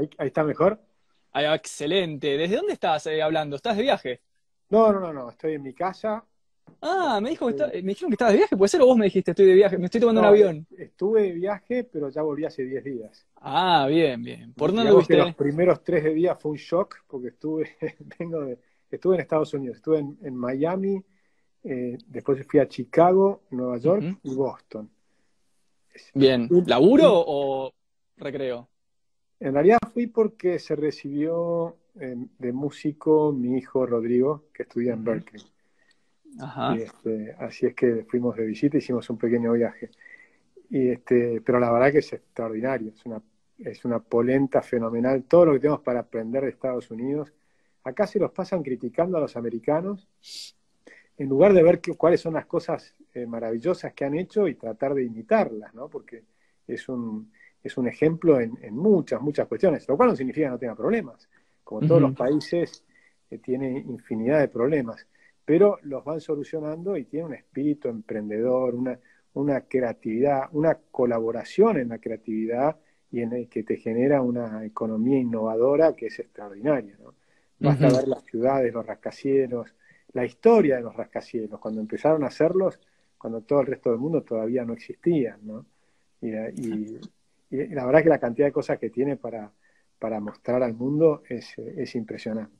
¿Ahí, está mejor? Ah, excelente. ¿Desde dónde estás eh, hablando? ¿Estás de viaje? No, no, no, no. Estoy en mi casa. Ah, me, dijo que me dijeron que estabas de viaje. ¿Puede ser o vos me dijiste estoy de viaje? Me estoy tomando un avión. Estuve de viaje, pero ya volví hace 10 días. Ah, bien, bien. ¿Por dónde viste? Los primeros tres de día fue un shock porque estuve, vengo de, estuve en Estados Unidos. Estuve en, Miami, eh, después fui a Chicago, Nueva York y Boston. Bien. ¿Laburo o recreo? En realidad fui porque se recibió eh, de músico mi hijo Rodrigo, que estudia en Berkeley. Ajá. Este, así es que fuimos de visita, hicimos un pequeño viaje. Y este, pero la verdad que es extraordinario, es una, es una polenta fenomenal. Todo lo que tenemos para aprender de Estados Unidos, acá se los pasan criticando a los americanos, en lugar de ver cuáles son las cosas eh, maravillosas que han hecho y tratar de imitarlas, ¿no? Porque es un, es un ejemplo en, muchas, muchas cuestiones, lo cual no significa que no tenga problemas. Como todos los países, eh, tiene infinidad de problemas, pero los van solucionando y tiene un espíritu emprendedor, una, una creatividad, una colaboración en la creatividad y en el que te genera una economía innovadora que es extraordinaria. ¿no? Basta ver las ciudades, los rascacielos, la historia de los rascacielos, cuando empezaron a hacerlos, cuando todo el resto del mundo todavía no existía. ¿no? y, y la verdad que la cantidad de cosas que tiene para, para mostrar al mundo es, es impresionante.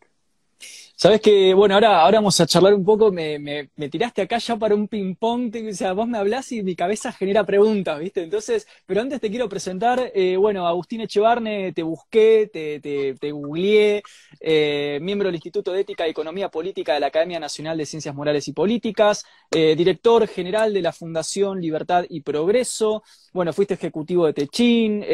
Sabes que, bueno, ahora, ahora vamos a charlar un poco, me, me, tiraste acá ya para un ping-pong, o sea, vos me hablás y mi cabeza genera preguntas, ¿viste? Entonces, pero antes te quiero presentar, eh, bueno, Agustín Echevarne, te busqué, te, te, te googleé, eh, miembro del Instituto de Ética y Economía Política de la Academia Nacional de Ciencias Morales y Políticas, eh, director general de la Fundación Libertad y Progreso, bueno, fuiste ejecutivo de Techín,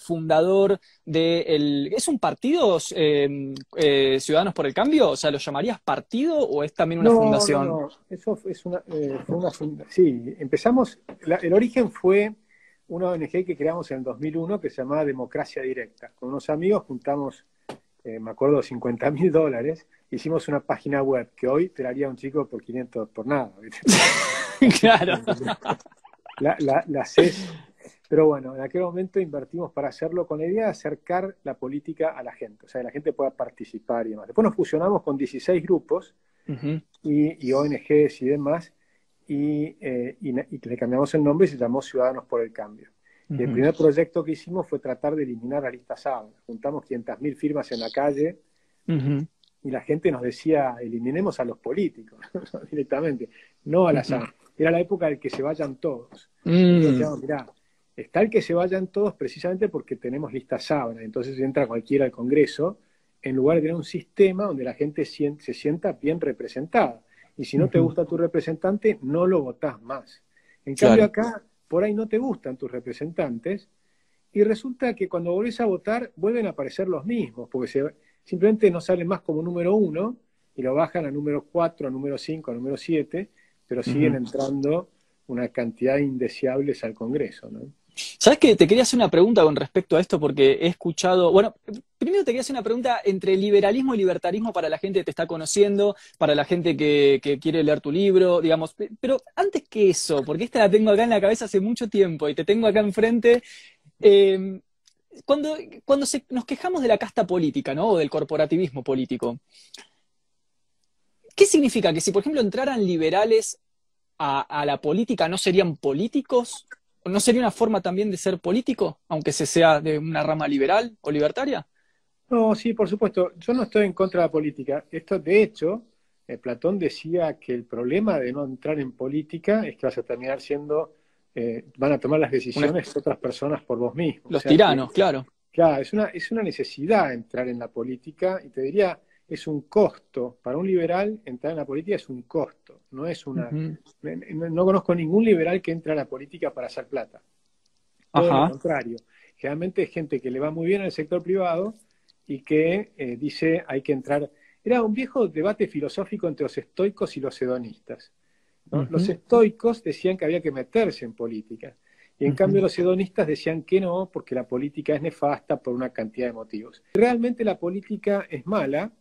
fundador de el, ¿es un partido Ciudadanos por el Cambio? O sea, ¿lo llamarías partido o es también una fundación? No, no, eso es una, eh, fue una fundación. Sí, empezamos, el origen fue una ONG que creamos en el 2001 que se llamaba Democracia Directa. Con unos amigos juntamos, eh, me acuerdo, 50 mil dólares, hicimos una página web que hoy te la haría un chico por 500 por nada. claro. La, la, la CES pero bueno, en aquel momento invertimos para hacerlo con la idea de acercar la política a la gente, o sea, que la gente pueda participar y demás. Después nos fusionamos con 16 grupos y, ONGs y demás, eh, y, le cambiamos el nombre y se llamó Ciudadanos por el Cambio. Y el primer proyecto que hicimos fue tratar de eliminar la lista sábana. Juntamos 500.000 firmas en la calle y la gente nos decía, eliminemos a los políticos directamente, no a la sábana. Era la época de que se vayan todos. Mm. Y decíamos, mirá, Está el que se vayan todos precisamente porque tenemos lista sábana, entonces entra cualquiera al Congreso, en lugar de tener un sistema donde la gente se sienta bien representada. Y si no te gusta tu representante, no lo votás más. En cambio acá, por ahí no te gustan tus representantes, y resulta que cuando volvés a votar, vuelven a aparecer los mismos, porque simplemente no salen más como número uno, y lo bajan a número cuatro, a número cinco, a número siete, pero siguen entrando una cantidad indeseables al Congreso, ¿no? ¿Sabes que Te quería hacer una pregunta con respecto a esto porque he escuchado, bueno, primero te quería hacer una pregunta entre liberalismo y libertarismo para la gente que te está conociendo, para la gente que, quiere leer tu libro, digamos, pero antes que eso, porque esta la tengo acá en la cabeza hace mucho tiempo y te tengo acá enfrente, em, cuando, cuando nos quejamos de la casta política, ¿no? O del corporativismo político, ¿qué significa? Que si, por ejemplo, entraran liberales a la política, ¿no serían políticos? ¿No sería una forma también de ser político, aunque se sea de una rama liberal o libertaria? No, sí, por supuesto. Yo no estoy en contra de la política. Esto, de hecho, eh, Platón decía que el problema de no entrar en política es que vas a terminar siendo, eh, van a tomar las decisiones otras personas por vos mismo. Los tiranos, claro. Claro, es una, es una necesidad entrar en la política y te diría, es un costo. Para un liberal entrar en la política es un costo, no es una... no, conozco ningún liberal que entre a la política para hacer plata. Todo lo contrario. Generalmente es gente que le va muy bien al sector privado y que eh, dice hay que entrar... Era un viejo debate filosófico entre los estoicos y los hedonistas. Los estoicos decían que había que meterse en política. Y en cambio los hedonistas decían que no, porque la política es nefasta por una cantidad de motivos. Realmente la política es mala,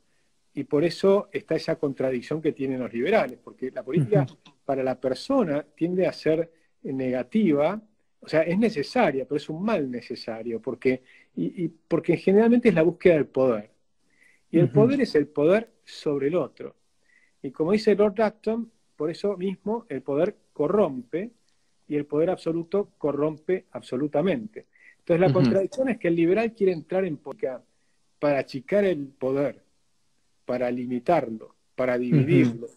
y por eso está esa contradicción que tienen los liberales, porque la política para la persona tiende a ser negativa, o sea, es necesaria, pero es un mal necesario, porque y, porque generalmente es la búsqueda del poder. Y el poder es el poder sobre el otro. Y como dice Lord Acton, por eso mismo el poder corrompe y el poder absoluto corrompe absolutamente. Entonces la contradicción es que el liberal quiere entrar en política para achicar el poder, para limitarlo, para dividirlo,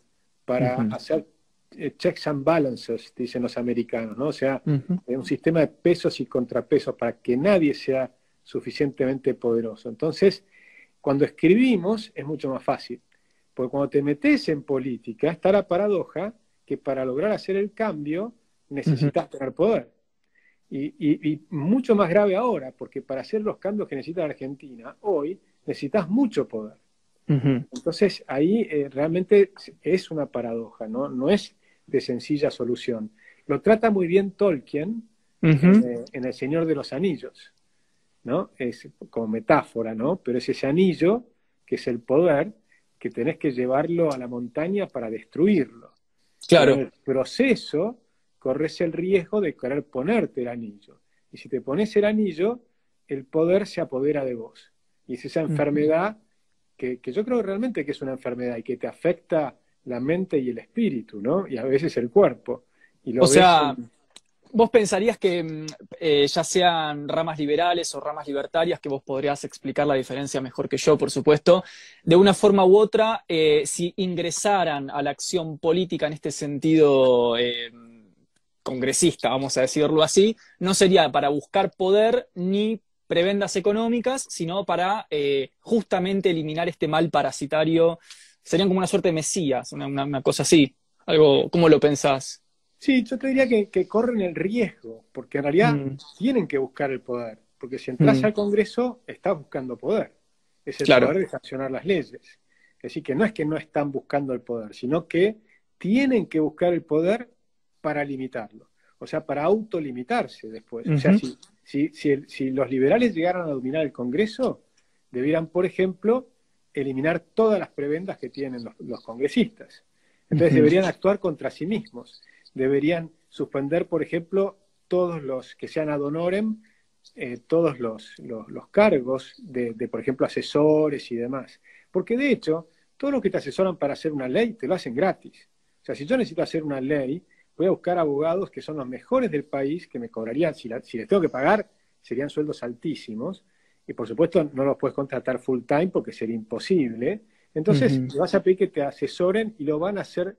para hacer eh, checks and balances, dicen los americanos, ¿no? O sea, un sistema de pesos y contrapesos para que nadie sea suficientemente poderoso. Entonces, cuando escribimos es mucho más fácil, porque cuando te metes en política está la paradoja que para lograr hacer el cambio necesitas tener poder. Y, mucho más grave ahora, porque para hacer los cambios que necesita la Argentina hoy necesitas mucho poder. Entonces ahí eh, realmente es una paradoja, ¿no? no es de sencilla solución. Lo trata muy bien Tolkien eh, en, El Señor de los Anillos. ¿no? Es como metáfora, ¿no? Pero es ese anillo, que es el poder, que tenés que llevarlo a la montaña para destruirlo. Claro. en el proceso corres el riesgo de querer ponerte el anillo. Y si te pones el anillo, el poder se apodera de vos. Y es esa enfermedad que, yo creo realmente que es una enfermedad y que te afecta la mente y el espíritu, ¿no? Y a veces el cuerpo. Y lo o sea, vos pensarías que mm, eh, ya sean ramas liberales o ramas libertarias, que vos podrías explicar la diferencia mejor que yo, por supuesto, de una forma u otra, eh, si ingresaran a la acción política en este sentido eh, congresista, vamos a decirlo así, no sería para buscar poder ni prebendas económicas, sino para justamente eliminar este mal parasitario. Serían como una suerte de mesías, una cosa así. Algo, ¿cómo lo pensás? Sí, yo te diría que, corren el riesgo, porque en realidad mm. tienen que buscar el poder, porque si entras mm. al Congreso, estás buscando poder. Es el poder de sancionar las leyes. Es decir, que no es que no están buscando el poder, sino que tienen que buscar el poder para limitarlo, o sea, para autolimitarse después. O sea, si, si, los liberales llegaran a dominar el Congreso, debieran, por ejemplo, eliminar todas las prebendas que tienen los, congresistas. Entonces deberían actuar contra sí mismos deberían suspender, por ejemplo, todos los que sean ad honorem, eh, todos los, cargos de, por ejemplo, asesores y demás. Porque de hecho, todos los que te asesoran para hacer una ley te lo hacen gratis. O sea, si yo necesito hacer una ley, voy a buscar abogados que son los mejores del país, que me cobrarían, si, si les tengo que pagar, serían sueldos altísimos. Y por supuesto no los puedes contratar full time porque sería imposible. Entonces, te vas a pedir que te asesoren y lo van a hacer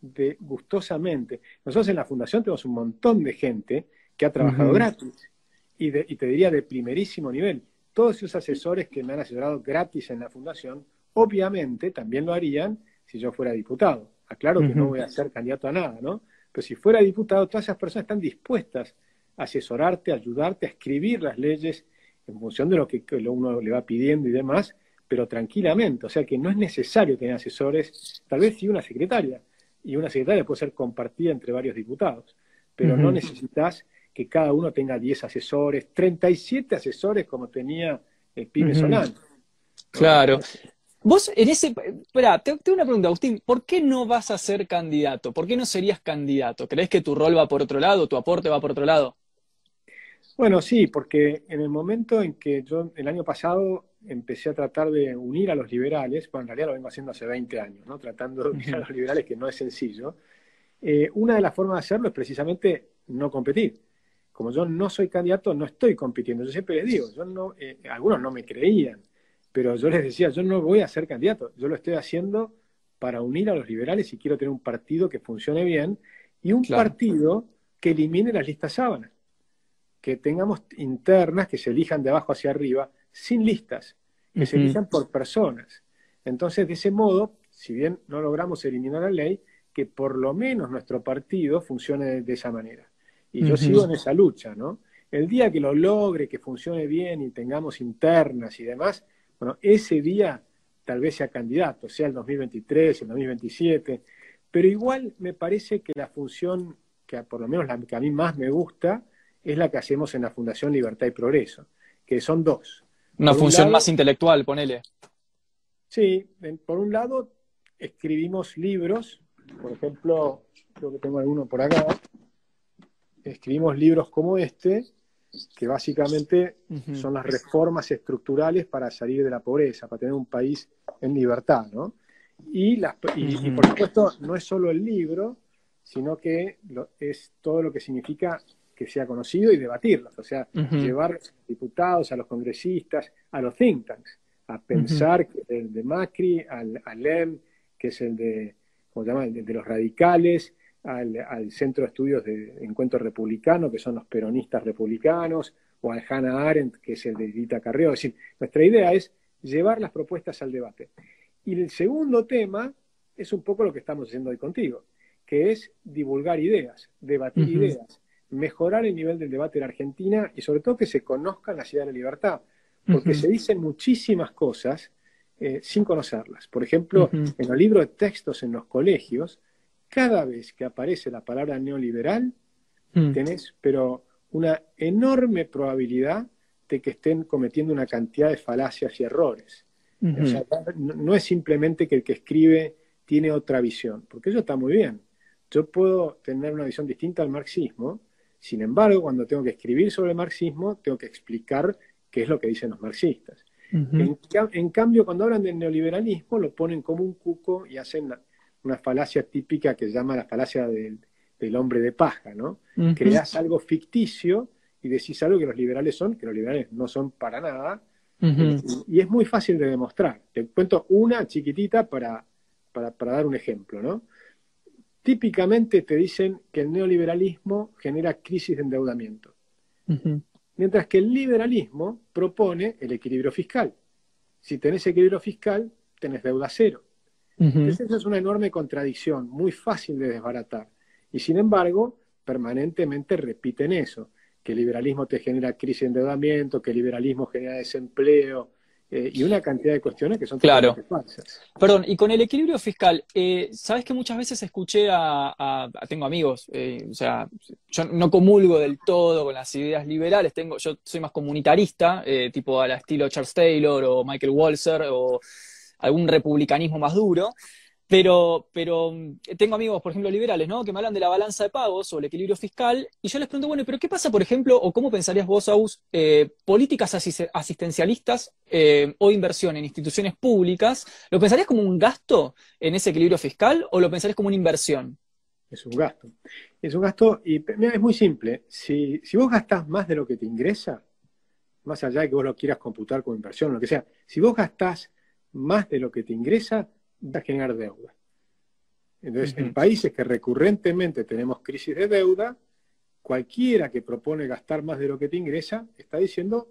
de, gustosamente. Nosotros en la fundación tenemos un montón de gente que ha trabajado gratis y, te diría de primerísimo nivel. Todos esos asesores que me han asesorado gratis en la fundación, obviamente también lo harían si yo fuera diputado. Aclaro que no voy a ser candidato a nada, ¿no? Pero si fuera diputado, todas esas personas están dispuestas a asesorarte, a ayudarte a escribir las leyes en función de lo que uno le va pidiendo y demás, pero tranquilamente. O sea que no es necesario tener asesores, tal vez sí una secretaria, y una secretaria puede ser compartida entre varios diputados, pero no necesitas que cada uno tenga 10 asesores, 37 asesores como tenía el Pyme Solano. Claro. Vos en ese... Espera, tengo una pregunta, Agustín. ¿Por qué no vas a ser candidato? ¿Por qué no serías candidato? ¿Crees que tu rol va por otro lado, tu aporte va por otro lado? Bueno, sí, porque en el momento en que yo el año pasado empecé a tratar de unir a los liberales, bueno, en realidad lo vengo haciendo hace 20 años, ¿no? tratando de unir a los liberales, que no es sencillo, eh, una de las formas de hacerlo es precisamente no competir. Como yo no soy candidato, no estoy compitiendo. Yo siempre les digo, yo no, eh, algunos no me creían, pero yo les decía, yo no voy a ser candidato, yo lo estoy haciendo para unir a los liberales y quiero tener un partido que funcione bien y un partido que elimine las listas sábanas, que tengamos internas que se elijan de abajo hacia arriba, sin listas, que se elijan por personas. Entonces, de ese modo, si bien no logramos eliminar la ley, que por lo menos nuestro partido funcione de, esa manera. Y yo sigo en esa lucha, ¿no? El día que lo logre, que funcione bien y tengamos internas y demás, bueno, ese día tal vez sea candidato, sea el 2023, el 2027, pero igual me parece que la función, que por lo menos la que a mí más me gusta, es la que hacemos en la Fundación Libertad y Progreso, que son dos. Una función más intelectual, ponele. Sí, por un lado escribimos libros, por ejemplo, creo que tengo alguno por acá, escribimos libros como este, que básicamente son las reformas estructurales para salir de la pobreza, para tener un país en libertad, ¿no? Y, por supuesto no es solo el libro, sino que es todo lo que significa que sea conocido y debatirlos, o sea, llevar a los diputados, a los congresistas, a los think tanks, a pensar que el de Macri, al, al LEM, que es el de, ¿cómo se llama?, el de, los radicales, al, Centro de Estudios de Encuentro Republicano, que son los peronistas republicanos, o al Hannah Arendt, que es el de Edita Carrió. Es decir, nuestra idea es llevar las propuestas al debate. Y el segundo tema es un poco lo que estamos haciendo hoy contigo, que es divulgar ideas, debatir ideas, mejorar el nivel del debate en Argentina y sobre todo que se conozcan las ideas de la libertad, porque se dicen muchísimas cosas eh, sin conocerlas. Por ejemplo, en los libros de textos en los colegios, cada vez que aparece la palabra neoliberal, mm. tenés, pero una enorme probabilidad de que estén cometiendo una cantidad de falacias y errores. o sea, no, es simplemente que el que escribe tiene otra visión, porque eso está muy bien. Yo puedo tener una visión distinta al marxismo, sin embargo, cuando tengo que escribir sobre el marxismo, tengo que explicar qué es lo que dicen los marxistas. en, cambio, cuando hablan del neoliberalismo, lo ponen como un cuco y hacen una falacia típica que se llama la falacia del, hombre de paja, ¿no? Creas algo ficticio y decís algo que los liberales son, que los liberales no son para nada, y, es muy fácil de demostrar. Te cuento una chiquitita para, para, dar un ejemplo, ¿no? Típicamente te dicen que el neoliberalismo genera crisis de endeudamiento, mientras que el liberalismo propone el equilibrio fiscal. Si tenés equilibrio fiscal, tenés deuda cero. Esa es una enorme contradicción, muy fácil de desbaratar. Y sin embargo, permanentemente repiten eso, que el liberalismo te genera crisis de endeudamiento, que el liberalismo genera desempleo, eh, y una cantidad de cuestiones que son claro. falsas. Perdón, y con el equilibrio fiscal, eh, ¿sabes que muchas veces escuché a, tengo amigos, eh, o sea, yo no comulgo del todo con las ideas liberales, tengo, yo soy más comunitarista, tipo al estilo Charles Taylor o Michael Walzer o algún republicanismo más duro. Pero, pero mm, tengo amigos, por ejemplo, liberales, ¿no? Que me hablan de la balanza de pagos o el equilibrio fiscal, y yo les pregunto, bueno, pero ¿qué pasa, por ejemplo, o cómo pensarías vos, Aus, eh, políticas asistencialistas eh, o inversión en instituciones públicas? ¿Lo pensarías como un gasto en ese equilibrio fiscal o lo pensarías como una inversión? Es un gasto. Es un gasto, y es muy simple. Si, si vos gastás más de lo que te ingresa, más allá de que vos lo quieras computar como inversión lo que sea, si vos gastás más de lo que te ingresa, va a generar deuda. Entonces, en países que recurrentemente tenemos crisis de deuda, cualquiera que propone gastar más de lo que te ingresa está diciendo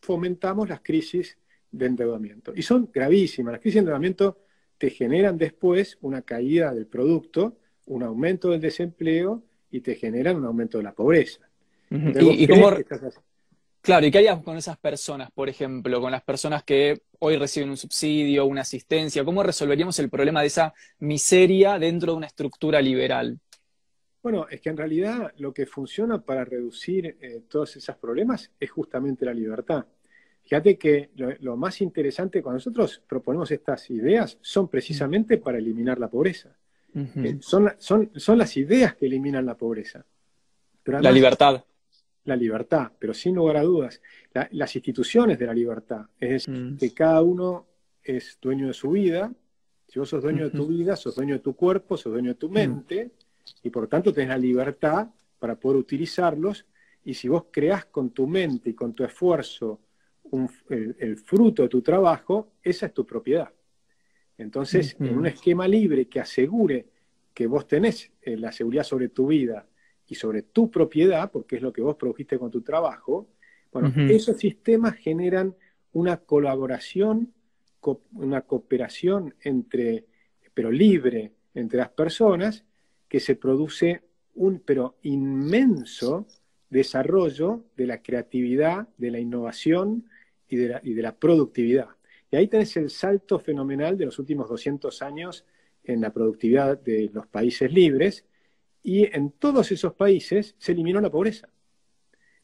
fomentamos las crisis de endeudamiento. Y son gravísimas. Las crisis de endeudamiento te generan después una caída del producto, un aumento del desempleo y te generan un aumento de la pobreza. ¿Y, Claro, ¿y qué harías con esas personas, por ejemplo, con las personas que hoy reciben un subsidio, una asistencia? ¿Cómo resolveríamos el problema de esa miseria dentro de una estructura liberal? Bueno, es que en realidad lo que funciona para reducir eh, todos esos problemas es justamente la libertad. Fíjate que lo, más interesante cuando nosotros proponemos estas ideas son precisamente para eliminar la pobreza. Eh, son, son, son las ideas que eliminan la pobreza. la libertad la libertad, pero sin lugar a dudas, las instituciones de la libertad. Es decir, mm. que cada uno es dueño de su vida. Si vos sos dueño de tu vida, sos dueño de tu cuerpo, sos dueño de tu mm. mente, y por tanto tenés la libertad para poder utilizarlos. Y si vos creás con tu mente y con tu esfuerzo el, fruto de tu trabajo, esa es tu propiedad. Entonces, en un esquema libre que asegure que vos tenés eh, la seguridad sobre tu vida y sobre tu propiedad, porque es lo que vos produjiste con tu trabajo, bueno, esos sistemas generan una colaboración, una cooperación entre, pero libre entre las personas, que se produce un, pero inmenso desarrollo de la creatividad, de la innovación y de la, y de la productividad. Y ahí tenés el salto fenomenal de los últimos 200 años en la productividad de los países libres, y en todos esos países se eliminó la pobreza.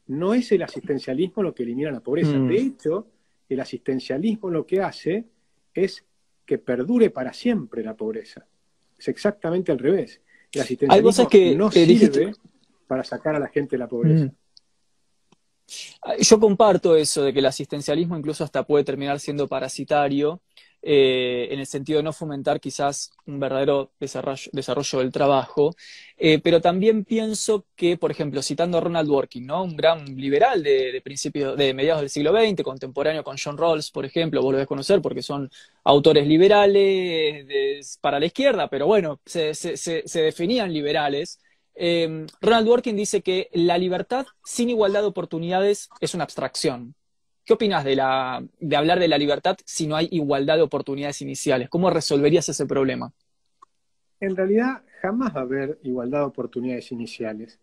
No es el asistencialismo lo que elimina la pobreza. Mm. De hecho, el asistencialismo lo que hace es que perdure para siempre la pobreza. Es exactamente al revés. El asistencialismo no sirve para sacar a la gente de la pobreza. Mm. Yo comparto eso de que el asistencialismo incluso hasta puede terminar siendo parasitario, eh, en el sentido de no fomentar quizás un verdadero desarrollo, del trabajo, eh, pero también pienso que, por ejemplo, citando a Ronald Dworkin, ¿no? un gran liberal de, principios, de mediados del siglo XX, contemporáneo con John Rawls, por ejemplo, vos lo debes conocer porque son autores liberales para la izquierda, pero bueno, se, definían liberales. Eh, Ronald Dworkin dice que la libertad sin igualdad de oportunidades es una abstracción. ¿Qué opinas de, la, de hablar de la libertad si no hay igualdad de oportunidades iniciales? ¿Cómo resolverías ese problema? En realidad, jamás va a haber igualdad de oportunidades iniciales.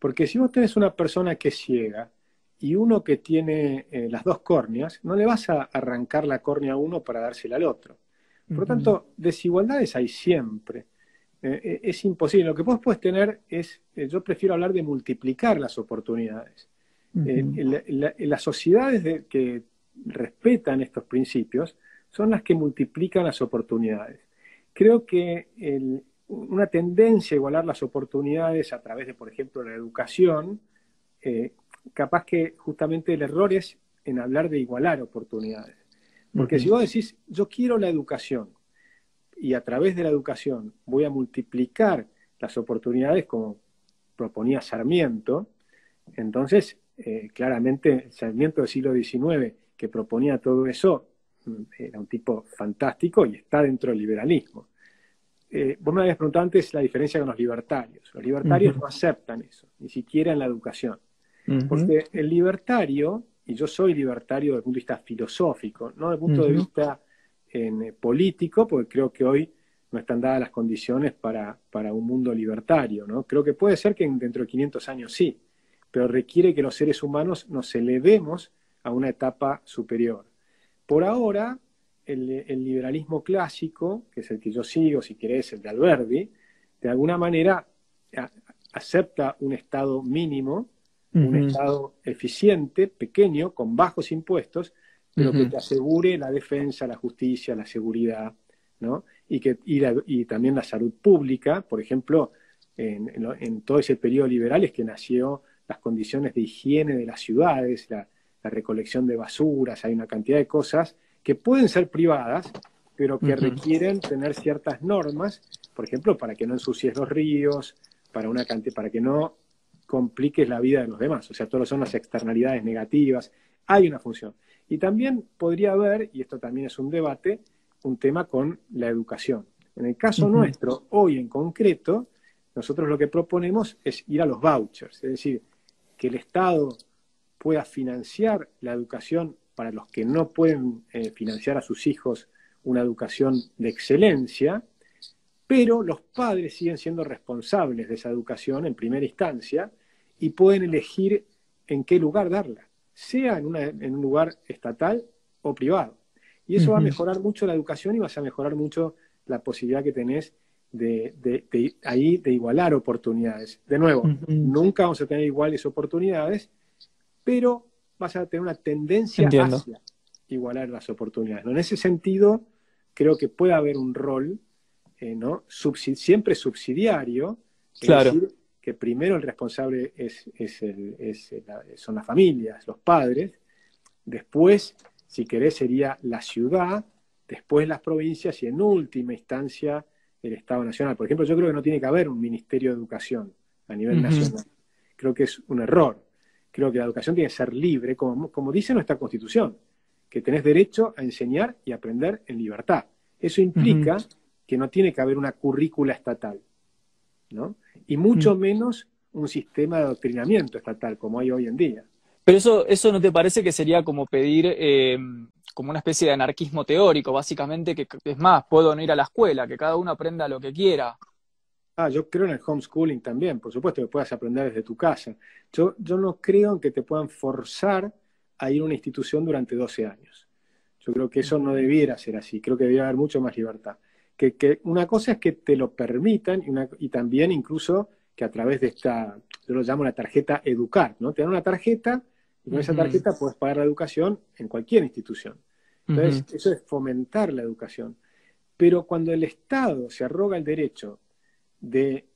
Porque si vos tenés una persona que es ciega y uno que tiene eh, las dos córneas, no le vas a arrancar la córnea a uno para dársela al otro. Por lo tanto, desigualdades hay siempre. Eh, eh, es imposible. Lo que vos puedes tener es, yo prefiero hablar de multiplicar las oportunidades. Eh, las sociedades que respetan estos principios son las que multiplican las oportunidades. Creo que una tendencia a igualar las oportunidades a través de, por ejemplo, la educación, eh, capaz que justamente el error es en hablar de igualar oportunidades. Porque si vos decís, yo quiero la educación y a través de la educación voy a multiplicar las oportunidades como proponía Sarmiento, entonces eh, claramente el Sarmiento del siglo XIX que proponía todo eso mm, era un tipo fantástico y está dentro del liberalismo. Eh, vos me habías preguntado antes la diferencia con los libertarios. Los libertarios no aceptan eso, ni siquiera en la educación. Porque el libertario, y yo soy libertario desde el punto de vista filosófico, no desde el punto de vista en, eh, político, porque creo que hoy no están dadas las condiciones para, para un mundo libertario. ¿no? Creo que puede ser que dentro de 500 años sí, pero requiere que los seres humanos nos elevemos a una etapa superior. Por ahora, el, liberalismo clásico, que es el que yo sigo, si querés, el de Alberdi, de alguna manera acepta un Estado mínimo, un Estado eficiente, pequeño, con bajos impuestos, pero que te asegure la defensa, la justicia, la seguridad, ¿no? Y, que, y, también la salud pública, por ejemplo, en, en, todo ese periodo liberal es que nació las condiciones de higiene de las ciudades, la, recolección de basuras, hay una cantidad de cosas que pueden ser privadas, pero que requieren tener ciertas normas, por ejemplo, para que no ensucies los ríos, para, una para que no compliques la vida de los demás. O sea, todas son las externalidades negativas. Hay una función. Y también podría haber, y esto también es un debate, un tema con la educación. En el caso nuestro, hoy en concreto, nosotros lo que proponemos es ir a los vouchers, es decir, que el Estado pueda financiar la educación para los que no pueden eh, financiar a sus hijos una educación de excelencia, pero los padres siguen siendo responsables de esa educación en primera instancia y pueden elegir en qué lugar darla, sea en, un lugar estatal o privado. Y eso va a mejorar mucho la educación y vas a mejorar mucho la posibilidad que tenés de, ahí de igualar oportunidades. De nuevo, nunca vamos a tener iguales oportunidades, pero vas a tener una tendencia hacia igualar las oportunidades. En ese sentido, creo que puede haber un rol eh, ¿no? siempre subsidiario, claro. decir, que primero el responsable es, es, son las familias, los padres, después, si querés, sería la ciudad, después las provincias y en última instancia el Estado Nacional. Por ejemplo, yo creo que no tiene que haber un Ministerio de Educación a nivel nacional. Creo que es un error. Creo que la educación tiene que ser libre, como, como dice nuestra Constitución, que tenés derecho a enseñar y aprender en libertad. Eso implica que no tiene que haber una currícula estatal, ¿no? Y mucho menos un sistema de adoctrinamiento estatal como hay hoy en día. Pero eso, eso no te parece que sería como pedir eh, como una especie de anarquismo teórico, básicamente, que es más, puedo no ir a la escuela, que cada uno aprenda lo que quiera. Ah, yo creo en el homeschooling también, por supuesto que puedas aprender desde tu casa. Yo, yo no creo en que te puedan forzar a ir a una institución durante 12 años. Yo creo que eso no debiera ser así, creo que debería haber mucho más libertad. Que, que una cosa es que te lo permitan y, una, y también incluso que a través de esta, yo lo llamo la tarjeta Educar, ¿no? Te dan una tarjeta y con esa tarjeta puedes pagar la educación en cualquier institución. Entonces, eso es fomentar la educación. Pero cuando el Estado se arroga el derecho de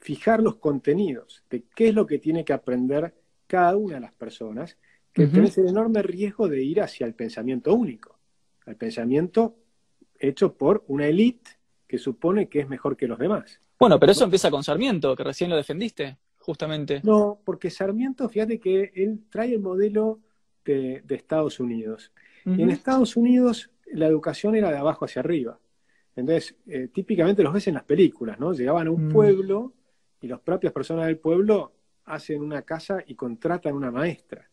fijar los contenidos, de qué es lo que tiene que aprender cada una de las personas, que tenés el enorme riesgo de ir hacia el pensamiento único, al pensamiento hecho por una élite que supone que es mejor que los demás. Bueno, pero eso empieza con Sarmiento, que recién lo defendiste, justamente. No, porque Sarmiento, fíjate que él trae el modelo de, Estados Unidos. Y en Estados Unidos la educación era de abajo hacia arriba. Entonces, eh, típicamente los ves en las películas, ¿no? Llegaban a un mm. pueblo y las propias personas del pueblo hacen una casa y contratan una maestra.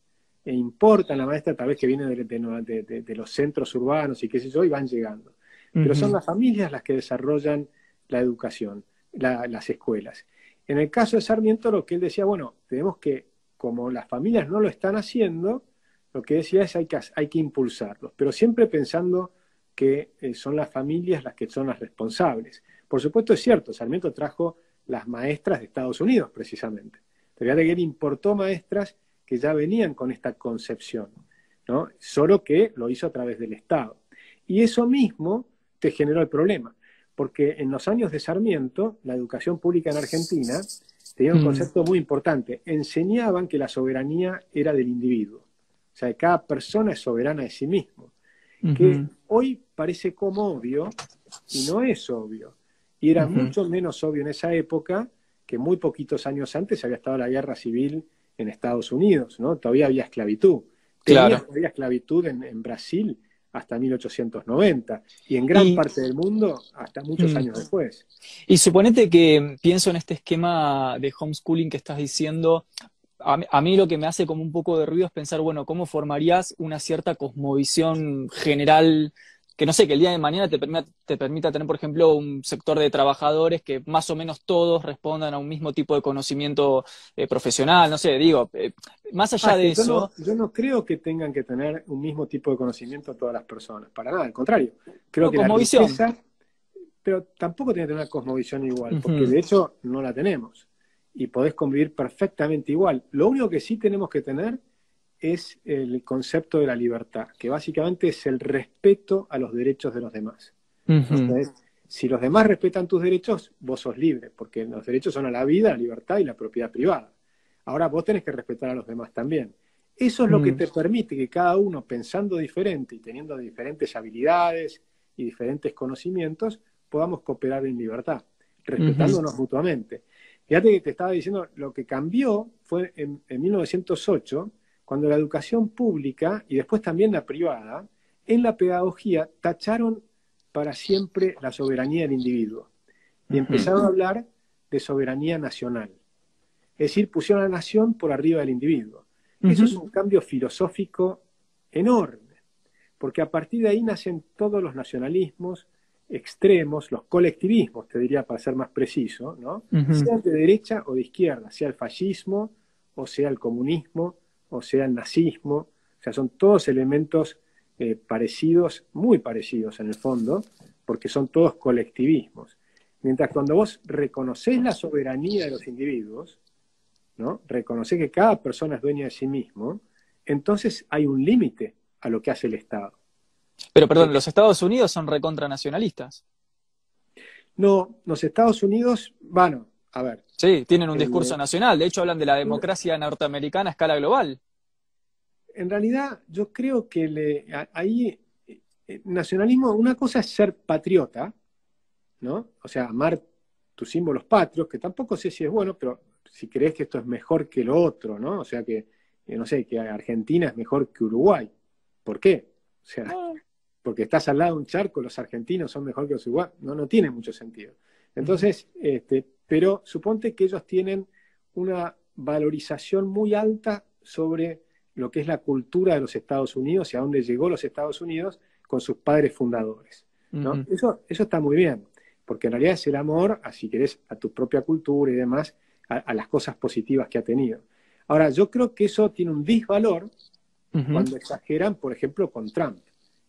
E importan la maestra tal vez que viene de, los centros urbanos y qué sé yo, y van llegando. Pero son las familias las que desarrollan la educación, las escuelas. En el caso de Sarmiento, lo que él decía, bueno, tenemos que, como las familias no lo están haciendo, lo que decía es hay que, hay que impulsarlos, pero siempre pensando que eh, son las familias las que son las responsables. Por supuesto es cierto, Sarmiento trajo las maestras de Estados Unidos precisamente. Fíjate que él importó maestras que ya venían con esta concepción, ¿no? solo que lo hizo a través del Estado. Y eso mismo te generó el problema, porque en los años de Sarmiento, la educación pública en Argentina tenía un mm. concepto muy importante. Enseñaban que la soberanía era del individuo, o sea, que cada persona es soberana de sí mismo, que hoy parece como obvio y no es obvio. Y era mucho menos obvio en esa época que muy poquitos años antes había estado la guerra civil en Estados Unidos, ¿no? Todavía había esclavitud. Claro. Todavía esclavitud en, Brasil hasta 1890 y en gran parte del mundo hasta muchos mm. años después. Y suponete que pienso en este esquema de homeschooling que estás diciendo, a, mí lo que me hace como un poco de ruido es pensar, bueno, ¿cómo formarías una cierta cosmovisión general que no sé, que el día de mañana te permita, te permita tener, por ejemplo, un sector de trabajadores que más o menos todos respondan a un mismo tipo de conocimiento eh, profesional, no sé, digo, eh, más allá ah, de eso... yo no creo que tengan que tener un mismo tipo de conocimiento todas las personas, para nada, al contrario. Creo que la pero tampoco tiene que tener una cosmovisión igual, porque de hecho no la tenemos. Y podés convivir perfectamente igual. Lo único que sí tenemos que tener es el concepto de la libertad, que básicamente es el respeto a los derechos de los demás. Entonces, si los demás respetan tus derechos, vos sos libre, porque los derechos son a la vida, la libertad y la propiedad privada. Ahora vos tenés que respetar a los demás también. Eso es lo que mm. te permite que cada uno, pensando diferente y teniendo diferentes habilidades y diferentes conocimientos, podamos cooperar en libertad, respetándonos mutuamente. Fíjate que te estaba diciendo, lo que cambió fue en, en 1908, cuando la educación pública y después también la privada, en la pedagogía tacharon para siempre la soberanía del individuo y empezaron a hablar de soberanía nacional. Es decir, pusieron a la nación por arriba del individuo. Eso es un cambio filosófico enorme, porque a partir de ahí nacen todos los nacionalismos extremos, los colectivismos, te diría para ser más preciso, ¿no? Sean de derecha o de izquierda, sea el fascismo o sea el comunismo, o sea el nazismo, o sea, son todos elementos eh, parecidos, muy parecidos en el fondo, porque son todos colectivismos. Mientras cuando vos reconocés la soberanía de los individuos, ¿no? Reconocés que cada persona es dueña de sí mismo, entonces hay un límite a lo que hace el Estado. Pero perdón, los Estados Unidos son recontranacionalistas. No, los Estados Unidos, bueno, a ver. Sí, tienen un discurso nacional. De hecho, hablan de la democracia norteamericana a escala global. En realidad, yo creo que le, ahí, eh, nacionalismo, una cosa es ser patriota, ¿no? O sea, amar tus símbolos patrios, que tampoco sé si es bueno, pero si crees que esto es mejor que lo otro, ¿no? O sea, que, eh, no sé, que Argentina es mejor que Uruguay. ¿Por qué? O sea, ah. porque estás al lado de un charco, los argentinos son mejor que los uruguayos. No, no tiene mucho sentido. Entonces, este, pero suponte que ellos tienen una valorización muy alta sobre lo que es la cultura de los Estados Unidos y a dónde llegó los Estados Unidos con sus padres fundadores. eso, eso está muy bien, porque en realidad es el amor, a, si querés, a tu propia cultura y demás, a, las cosas positivas que ha tenido. Ahora, yo creo que eso tiene un disvalor cuando exageran, por ejemplo, con Trump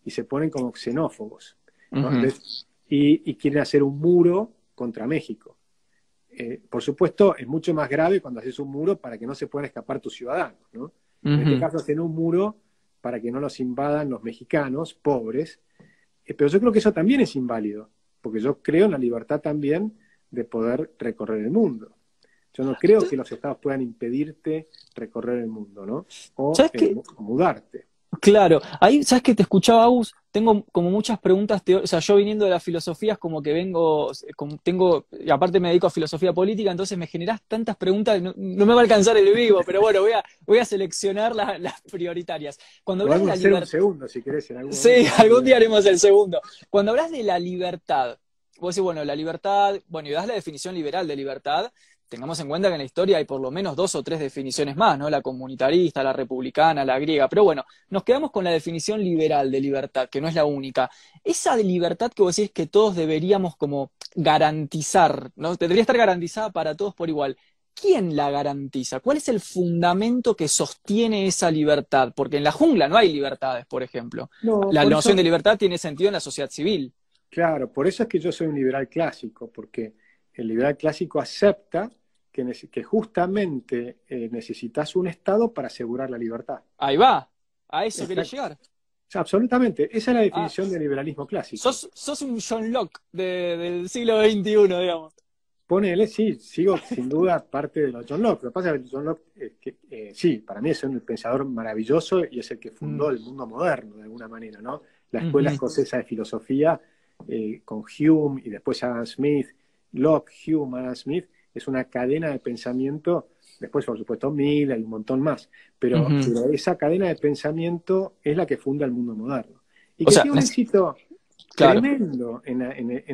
y se ponen como xenófobos y, y, quieren hacer un muro contra México. Eh, por supuesto, es mucho más grave cuando haces un muro para que no se puedan escapar tus ciudadanos, ¿no? En este caso hacen un muro para que no los invadan los mexicanos pobres, eh, pero yo creo que eso también es inválido, porque yo creo en la libertad también de poder recorrer el mundo. Yo no creo que los estados puedan impedirte recorrer el mundo, ¿no? O, eh, mudarte. Claro, ahí, ¿sabes que te escuchaba, Agus? Tengo como muchas preguntas, o sea, yo viniendo de las filosofías como que vengo, como tengo, y aparte me dedico a filosofía política, entonces me generas tantas preguntas, no, no me va a alcanzar el vivo, pero bueno, voy a, voy a seleccionar las prioritarias. Cuando hablas de la libertad... un segundo, si querés, en algún Sí, algún día haremos el segundo. Cuando hablas de la libertad, vos decís, bueno, la libertad, bueno, y das la definición liberal de libertad, tengamos en cuenta que en la historia hay por lo menos dos o tres definiciones más, ¿no? La comunitarista, la republicana, la griega. Pero bueno, nos quedamos con la definición liberal de libertad, que no es la única. Esa de libertad que vos decís que todos deberíamos como garantizar, ¿no? Debería estar garantizada para todos por igual. ¿Quién la garantiza? ¿Cuál es el fundamento que sostiene esa libertad? Porque en la jungla no hay libertades, por ejemplo. la noción de libertad tiene sentido en la sociedad civil. Claro, por eso es que yo soy un liberal clásico, porque el liberal clásico acepta que, justamente eh, necesitas un Estado para asegurar la libertad. Ahí va, a eso quería llegar. absolutamente, esa es la ah. definición del liberalismo clásico. Sos, un John Locke del siglo XXI, digamos. Ponele, sí, sigo sin duda parte de los John Locke. Lo que pasa es que John Locke, que, eh, sí, para mí es un pensador maravilloso y es el que fundó mm. el mundo moderno, de alguna manera, ¿no? La escuela escocesa de filosofía eh, con Hume y después Adam Smith, Locke, Hume, Adam Smith, es una cadena de pensamiento, después por supuesto Mill, hay un montón más, pero, esa cadena de pensamiento es la que funda el mundo moderno. Y que tiene un éxito tremendo en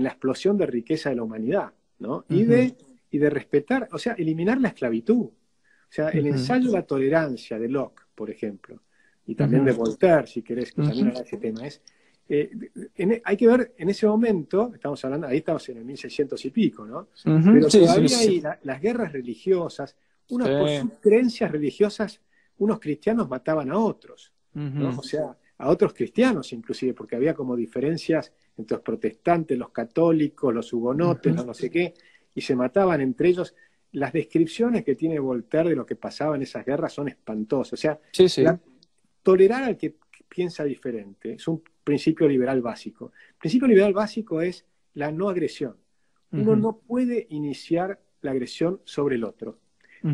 la, explosión de riqueza de la humanidad, ¿no? Y, de, y de respetar, o sea, eliminar la esclavitud. O sea, el ensayo de la tolerancia de Locke, por ejemplo, y también de Voltaire, si querés, que también habla ese tema, es eh, hay que ver, en ese momento, estamos hablando, ahí estamos en el 1600 y pico, ¿no? Pero todavía hay las guerras religiosas, unas por sus creencias religiosas, unos cristianos mataban a otros, O sea, a otros cristianos inclusive, porque había como diferencias entre los protestantes, los católicos, los hugonotes, no, sé qué, y se mataban entre ellos. Las descripciones que tiene Voltaire de lo que pasaba en esas guerras son espantosas. O sea, tolerar al que piensa diferente es un principio liberal básico. El principio liberal básico es la no agresión. Uno no puede iniciar la agresión sobre el otro.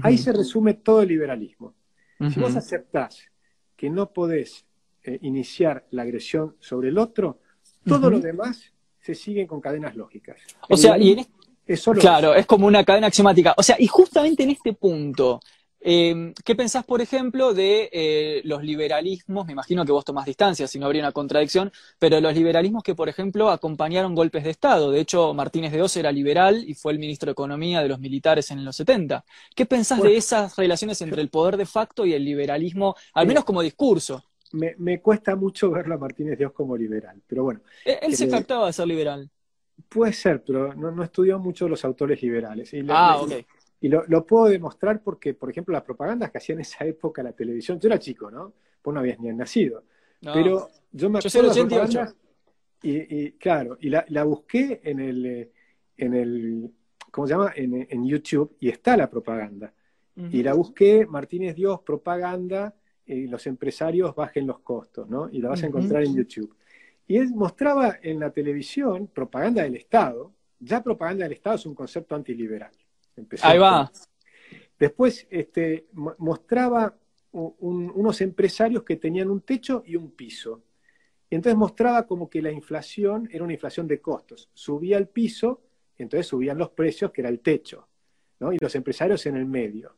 Ahí se resume todo el liberalismo. Si vos aceptás que no podés eh, iniciar la agresión sobre el otro, todo lo demás se sigue con cadenas lógicas. O sea, y en claro, es como una cadena axiomática. O sea, y justamente en este punto, Em, ¿Qué pensás, por ejemplo, de eh, los liberalismos? Me imagino que vos tomás distancia, si no habría una contradicción, pero los liberalismos que, por ejemplo, acompañaron golpes de Estado. De hecho, Martínez de Oz era liberal y fue el ministro de Economía de los militares en los 70. ¿Qué pensás de esas relaciones entre el poder de facto y el liberalismo, al menos como discurso? Me, cuesta mucho verlo a Martínez de Oz como liberal, pero bueno. E, él, se jactaba de ser liberal. Puede ser, pero no, estudió mucho los autores liberales. ah, ok. Y lo, puedo demostrar porque, por ejemplo, las propagandas que hacía en esa época la televisión, yo era chico, ¿no? Vos no habías ni nacido. pero yo me acuerdo de y, y, claro, y la, busqué en el, eh, en el, ¿cómo se llama? En, YouTube y está la propaganda. Y la busqué, Martínez Dios, propaganda, y los empresarios bajen los costos, ¿no? Y la vas a encontrar en YouTube. Y él mostraba en la televisión propaganda del Estado. Ya propaganda del Estado es un concepto antiliberal. Ahí va. Después este, mostraba unos empresarios que tenían un techo y un piso. Y entonces mostraba como que la inflación era una inflación de costos. Subía el piso, entonces subían los precios, que era el techo, ¿no? y los empresarios en el medio.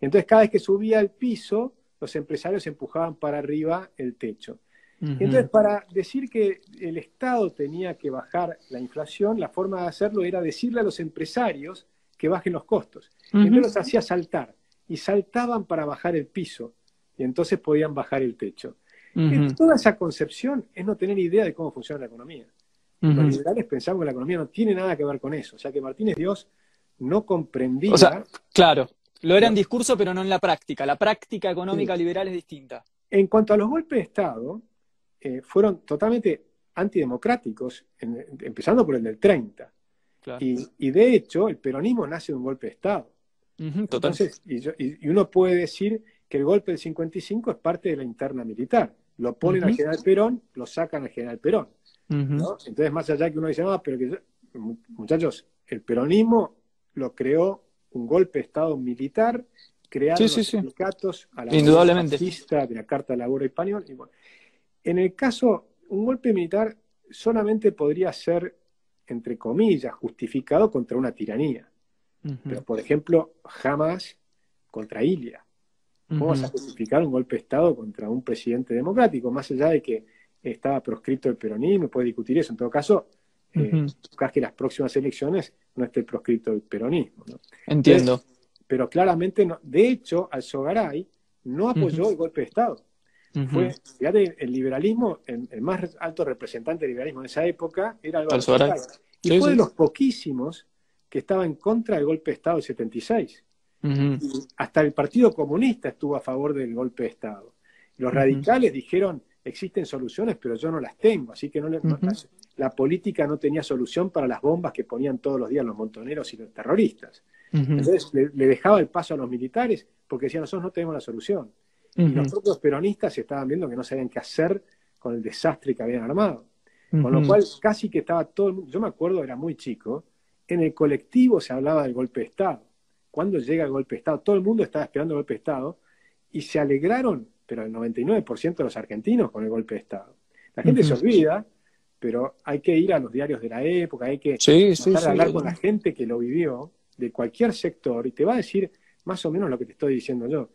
entonces cada vez que subía el piso, los empresarios empujaban para arriba el techo. Entonces, para decir que el Estado tenía que bajar la inflación, la forma de hacerlo era decirle a los empresarios que bajen los costos. Y entonces los hacía saltar. Y saltaban para bajar el piso. Y entonces podían bajar el techo. toda esa concepción es no tener idea de cómo funciona la economía. Los liberales pensamos que la economía no tiene nada que ver con eso. O sea que Martínez Dios no comprendía. O sea, claro, lo era en discurso, pero no en la práctica. La práctica económica liberal es distinta. En cuanto a los golpes de Estado, eh, fueron totalmente antidemocráticos, empezando por el del 30. Y, de hecho, el peronismo nace de un golpe de Estado. Entonces, y, uno puede decir que el golpe del 55 es parte de la interna militar. Lo ponen al general Perón, lo sacan al general Perón. Entonces, más allá que uno dice, no, pero que muchachos, el peronismo lo creó un golpe de Estado militar, crear los sindicatos a la Indudablemente. de la Carta de Labor Español. en el caso, un golpe militar solamente podría ser, entre comillas, justificado contra una tiranía. Pero, por ejemplo, jamás contra Ilia. ¿Cómo vas a justificar un golpe de Estado contra un presidente democrático? Más allá de que estaba proscrito el peronismo, puede discutir eso. En todo caso, eh, que las próximas elecciones no esté proscrito el peronismo. Entiendo. pero claramente, no. de hecho, Alzogaray no apoyó el golpe de Estado. Fue, fíjate, el liberalismo, el, más alto representante del liberalismo en esa época era Alzogaray. Y fue de los poquísimos que estaba en contra del golpe de Estado del 76. hasta el Partido Comunista estuvo a favor del golpe de Estado. Los radicales dijeron, existen soluciones, pero yo no las tengo, así que no, le, la política no tenía solución para las bombas que ponían todos los días los montoneros y los terroristas. Entonces le, dejaba el paso a los militares porque decían, nosotros no tenemos la solución. Y los propios peronistas estaban viendo que no sabían qué hacer con el desastre que habían armado. Con lo cual casi que estaba todo el mundo, yo me acuerdo, era muy chico, en el colectivo se hablaba del golpe de Estado. Cuando llega el golpe de Estado? Todo el mundo estaba esperando el golpe de Estado y se alegraron, pero el 99% de los argentinos con el golpe de Estado. La gente se olvida pero hay que ir a los diarios de la época, hay que hablar con la gente que lo vivió, de cualquier sector, y te va a decir más o menos lo que te estoy diciendo yo.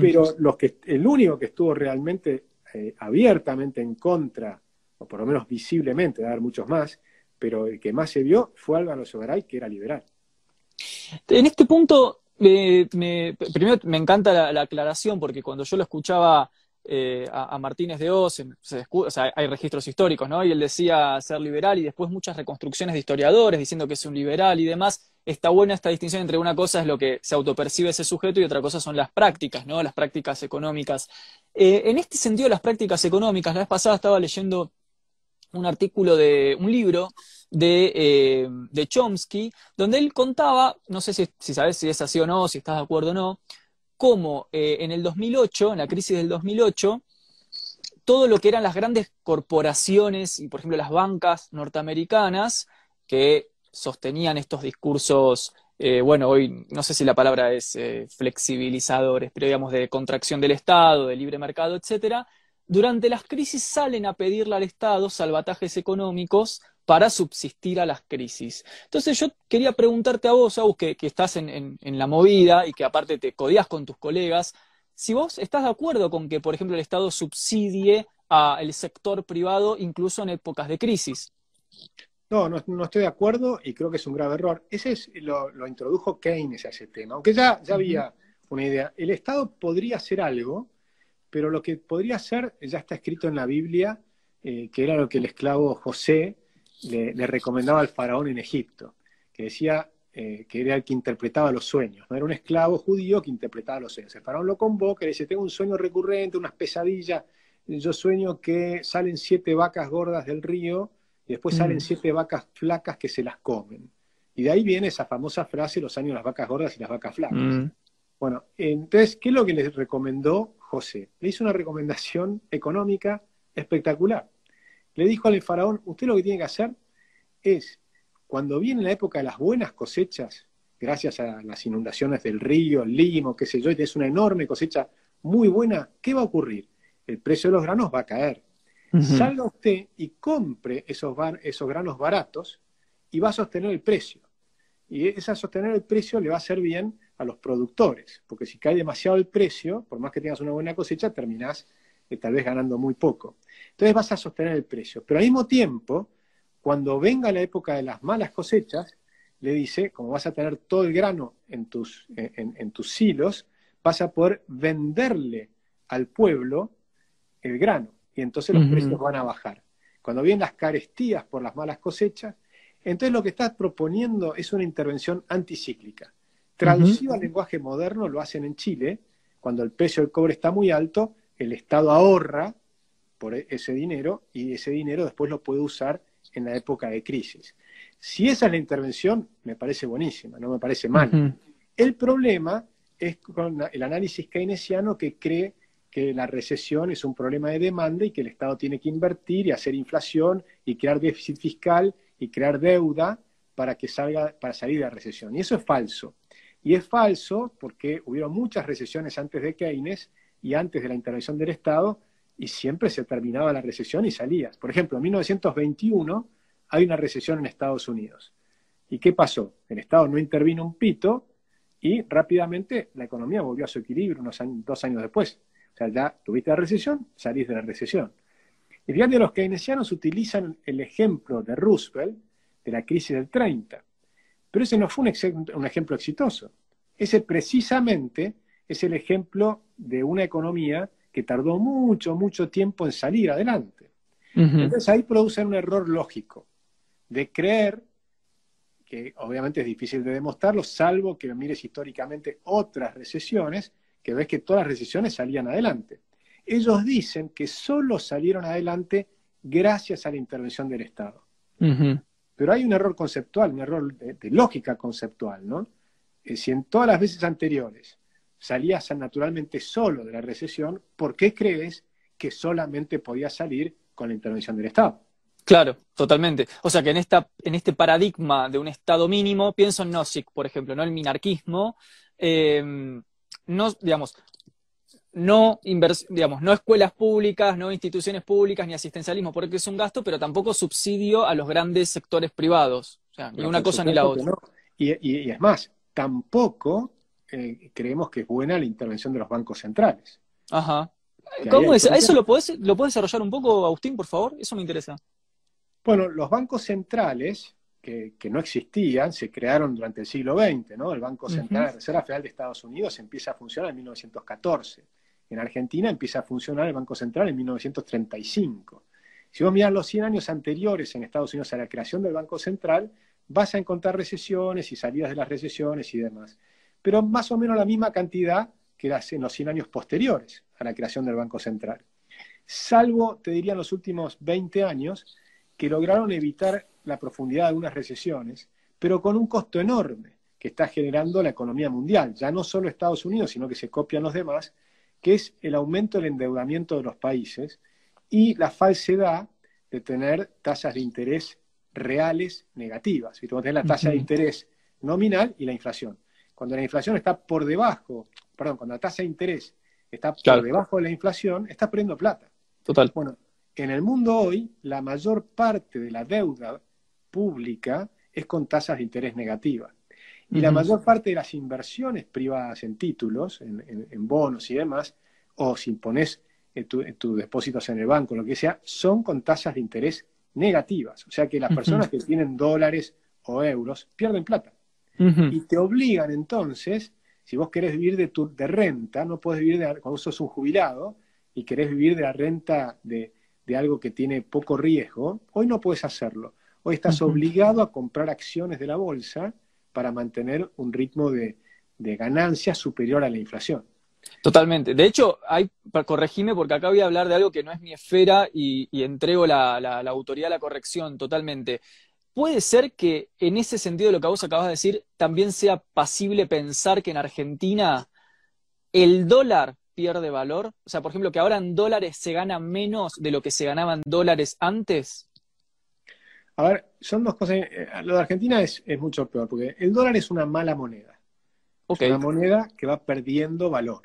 Pero los que, el único que estuvo realmente eh, abiertamente en contra, o por lo menos visiblemente, de haber muchos más, pero el que más se vio fue Álvaro Sogaray, que era liberal. En este punto, me, primero me encanta la, aclaración, porque cuando yo lo escuchaba eh, a, Martínez de Oz, hay registros históricos, ¿no? Y él decía ser liberal y después muchas reconstrucciones de historiadores diciendo que es un liberal y demás. Está buena esta distinción entre una cosa es lo que se autopercibe ese sujeto y otra cosa son las prácticas, ¿no? Las prácticas económicas. Eh, en este sentido, las prácticas económicas, la vez pasada estaba leyendo un artículo de un libro de, eh, de Chomsky, donde él contaba, no sé si, si sabes si es así o no, si estás de acuerdo o no, cómo eh, en el 2008, en la crisis del 2008, todo lo que eran las grandes corporaciones y, por ejemplo, las bancas norteamericanas que sostenían estos discursos, eh, bueno, hoy no sé si la palabra es eh, flexibilizadores, pero digamos de contracción del Estado, de libre mercado, etcétera, durante las crisis salen a pedirle al Estado salvatajes económicos para subsistir a las crisis. Entonces yo quería preguntarte a vos, Agus, que, estás en, la movida y que aparte te codías con tus colegas, si vos estás de acuerdo con que, por ejemplo, el Estado subsidie al sector privado incluso en épocas de crisis. No, no, estoy de acuerdo y creo que es un grave error. Ese es, lo, introdujo Keynes a ese tema, aunque ya, ya había una idea. El Estado podría hacer algo, pero lo que podría hacer ya está escrito en la Biblia, eh, que era lo que el esclavo José le, recomendaba al faraón en Egipto, que decía eh, que era el que interpretaba los sueños, ¿no? era un esclavo judío que interpretaba los sueños. El faraón lo convoca y le dice, tengo un sueño recurrente, unas pesadillas, yo sueño que salen siete vacas gordas del río y después salen mm. siete vacas flacas que se las comen. Y de ahí viene esa famosa frase, los años de las vacas gordas y las vacas flacas. Mm. Bueno, entonces, ¿qué es lo que le recomendó José? Le hizo una recomendación económica espectacular le dijo al faraón, usted lo que tiene que hacer es, cuando viene la época de las buenas cosechas, gracias a las inundaciones del río, el limo, qué sé yo, y es una enorme cosecha muy buena, ¿qué va a ocurrir? El precio de los granos va a caer. Salga usted y compre esos, granos baratos y va a sostener el precio. Y esa sostener el precio le va a hacer bien a los productores, porque si cae demasiado el precio, por más que tengas una buena cosecha, terminás eh, tal vez ganando muy poco. Entonces vas a sostener el precio. Pero al mismo tiempo, cuando venga la época de las malas cosechas, le dice, como vas a tener todo el grano en tus, en, tus silos, vas a poder venderle al pueblo el grano y entonces los precios van a bajar. Cuando vienen las carestías por las malas cosechas, entonces lo que estás proponiendo es una intervención anticíclica. Traducido al lenguaje moderno, lo hacen en Chile, cuando el precio del cobre está muy alto, el Estado ahorra por e-, ese dinero y ese dinero después lo puede usar en la época de crisis. Si esa es la intervención, me parece buenísima, no me parece mal. El problema es con el análisis keynesiano que cree que la recesión es un problema de demanda y que el Estado tiene que invertir y hacer inflación y crear déficit fiscal y crear deuda para que salga para salir de la recesión. Y eso es falso. Y es falso porque hubieron muchas recesiones antes de Keynes y antes de la intervención del Estado, y siempre se terminaba la recesión y salías. Por ejemplo, en 1921 hay una recesión en Estados Unidos. ¿Y qué pasó? El Estado no intervino un pito y rápidamente la economía volvió a su equilibrio unos dos años después. O sea, ya tuviste la recesión, salís de la recesión. Y fíjate, los keynesianos utilizan el ejemplo de Roosevelt de la crisis del 30. Pero ese no fue un, ejemplo exitoso. Ese precisamente es el ejemplo de una economía que tardó mucho, mucho tiempo en salir adelante. Entonces ahí producen un error lógico de creer, que obviamente es difícil de demostrarlo, salvo que mires históricamente otras recesiones, que ves que todas las recesiones salían adelante. Ellos dicen que solo salieron adelante gracias a la intervención del Estado. Pero hay un error conceptual, un error de, lógica conceptual, ¿no? Eh, si en todas las veces anteriores salías naturalmente solo de la recesión, ¿por qué crees que solamente podías salir con la intervención del Estado? Claro, totalmente. O sea que en, esta, en este paradigma de un Estado mínimo, pienso en Nozick, por ejemplo, ¿no? El minarquismo, eh, no, digamos, no, digamos, no escuelas públicas, no instituciones públicas, ni asistencialismo, porque es un gasto, pero tampoco subsidio a los grandes sectores privados. O sea, ni una cosa ni la otra. Y, es más, tampoco eh, creemos que es buena la intervención de los bancos centrales. Ajá. ¿Cómo es? ¿Eso lo puedes lo desarrollar un poco, Agustín, por favor? Eso me interesa. Bueno, los bancos centrales, que, no existían, se crearon durante el siglo XX, ¿no? El Banco Central, la Reserva Federal de Estados Unidos empieza a funcionar en 1914. En Argentina empieza a funcionar el Banco Central en 1935. Si vos mirás los 100 años anteriores en Estados Unidos a la creación del Banco Central, vas a encontrar recesiones y salidas de las recesiones y demás. Pero más o menos la misma cantidad que en los 100 años posteriores a la creación del Banco Central. Salvo, te diría, en los últimos 20 años, que lograron evitar la profundidad de algunas recesiones, pero con un costo enorme que está generando la economía mundial. Ya no solo Estados Unidos, sino que se copian los demás, que es el aumento del endeudamiento de los países y la falsedad de tener tasas de interés reales negativas. Y tenés la tasa de interés nominal y la inflación. Cuando la inflación está por debajo, perdón, cuando la tasa de interés está por debajo de la inflación, está perdiendo plata. Total. Bueno, en el mundo hoy, la mayor parte de la deuda pública es con tasas de interés negativas. Y la mayor parte de las inversiones privadas en títulos, en, bonos y demás, o si pones eh, tus depósitos en el banco, lo que sea, son con tasas de interés negativas. O sea que las personas que tienen dólares o euros pierden plata. Y te obligan entonces, si vos querés vivir de, tu, de renta, no puedes vivir de, cuando sos un jubilado y querés vivir de la renta de, algo que tiene poco riesgo, hoy no puedes hacerlo. Hoy estás obligado a comprar acciones de la bolsa para mantener un ritmo de, ganancia superior a la inflación. Totalmente. De hecho, hay, corregime porque acá voy a hablar de algo que no es mi esfera y, entrego la, autoridad a la corrección totalmente. ¿Puede ser que en ese sentido lo que vos acabas de decir también sea pasible pensar que en Argentina el dólar pierde valor? O sea, por ejemplo, que ahora en dólares se gana menos de lo que se ganaban dólares antes. A ver, son dos cosas. Eh, lo de Argentina es, mucho peor, porque el dólar es una mala moneda. Es una moneda que va perdiendo valor.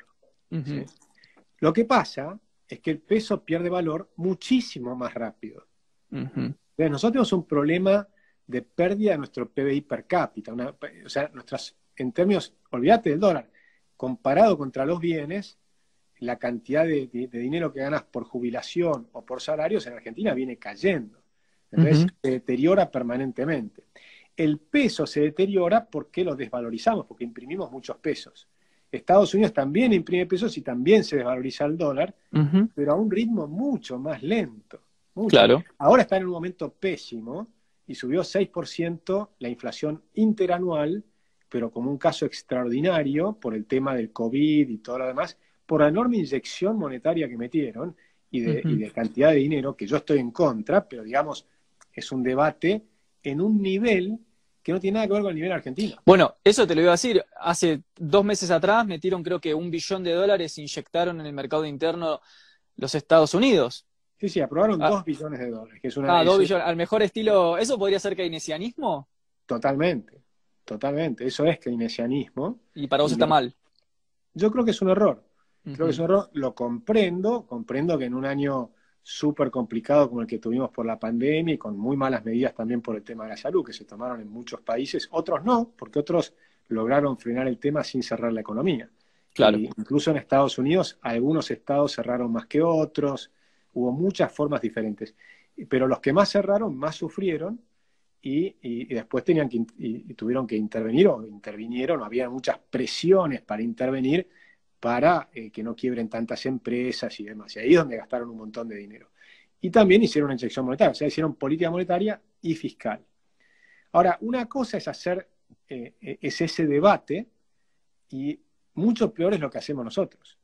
Lo que pasa es que el peso pierde valor muchísimo más rápido. Entonces, nosotros tenemos un problema de pérdida de nuestro PBI per cápita. o sea, nuestras, en términos, olvídate del dólar, comparado contra los bienes, la cantidad de dinero que ganas por jubilación o por salarios en Argentina viene cayendo. Entonces se deteriora permanentemente. El peso se deteriora porque lo desvalorizamos, porque imprimimos muchos pesos. Estados Unidos también imprime pesos y también se desvaloriza el dólar, pero a un ritmo mucho más lento. Claro. Ahora está en un momento pésimo y subió 6% la inflación interanual, pero como un caso extraordinario por el tema del COVID y todo lo demás, por la enorme inyección monetaria que metieron y de, y de cantidad de dinero, que yo estoy en contra, pero digamos, es un debate en un nivel que no tiene nada que ver con el nivel argentino. Bueno, eso te lo iba a decir. Hace dos meses atrás metieron creo que un billón de dólares, inyectaron en el mercado interno los Estados Unidos. Sí, sí, aprobaron ah. dos billones de dólares. ah, dos billones. Al mejor estilo, ¿eso podría ser keynesianismo? Totalmente. totalmente. Eso es keynesianismo. ¿Y para vos está mal? Yo creo que es un error. Creo que es un error. Lo comprendo. Comprendo que en un año súper complicado como el que tuvimos por la pandemia y con muy malas medidas también por el tema de la salud que se tomaron en muchos países, otros no, porque otros lograron frenar el tema sin cerrar la economía. Claro. incluso en Estados Unidos, algunos estados cerraron más que otros, hubo muchas formas diferentes. Pero los que más cerraron, más sufrieron y, después tenían que, y, tuvieron que intervenir o intervinieron, había muchas presiones para intervenir para eh, que no quiebren tantas empresas y demás. Y ahí es donde gastaron un montón de dinero. Y también hicieron una inyección monetaria, o sea, hicieron política monetaria y fiscal. Ahora, una cosa es hacer, eh, es ese debate y mucho peor es lo que hacemos nosotros.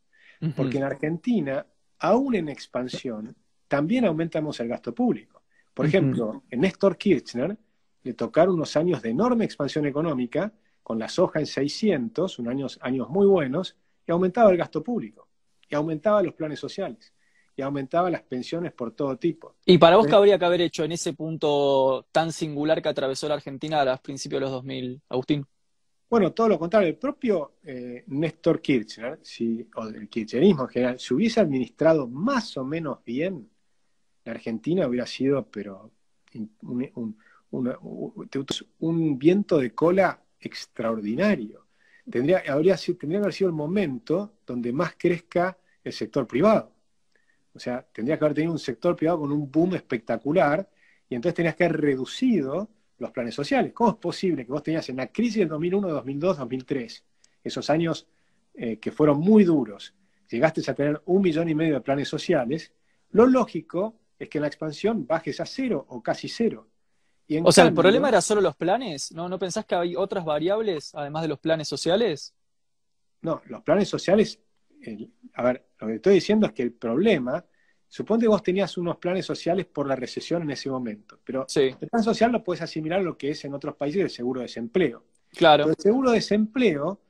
Porque en Argentina, aún en expansión, también aumentamos el gasto público. Por ejemplo, en Néstor Kirchner le tocaron unos años de enorme expansión económica, con la soja en 600, unos años, años muy buenos, y aumentaba el gasto público, y aumentaba los planes sociales, y aumentaba las pensiones por todo tipo. ¿Y para vos qué habría que haber hecho en ese punto tan singular que atravesó la Argentina a principios de los 2000, Agustín? Bueno, todo lo contrario, el propio eh, Néstor Kirchner, si, o el kirchnerismo en general, si hubiese administrado más o menos bien, la Argentina hubiera sido, pero un, un viento de cola extraordinario. Tendría, habría, que haber sido el momento donde más crezca el sector privado. O sea, tendría que haber tenido un sector privado con un boom espectacular y entonces tenías que haber reducido los planes sociales. ¿Cómo es posible que vos tenías en la crisis del 2001, 2002, 2003, esos años eh, que fueron muy duros, llegaste a tener un millón y medio de planes sociales? Lo lógico es que en la expansión bajes a cero o casi cero o sea, ¿el problema era solo los planes? ¿No, ¿No pensás que hay otras variables además de los planes sociales? No, los planes sociales, a ver, lo que estoy diciendo es que el problema, suponte que vos tenías unos planes sociales por la recesión en ese momento, pero el plan social lo puedes asimilar a lo que es en otros países el seguro de desempleo. Claro. el seguro de desempleo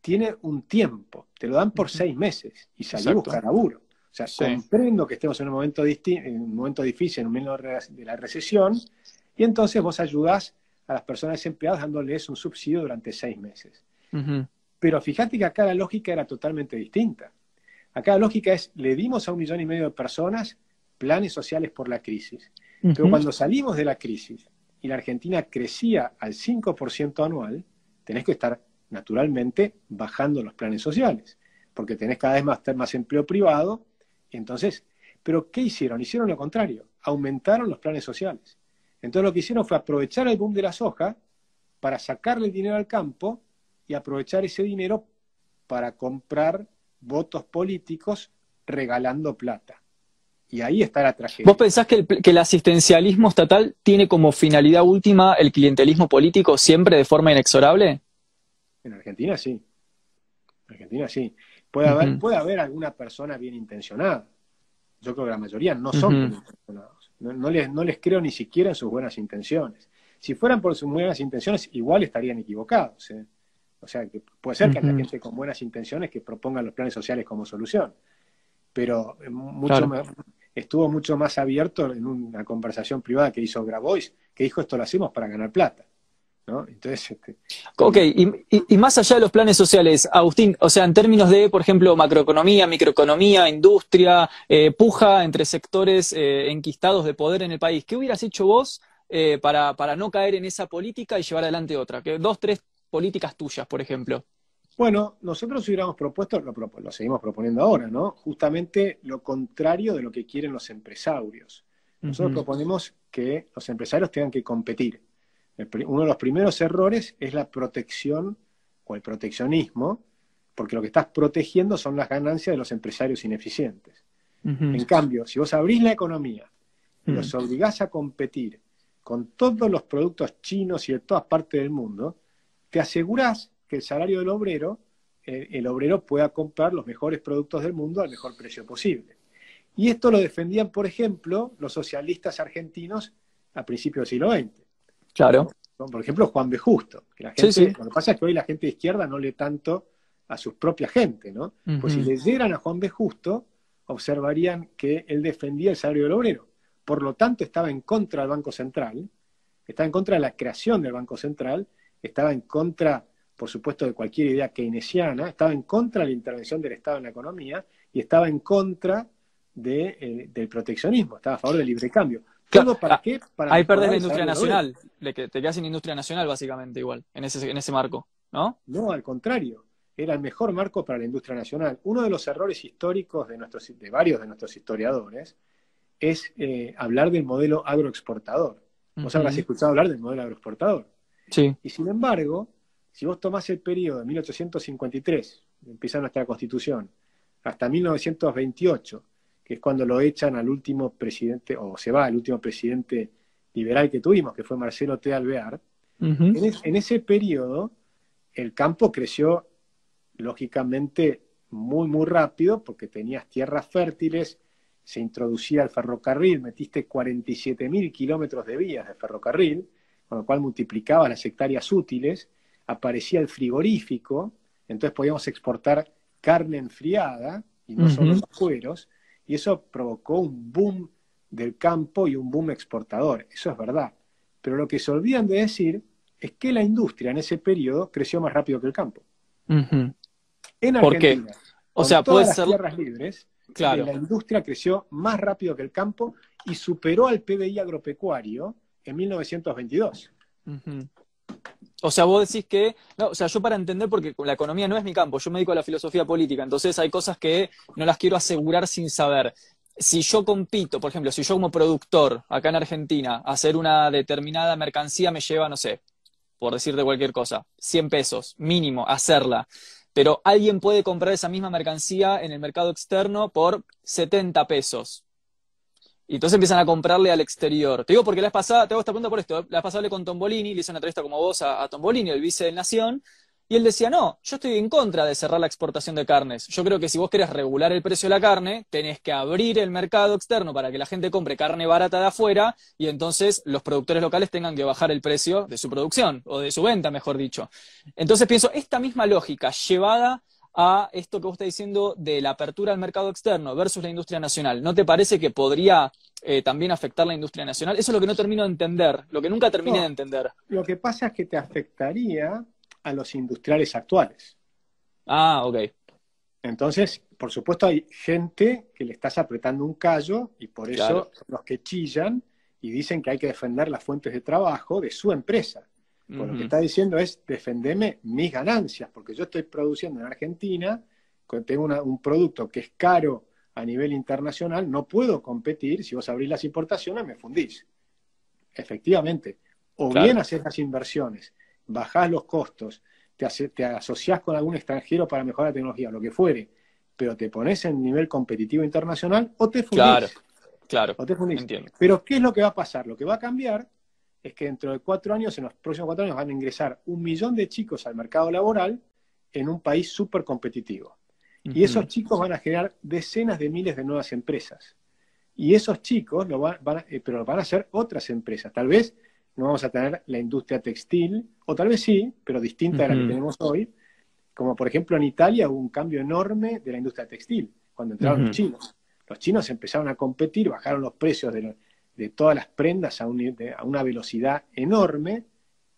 tiene un tiempo, te lo dan por seis meses y salí a buscar laburo. O sea, comprendo que estemos en un momento, en un momento difícil, en un momento de la recesión, y entonces vos ayudás a las personas desempleadas dándoles un subsidio durante seis meses. Pero fíjate que acá la lógica era totalmente distinta. Acá la lógica es, le dimos a un millón y medio de personas planes sociales por la crisis. Pero cuando salimos de la crisis y la Argentina crecía al 5% anual, tenés que estar naturalmente bajando los planes sociales, porque tenés cada vez más, más empleo privado. Y entonces, ¿pero qué hicieron? Hicieron lo contrario, aumentaron los planes sociales. Entonces lo que hicieron fue aprovechar el boom de la soja para sacarle el dinero al campo y aprovechar ese dinero para comprar votos políticos regalando plata. Y ahí está la tragedia. ¿Vos pensás que el, asistencialismo estatal tiene como finalidad última el clientelismo político siempre de forma inexorable? En Argentina sí. En Argentina sí. Puede, haber, puede haber alguna persona bien intencionada. Yo creo que la mayoría no son bien intencionados. No, les, no les creo ni siquiera en sus buenas intenciones. Si fueran por sus buenas intenciones, igual estarían equivocados. ¿eh? O sea, que puede ser que haya gente con buenas intenciones que propongan los planes sociales como solución. Pero eh, estuvo mucho más abierto en una conversación privada que hizo Grabois, que dijo esto lo hacemos para ganar plata. Entonces, este, ok, y, más allá de los planes sociales, Agustín, o sea, en términos de, por ejemplo, macroeconomía, microeconomía, industria, eh, puja entre sectores eh, enquistados de poder en el país, ¿qué hubieras hecho vos eh, para, para, no caer en esa política y llevar adelante otra? Que dos, tres políticas tuyas, por ejemplo. Bueno, nosotros hubiéramos propuesto, lo, lo seguimos proponiendo ahora, ¿no? Justamente lo contrario de lo que quieren los empresarios. Nosotros proponemos que los empresarios tengan que competir uno de los primeros errores es la protección o el proteccionismo, porque lo que estás protegiendo son las ganancias de los empresarios ineficientes. En cambio, si vos abrís la economía y los obligás a competir con todos los productos chinos y de todas partes del mundo, te asegurás que el salario del obrero, eh, el obrero pueda comprar los mejores productos del mundo al mejor precio posible. Y esto lo defendían, por ejemplo, los socialistas argentinos a principios del siglo XX. Claro. Por ejemplo, Juan B. Justo. Que la gente, Lo que pasa es que hoy la gente de izquierda no lee tanto a su propia gente, ¿no? Pues si leyeran a Juan B. Justo, observarían que él defendía el salario del obrero. Por lo tanto, estaba en contra del Banco Central, estaba en contra de la creación del Banco Central estaba en contra, por supuesto, de cualquier idea keynesiana, estaba en contra de la intervención del Estado en la economía y estaba en contra eh, del proteccionismo, estaba a favor del libre cambio. ¿Todo para ah, qué? Para ahí perdés la industria nacional, te quedas sin industria nacional básicamente igual, en ese, en ese marco, ¿no? No, al contrario, era el mejor marco para la industria nacional. Uno de los errores históricos de, nuestros, de varios de nuestros historiadores es eh, hablar del modelo agroexportador. Vos habrás escuchado hablar del modelo agroexportador. Sí. Y sin embargo, si vos tomás el periodo de 1853, empieza nuestra constitución, hasta 1928, que es cuando lo echan al último presidente, o se va al último presidente liberal que tuvimos, que fue Marcelo T. Alvear, en, ese periodo el campo creció lógicamente muy, muy rápido porque tenías tierras fértiles, se introducía el ferrocarril, metiste 47.000 kilómetros de vías de ferrocarril, con lo cual multiplicaba las hectáreas útiles, aparecía el frigorífico, entonces podíamos exportar carne enfriada y no solo los cueros, y eso provocó un boom del campo y un boom exportador, eso es verdad. Pero lo que se olvidan de decir es que la industria en ese periodo creció más rápido que el campo. En Argentina, o sea, puede ser... tierras libres, claro. la industria creció más rápido que el campo y superó al PBI agropecuario en 1922. O sea, vos decís que, no, o sea, yo para entender, porque la economía no es mi campo, yo me dedico a la filosofía política, entonces hay cosas que no las quiero asegurar sin saber. Si yo compito, por ejemplo, si yo como productor acá en Argentina, hacer una determinada mercancía me lleva, no sé, por decirte cualquier cosa, 100 pesos, mínimo, hacerla pero alguien puede comprar esa misma mercancía en el mercado externo por 70 pesos. Y entonces empiezan a comprarle al exterior. Te digo porque la pasada, te hago esta pregunta por esto, la pasada hablé con Tombolini, le hice una entrevista como vos a, a Tombolini, el vice de Nación, y él decía, no, yo estoy en contra de cerrar la exportación de carnes. Yo creo que si vos querés regular el precio de la carne, tenés que abrir el mercado externo para que la gente compre carne barata de afuera y entonces los productores locales tengan que bajar el precio de su producción, o de su venta, mejor dicho. Entonces pienso, esta misma lógica llevada a esto que vos estás diciendo de la apertura al mercado externo versus la industria nacional, ¿no te parece que podría eh, también afectar la industria nacional? Eso es lo que no termino de entender, lo que nunca terminé de entender. Lo que pasa es que te afectaría a los industriales actuales. Ah, ok. Entonces, por supuesto, hay gente que le estás apretando un callo y por eso los que chillan y dicen que hay que defender las fuentes de trabajo de su empresa. Lo que está diciendo es defendeme mis ganancias, porque yo estoy produciendo en Argentina, tengo un producto que es caro a nivel internacional, no puedo competir, si vos abrís las importaciones me fundís. Efectivamente. O bien hacer las inversiones bajás los costos, te, te asociás con algún extranjero para mejorar la tecnología, lo que fuere, pero te pones en nivel competitivo internacional o te fundís. Claro, claro. O te fundís. Pero ¿qué es lo que va a pasar? Lo que va a cambiar es que dentro de cuatro años, en los próximos cuatro años, van a ingresar un millón de chicos al mercado laboral en un país súper competitivo. Y esos chicos van a generar decenas de miles de nuevas empresas. Y esos chicos lo van, van eh, pero lo van a hacer otras empresas. Tal vez no vamos a tener la industria textil, o tal vez sí, pero distinta de la que tenemos hoy, como por ejemplo en Italia hubo un cambio enorme de la industria textil, cuando entraron los chinos. Los chinos empezaron a competir, bajaron los precios de, todas las prendas a, a, una velocidad enorme,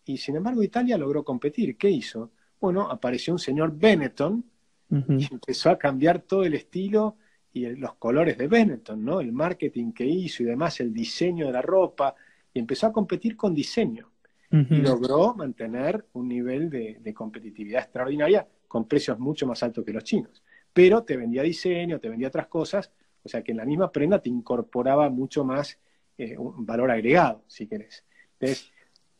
y sin embargo Italia logró competir. ¿Qué hizo? Bueno, apareció un señor Benetton y empezó a cambiar todo el estilo y los colores de Benetton, ¿no? El marketing que hizo y demás, el diseño de la ropa, y empezó a competir con diseño. Y logró mantener un nivel de, competitividad extraordinaria con precios mucho más altos que los chinos. Pero te vendía diseño, te vendía otras cosas, o sea que en la misma prenda te incorporaba mucho más eh, un valor agregado, si querés. Entonces,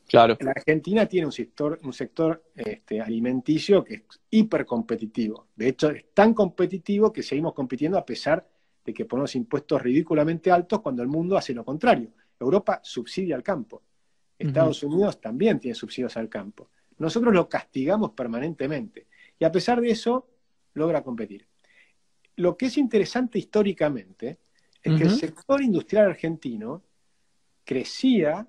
claro. la Argentina tiene un sector, un sector este, alimenticio que es hiper competitivo. De hecho, es tan competitivo que seguimos compitiendo a pesar de que ponemos impuestos ridículamente altos cuando el mundo hace lo contrario. Europa subsidia al campo. Estados Unidos también tiene subsidios al campo. Nosotros lo castigamos permanentemente. Y a pesar de eso, logra competir. Lo que es interesante históricamente es que el sector industrial argentino crecía,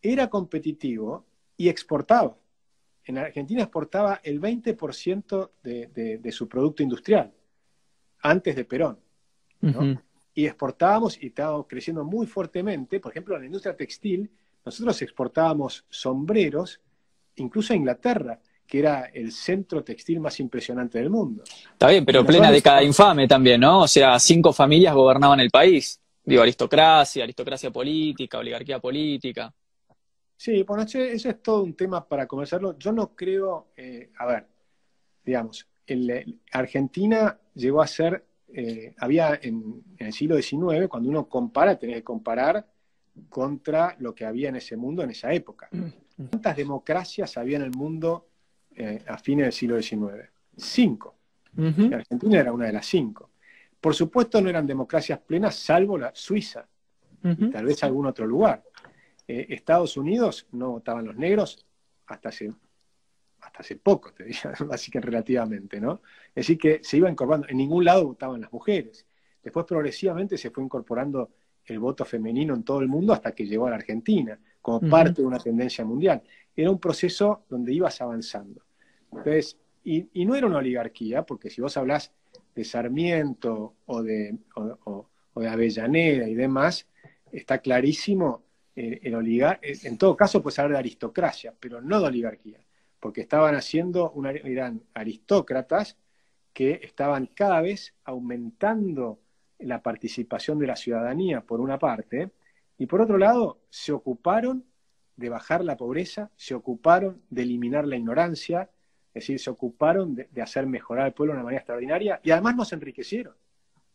era competitivo y exportaba. En Argentina exportaba el 20% de, de, su producto industrial, antes de Perón. ¿no? y exportábamos y estábamos creciendo muy fuertemente. Por ejemplo, en la industria textil, nosotros exportábamos sombreros incluso a Inglaterra, que era el centro textil más impresionante del mundo. Está bien, pero plena década infame también, ¿no? O sea, cinco familias gobernaban el país. Digo, aristocracia, aristocracia política, oligarquía política. Sí, bueno, ese, es todo un tema para conversarlo. Yo no creo, eh, a ver, digamos, Argentina llegó a ser, eh, había en, el siglo XIX, cuando uno compara, tenés que comparar contra lo que había en ese mundo en esa época. Mm. ¿Cuántas democracias había en el mundo eh, a fines del siglo XIX? Cinco. Argentina era una de las cinco. Por supuesto no eran democracias plenas, salvo la Suiza y tal vez algún otro lugar. Eh, Estados Unidos no votaban los negros hasta hace, hasta hace poco, te diría, así que relativamente, ¿no? Es decir, que se iba incorporando, en ningún lado votaban las mujeres. Después progresivamente se fue incorporando el voto femenino en todo el mundo hasta que llegó a la Argentina, como parte de una tendencia mundial. Era un proceso donde ibas avanzando. Entonces, y, no era una oligarquía, porque si vos hablás de Sarmiento o de, Avellaneda y demás, está clarísimo eh, el, oligar en todo caso puedes hablar de aristocracia, pero no de oligarquía, porque estaban haciendo, una, eran aristócratas que estaban cada vez aumentando la participación de la ciudadanía, por una parte, y por otro lado, se ocuparon de bajar la pobreza, se ocuparon de eliminar la ignorancia, es decir, se ocuparon de, hacer mejorar al pueblo de una manera extraordinaria y además nos enriquecieron.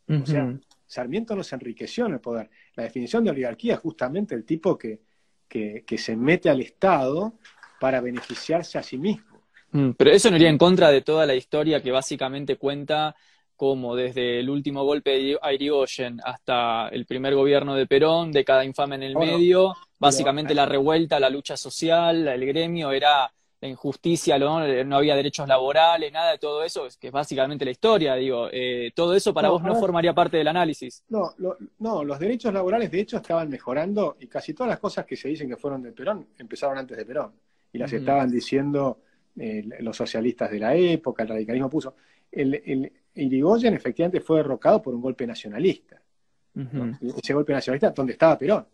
O sea, Sarmiento nos enriqueció en el poder. La definición de oligarquía es justamente el tipo que, que, que se mete al Estado para beneficiarse a sí mismo. Mm, pero eso no iría en contra de toda la historia que básicamente cuenta como desde el último golpe de Irigoyen hasta el primer gobierno de Perón, de cada infame en el medio, básicamente la revuelta, la lucha social, el gremio era la injusticia, ¿no? había derechos laborales, nada de todo eso, que es básicamente la historia, digo, eh, todo eso para vos no formaría parte del análisis. No, no, los derechos laborales de hecho estaban mejorando y casi todas las cosas que se dicen que fueron de Perón empezaron antes de Perón y las estaban diciendo eh, los socialistas de la época, el radicalismo puso. El, el, Irigoyen efectivamente fue derrocado por un golpe nacionalista. Ese golpe nacionalista donde estaba Perón,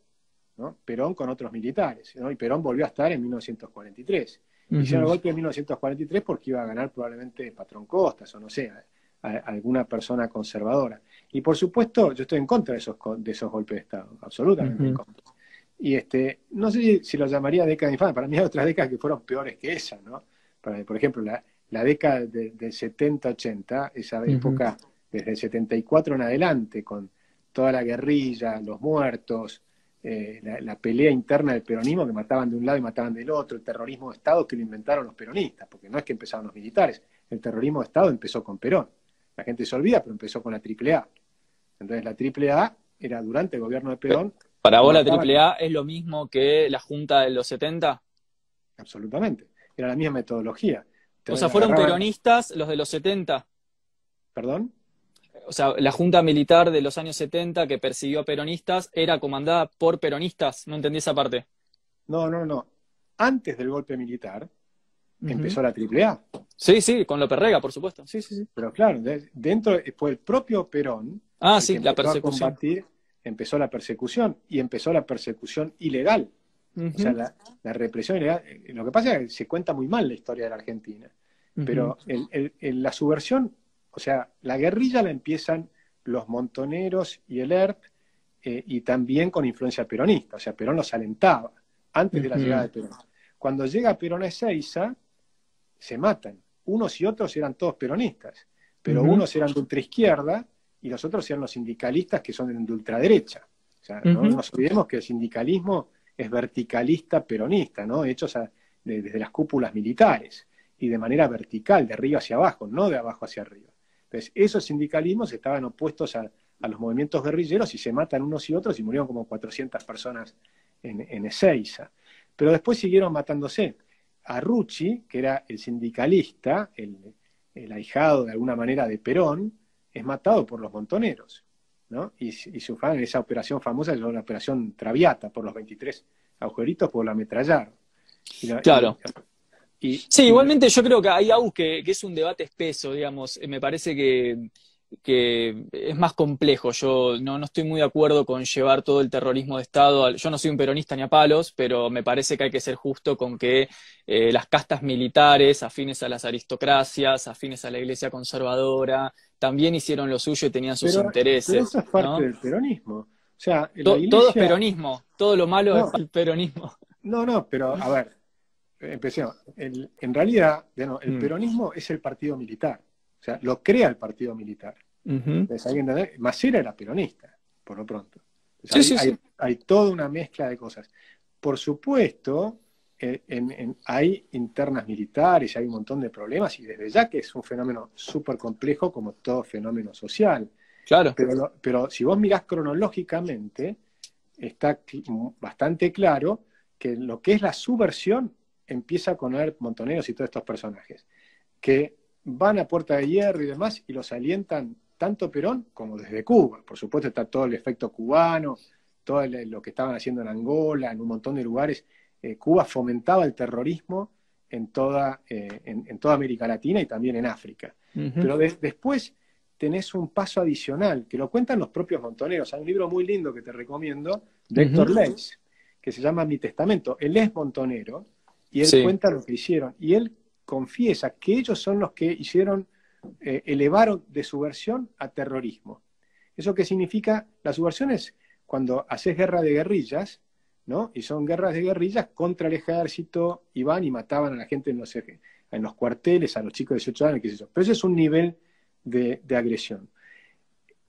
¿no? Perón con otros militares, y Perón volvió a estar en 1943. Hicieron el golpe en 1943 porque iba a ganar probablemente Patrón Costas o no sé, alguna persona conservadora. Y por supuesto, yo estoy en contra de esos, de esos golpes de Estado, absolutamente en contra. Y este, no sé si, lo llamaría década infame, para mí hay otras décadas que fueron peores que esa, ¿no? por ejemplo, la, la década del 70-80, esa época desde el 74 en adelante, con toda la guerrilla, los muertos, eh, la, pelea interna del peronismo que mataban de un lado y mataban del otro, el terrorismo de Estado que lo inventaron los peronistas, porque no es que empezaron los militares, el terrorismo de Estado empezó con Perón. La gente se olvida, pero empezó con la AAA. Entonces la AAA era durante el gobierno de Perón. ¿Para vos la AAA es lo mismo que la Junta de los 70? Absolutamente, era la misma metodología. o sea, fueron peronistas los de los 70. ¿Perdón? O sea, la junta militar de los años 70 que persiguió a peronistas era comandada por peronistas, no entendí esa parte. No, no, no. Antes del golpe militar empezó la AAA. Sí, sí, con López Rega, por supuesto. Sí, sí, sí. Pero claro, dentro fue el propio Perón. Ah, sí, la persecución. empezó la persecución y empezó la persecución ilegal. O sea, la, represión ilegal. Eh, lo que pasa es que se cuenta muy mal la historia de la Argentina. Pero la subversión o sea, la guerrilla la empiezan los montoneros y el ERP, eh, y también con influencia peronista. O sea, Perón los alentaba antes de la llegada de Perón. Cuando llega Perón a Ezeiza, se matan. Unos y otros eran todos peronistas, pero unos eran de ultraizquierda y los otros eran los sindicalistas que son de ultraderecha. O sea, no nos olvidemos que el sindicalismo es verticalista peronista, ¿no? Hechos desde las cúpulas militares y de manera vertical, de arriba hacia abajo, no de abajo hacia arriba. Entonces, esos sindicalismos estaban opuestos a, los movimientos guerrilleros y se matan unos y otros y murieron como 400 personas en, en Ezeiza. Pero después siguieron matándose. A Rucci, que era el sindicalista, el, ahijado de alguna manera de Perón, es matado por los montoneros. ¿no? Y, y en esa operación famosa, la operación Traviata, por los 23 agujeritos, por la ametrallaron. claro sí, igualmente yo creo que hay algo que, es un debate espeso, digamos. Eh, me parece que, que es más complejo. Yo no, no, estoy muy de acuerdo con llevar todo el terrorismo de Estado. Yo no soy un peronista ni a palos, pero me parece que hay que ser justo con que eh, las castas militares, afines a las aristocracias, afines a la iglesia conservadora, también hicieron lo suyo y tenían sus intereses. Pero eso es parte del peronismo. O sea, Todo es peronismo, todo lo malo es el peronismo. No, no, pero a ver, empecemos. en realidad, el mm. peronismo es el partido militar. O sea, lo crea el partido militar. Uh Macera era peronista, por lo pronto. hay, toda una mezcla de cosas. Por supuesto, eh, hay internas militares, hay un montón de problemas, y desde ya que es un fenómeno súper complejo como todo fenómeno social. Claro. Pero, pero si vos mirás cronológicamente, está bastante claro que lo que es la subversión empieza con el Montoneros y todos estos personajes, que van a Puerta de Hierro y demás y los alientan tanto Perón como desde Cuba. Por supuesto está todo el efecto cubano, todo lo que estaban haciendo en Angola, en un montón de lugares. Eh, Cuba fomentaba el terrorismo en toda, eh, en, toda América Latina y también en África. Pero después tenés un paso adicional, que lo cuentan los propios montoneros. Hay un libro muy lindo que te recomiendo, de Héctor Leis, que se llama Mi Testamento. Él es montonero y él cuenta lo que hicieron. Y él confiesa que ellos son los que hicieron, eh, elevaron de subversión a terrorismo. ¿Eso qué significa? La subversión es cuando haces guerra de guerrillas, ¿no? Y son guerras de guerrillas contra el ejército, y van y mataban a la gente en los, en los cuarteles, a los chicos de 18 años, qué sé yo. Pero ese es un nivel de, agresión.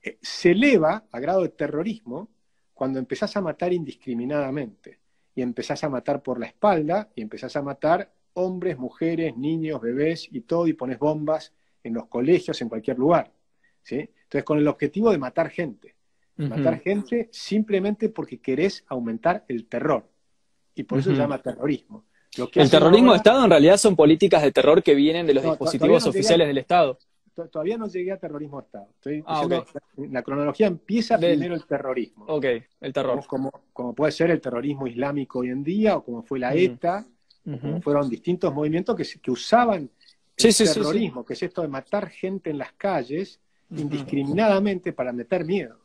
Eh, se eleva a grado de terrorismo cuando empezás a matar indiscriminadamente y empezás a matar por la espalda y empezás a matar hombres, mujeres, niños, bebés y todo, y pones bombas en los colegios, en cualquier lugar. ¿sí? Entonces, con el objetivo de matar gente. Matar gente simplemente porque querés aumentar el terror. Y por eso se llama terrorismo. el terrorismo de Estado en realidad son políticas de terror que vienen de los dispositivos oficiales del Estado. Todavía no llegué a terrorismo de Estado. Estoy ah, la, cronología empieza primero el terrorismo. Ok, el terror. Como, como, puede ser el terrorismo islámico hoy en día, o como fue la ETA, fueron distintos movimientos que, que usaban el terrorismo, que es esto de matar gente en las calles indiscriminadamente para meter miedo.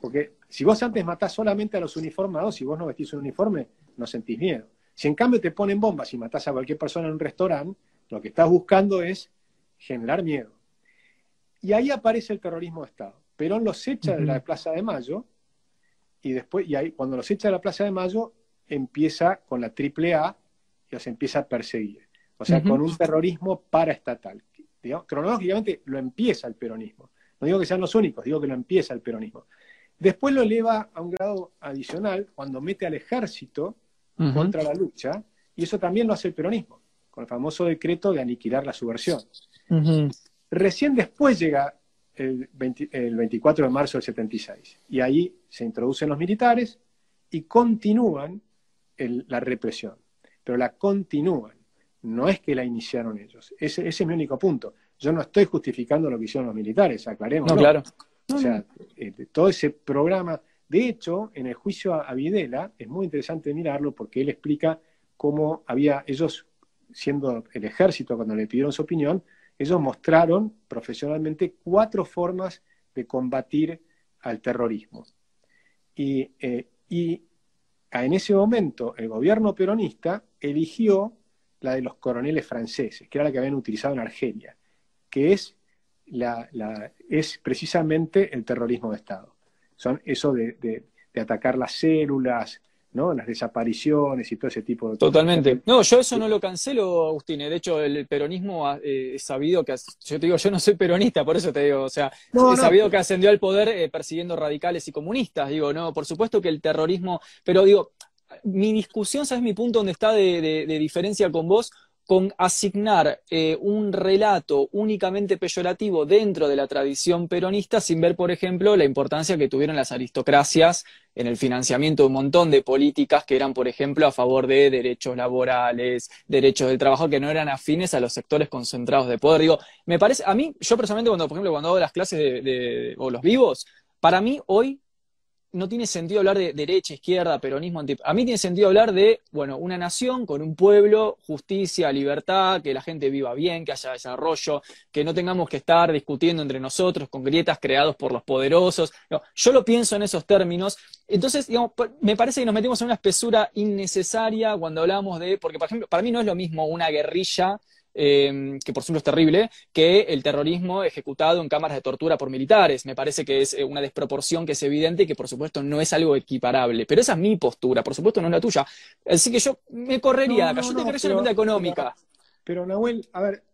porque si vos antes matás solamente a los uniformados, si vos no vestís un uniforme, no sentís miedo. Si en cambio te ponen bombas y matás a cualquier persona en un restaurante, lo que estás buscando es generar miedo. Y ahí aparece el terrorismo de Estado. Perón los echa de la Plaza de Mayo, y después, y ahí, cuando los echa de la Plaza de Mayo, empieza con la AAA y los empieza a perseguir. O sea, con un terrorismo paraestatal. cronológicamente lo empieza el peronismo. No digo que sean los únicos, digo que lo empieza el peronismo. Después lo eleva a un grado adicional cuando mete al ejército contra la lucha, y eso también lo hace el peronismo, con el famoso decreto de aniquilar la subversión. Recién después llega el, el 24 de marzo del 76, y ahí se introducen los militares y continúan la represión, pero la continúan. No es que la iniciaron ellos. Ese, es mi único punto. Yo no estoy justificando lo que hicieron los militares, aclaremos. No, claro. O sea, eh, todo ese programa. De hecho, en el juicio a, Videla es muy interesante mirarlo porque él explica cómo había ellos, siendo el ejército cuando le pidieron su opinión, ellos mostraron profesionalmente cuatro formas de combatir al terrorismo. Y, eh, y en ese momento el gobierno peronista eligió la de los coroneles franceses, que era la que habían utilizado en Argelia, que es, la, es precisamente el terrorismo de Estado. Son eso de atacar las células, ¿no? Las desapariciones y todo ese tipo de Totalmente. No, yo eso no lo cancelo, Agustín. De hecho, el peronismo ha eh, sabido que, yo te digo, yo no soy peronista, por eso te digo, o sea, he sabido que ascendió al poder eh, persiguiendo radicales y comunistas. Digo, no, por supuesto que el terrorismo, pero digo, mi discusión, ¿sabes mi punto donde está de diferencia con vos? Con asignar eh, un relato únicamente peyorativo dentro de la tradición peronista sin ver, por ejemplo, la importancia que tuvieron las aristocracias en el financiamiento de un montón de políticas que eran, por ejemplo, a favor de derechos laborales, derechos del trabajo, que no eran afines a los sectores concentrados de poder. Digo, me parece, a mí, yo personalmente, cuando, por ejemplo, cuando hago las clases de, o los vivos, para mí hoy no tiene sentido hablar de derecha, izquierda, peronismo, anti... a mí tiene sentido hablar de, bueno, una nación con un pueblo, justicia, libertad, que la gente viva bien, que haya desarrollo, que no tengamos que estar discutiendo entre nosotros con grietas creados por los poderosos. yo lo pienso en esos términos. Entonces, digamos, me parece que nos metimos en una espesura innecesaria cuando hablamos de, porque por ejemplo, para mí no es lo mismo una guerrilla Em, que por supuesto es terrible, que el terrorismo ejecutado en cámaras de tortura por militares. Me parece que es eh, una desproporción que es evidente y que por supuesto no es algo equiparable. Pero esa es mi postura, por supuesto no es la tuya. Así que yo me correría acá, yo te querría una económica. Pero, Nahuel, a ver,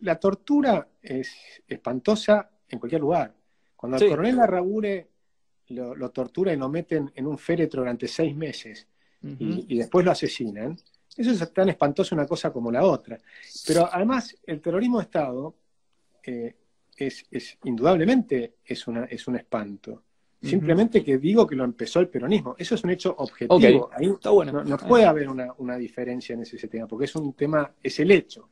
la tortura es espantosa en cualquier lugar. Cuando al coronel Arrabure lo, tortura y lo meten en un féretro durante seis meses y después lo asesinan, eso es tan espantoso una cosa como la otra. Pero además, el terrorismo de Estado eh, es, indudablemente es, una, es un espanto. Simplemente que digo que lo empezó el peronismo. Eso es un hecho objetivo. Ahí Está bueno. no, puede haber una, una, diferencia en ese tema, porque es un tema, es el hecho.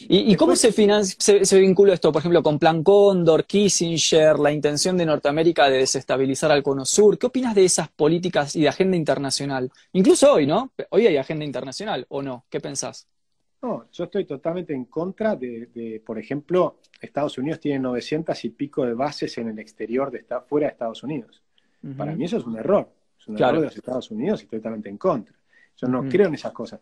¿Y, cómo se, se, vincula esto, por ejemplo, con Plan Cóndor, Kissinger, la intención de Norteamérica de desestabilizar al Cono Sur? ¿Qué opinas de esas políticas y de agenda internacional? Incluso hoy, ¿no? Hoy hay agenda internacional, ¿o no? ¿Qué pensás? No, yo estoy totalmente en contra de, por ejemplo, Estados Unidos tiene 900 y pico de bases en el exterior, de fuera de Estados Unidos. Para mí eso es un error. Es un error de los Estados Unidos y estoy totalmente en contra. Yo no creo en esas cosas.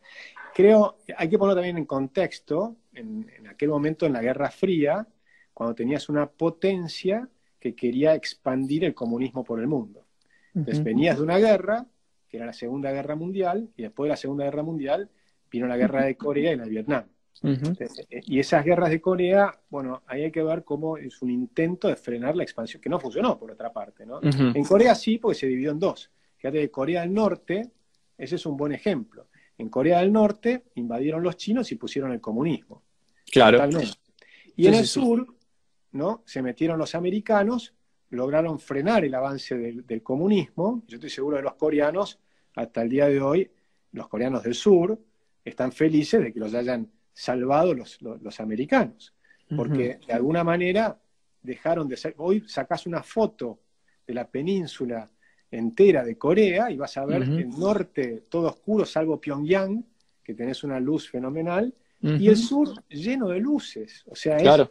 Creo, hay que ponerlo también en contexto, en, aquel momento en la Guerra Fría, cuando tenías una potencia que quería expandir el comunismo por el mundo. Entonces venías de una guerra, que era la Segunda Guerra Mundial, y después de la Segunda Guerra Mundial vino la Guerra de Corea y la de Vietnam. Eh, y esas guerras de Corea, bueno, ahí hay que ver cómo es un intento de frenar la expansión, que no funcionó por otra parte, ¿no? En Corea sí, porque se dividió en dos. Fíjate que Corea del Norte ese es un buen ejemplo. En Corea del Norte invadieron los chinos y pusieron el comunismo. Claro. Y en el sur, ¿no? Se metieron los americanos, lograron frenar el avance del, comunismo. Yo estoy seguro de los coreanos, hasta el día de hoy, los coreanos del sur, están felices de que los hayan salvado los, americanos. Porque de alguna manera dejaron de ser. Hoy sacás una foto de la península entera de Corea y vas a ver el norte todo oscuro, salvo Pyongyang, que tenés una luz fenomenal, y el sur lleno de luces. O sea, es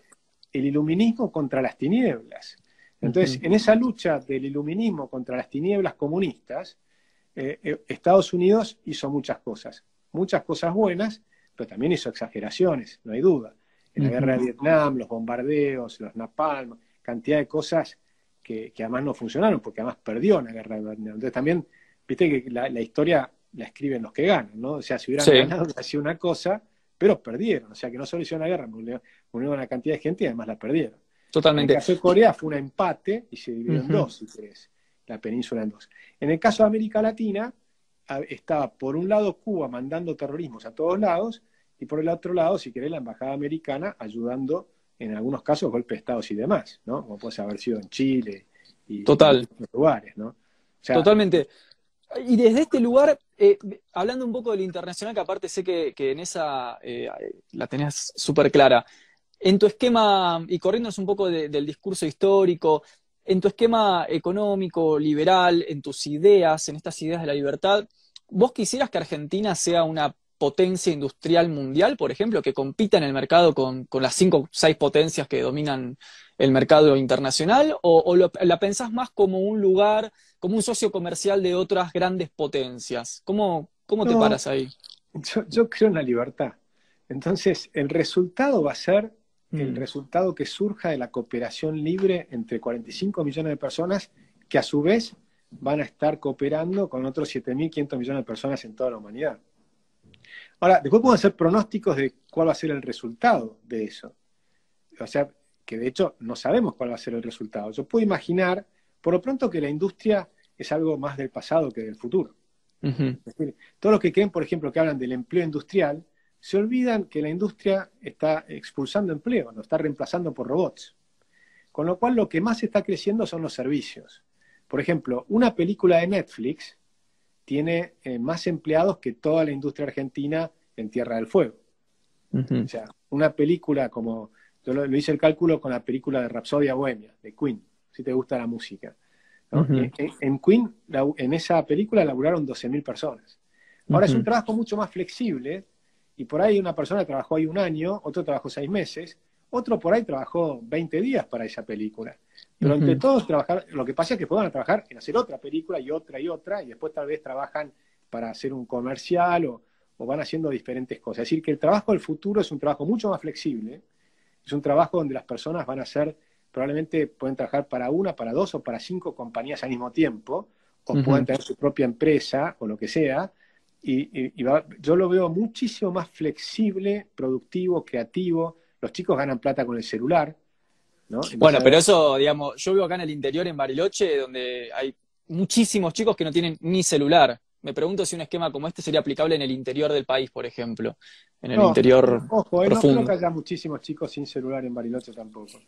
el iluminismo contra las tinieblas. Entonces, en esa lucha del iluminismo contra las tinieblas comunistas, eh, eh, Estados Unidos hizo muchas cosas, muchas cosas buenas, pero también hizo exageraciones, no hay duda. En la guerra de Vietnam, los bombardeos, los napalm, cantidad de cosas que, además no funcionaron, porque además perdió en la guerra de Vietnam. Entonces también, viste que la, historia la escriben los que ganan, ¿no? O sea, si hubieran ganado, hubiera sido una cosa, pero perdieron. O sea, que no solo hicieron la guerra, murieron una cantidad de gente y además la perdieron. Totalmente. En el caso de Corea fue un empate y se dividió en dos, si querés, la península en dos. En el caso de América Latina, estaba por un lado Cuba mandando terrorismos a todos lados y por el otro lado, si querés, la embajada americana ayudando en algunos casos golpes de Estados y demás, ¿no? Como puede haber sido en Chile y Total. en otros lugares, ¿no? Totalmente. Y desde este lugar, eh, hablando un poco del internacional, que aparte sé que, en esa eh, la tenías súper clara, en tu esquema, y corriéndonos un poco del discurso histórico, en tu esquema económico, liberal, en tus ideas, en estas ideas de la libertad, ¿vos quisieras que Argentina sea una potencia industrial mundial, por ejemplo, que compita en el mercado con, las cinco o seis potencias que dominan el mercado internacional? ¿O, la pensás más como un lugar, como un socio comercial de otras grandes potencias? ¿Cómo, cómo te paras ahí? Yo, creo en la libertad. Entonces, el resultado va a ser el mm. resultado que surja de la cooperación libre entre 45 millones de personas que a su vez van a estar cooperando con otros 7.500 millones de personas en toda la humanidad. Ahora, después podemos hacer pronósticos de cuál va a ser el resultado de eso. O sea, que de hecho no sabemos cuál va a ser el resultado. Yo puedo imaginar, por lo pronto, que la industria es algo más del pasado que del futuro. todos los que creen, por ejemplo, que hablan del empleo industrial, se olvidan que la industria está expulsando empleo, lo está reemplazando por robots. Con lo cual, lo que más está creciendo son los servicios. Por ejemplo, una película de Netflix tiene eh, más empleados que toda la industria argentina en Tierra del Fuego. O sea, una película como, yo lo, hice el cálculo con la película de Rapsodia Bohemia, de Queen, si te gusta la música. en, Queen, en esa película laburaron 12.000 personas. Ahora es un trabajo mucho más flexible y por ahí una persona trabajó ahí un año, otro trabajó seis meses, otro por ahí trabajó 20 días para esa película. Pero entre todos trabajar, lo que pasa es que puedan trabajar en hacer otra película y otra y otra, y después tal vez trabajan para hacer un comercial o, o van haciendo diferentes cosas. Es decir, que el trabajo del futuro es un trabajo mucho más flexible, es un trabajo donde las personas van a ser, probablemente pueden trabajar para una, para dos o para cinco compañías al mismo tiempo, o pueden tener su propia empresa o lo que sea, y, yo lo veo muchísimo más flexible, productivo, creativo. Los chicos ganan plata con el celular. ¿No? bueno, pero eso, digamos, yo vivo acá en el interior, en Bariloche, donde hay muchísimos chicos que no tienen ni celular. Me pregunto si un esquema como este sería aplicable en el interior del país, por ejemplo, en el interior ojo, eh, No creo que haya muchísimos chicos sin celular en Bariloche tampoco.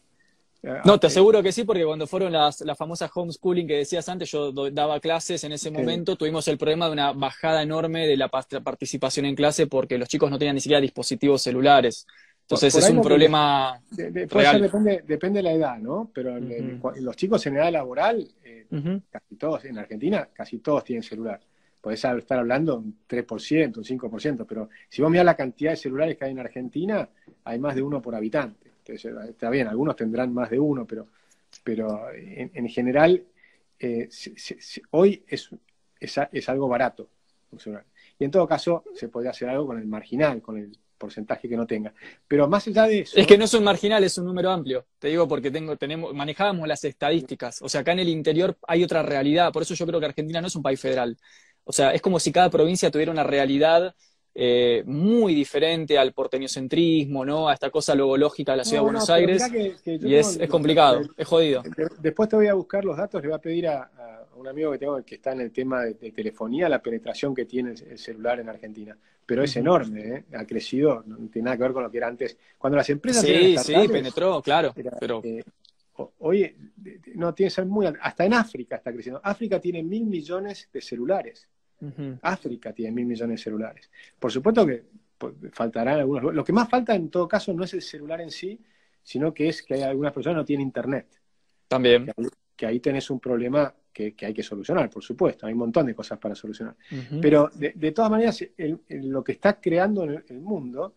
Eh, no, te aseguro que sí, porque cuando fueron las, las famosas homeschooling que decías antes, yo daba clases en ese momento, tuvimos el problema de una bajada enorme de la participación en clase porque los chicos no tenían ni siquiera dispositivos celulares. Entonces es un problema real. Depende, depende, de la edad, ¿no? Pero los chicos en edad laboral, eh, casi todos, en Argentina, casi todos tienen celular. Podés estar hablando un 3%, un 5%, pero si vos mirás la cantidad de celulares que hay en Argentina, hay más de uno por habitante está bien, algunos tendrán más de uno, pero, pero en, general eh, hoy es, es, algo barato Y en todo caso se podría hacer algo con el marginal, con el porcentaje que no tenga. Pero más allá de eso... Es que no es un marginal, es un número amplio. Te digo porque tengo, tenemos, manejábamos las estadísticas. O sea, acá en el interior hay otra realidad. Por eso yo creo que Argentina no es un país federal. O sea, es como si cada provincia tuviera una realidad eh, muy diferente al porteñocentrismo, ¿no? A esta cosa logológica de la ciudad de Buenos Aires. y es, complicado, es jodido. después te voy a buscar los datos, le voy a pedir a, un amigo que tengo que está en el tema de, telefonía la penetración que tiene el, celular en Argentina. Pero es enorme, ¿eh? ha crecido, no tiene nada que ver con lo que era antes. Cuando las empresas. Sí, sí, penetró, claro. pero... Eh, hoy no tiene que ser muy. Hasta en África está creciendo. África tiene mil millones de celulares. África tiene mil millones de celulares. Por supuesto que faltarán algunos. Lo que más falta en todo caso no es el celular en sí, sino que es que hay algunas personas que no tienen internet. También. Que, ahí tenés un problema que, hay que solucionar, por supuesto. Hay un montón de cosas para solucionar. Pero de, todas maneras, lo que está creando en el, mundo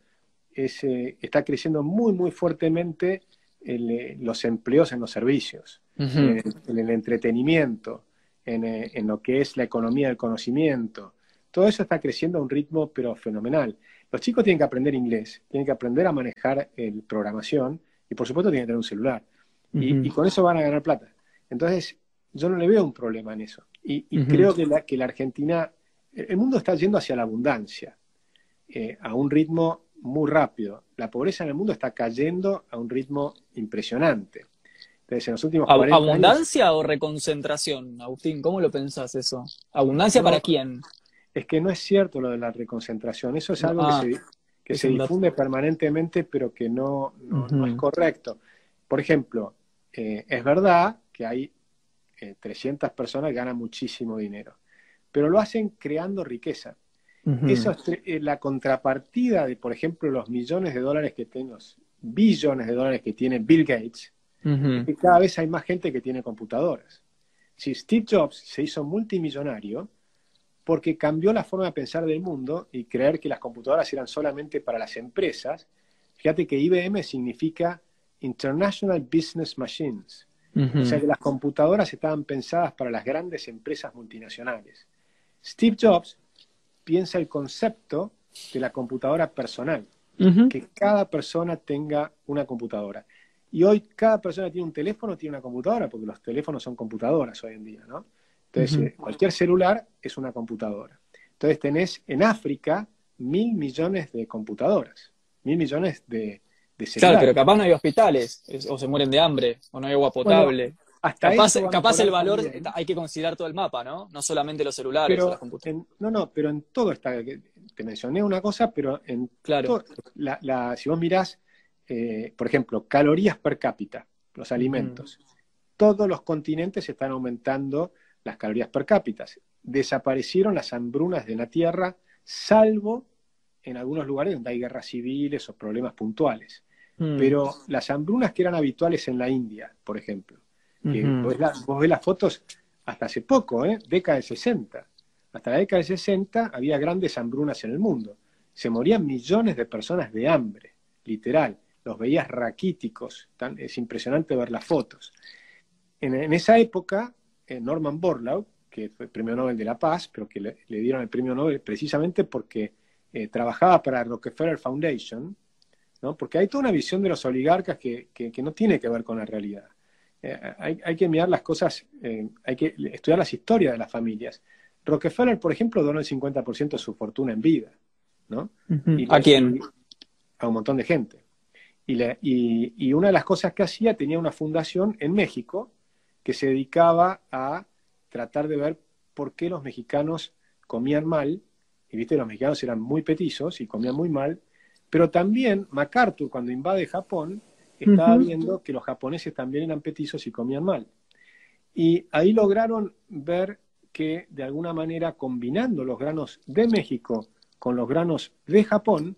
es, eh, está creciendo muy, muy fuertemente eh, los empleos en los servicios, en, el entretenimiento, eh, en, lo que es la economía del conocimiento. Todo eso está creciendo a un ritmo pero fenomenal. Los chicos tienen que aprender inglés, tienen que aprender a manejar el programación y por supuesto tienen que tener un celular. y, con eso van a ganar plata. Entonces, yo no le veo un problema en eso. Y, creo que la, que la Argentina, el mundo está yendo hacia la abundancia, eh, a un ritmo muy rápido. La pobreza en el mundo está cayendo a un ritmo impresionante. ¿Abundancia o reconcentración, Agustín? ¿Cómo lo pensás eso? ¿Abundancia para quién? Es que no es cierto lo de la reconcentración. Eso es algo que ah, se, difunde permanentemente, pero que no, no, es correcto. Por ejemplo, eh, es verdad que hay 300 eh, personas que ganan muchísimo dinero, pero lo hacen creando riqueza. Eso es eh, la contrapartida de, por ejemplo, los millones de dólares que tienen, los billones de dólares que tiene Bill Gates y cada vez hay más gente que tiene computadoras. Si Steve Jobs se hizo multimillonario porque cambió la forma de pensar del mundo y creer que las computadoras eran solamente para las empresas, fíjate que IBM significa International Business Machines. O sea que las computadoras estaban pensadas para las grandes empresas multinacionales. Steve Jobs piensa el concepto de la computadora personal, que cada persona tenga una computadora. Y hoy cada persona tiene un teléfono, tiene una computadora, porque los teléfonos son computadoras hoy en día, ¿no? Entonces, eh, cualquier celular es una computadora. Entonces, tenés en África mil millones de computadoras, mil millones de, de. Claro, pero capaz no hay hospitales, o se mueren de hambre, o no hay agua potable. hasta capaz, el valor, hay que considerar todo el mapa, ¿no? No solamente los celulares o las computadoras. no, no, pero en todo está, te mencioné una cosa, pero en claro. la, si vos mirás eh, por ejemplo, calorías per cápita, los alimentos. Todos los continentes están aumentando las calorías per cápita. Desaparecieron las hambrunas de la Tierra, salvo en algunos lugares donde hay guerras civiles o problemas puntuales. Mm. Pero las hambrunas que eran habituales en la India, por ejemplo, vos, ves las fotos, hasta hace poco, ¿eh? década de 60. Hasta la década de 60 había grandes hambrunas en el mundo. Se morían millones de personas de hambre, literal. Los veías raquíticos. es impresionante ver las fotos. En, esa época, eh, Norman Borlaug, que fue el premio Nobel de la Paz, pero que le, dieron el premio Nobel precisamente porque eh, trabajaba para Rockefeller Foundation, ¿no? porque hay toda una visión de los oligarcas que, no tiene que ver con la realidad. Eh, hay, que mirar las cosas, hay que estudiar las historias de las familias. Rockefeller, por ejemplo, donó el 50% de su fortuna en vida. ¿no? ¿A quién? A un montón de gente. Y, una de las cosas que hacía, tenía una fundación en México que se dedicaba a tratar de ver por qué los mexicanos comían mal, y viste, los mexicanos eran muy petizos y comían muy mal, pero también MacArthur, cuando invade Japón, estaba viendo que los japoneses también eran petizos y comían mal. Y ahí lograron ver que de alguna manera combinando los granos de México con los granos de Japón,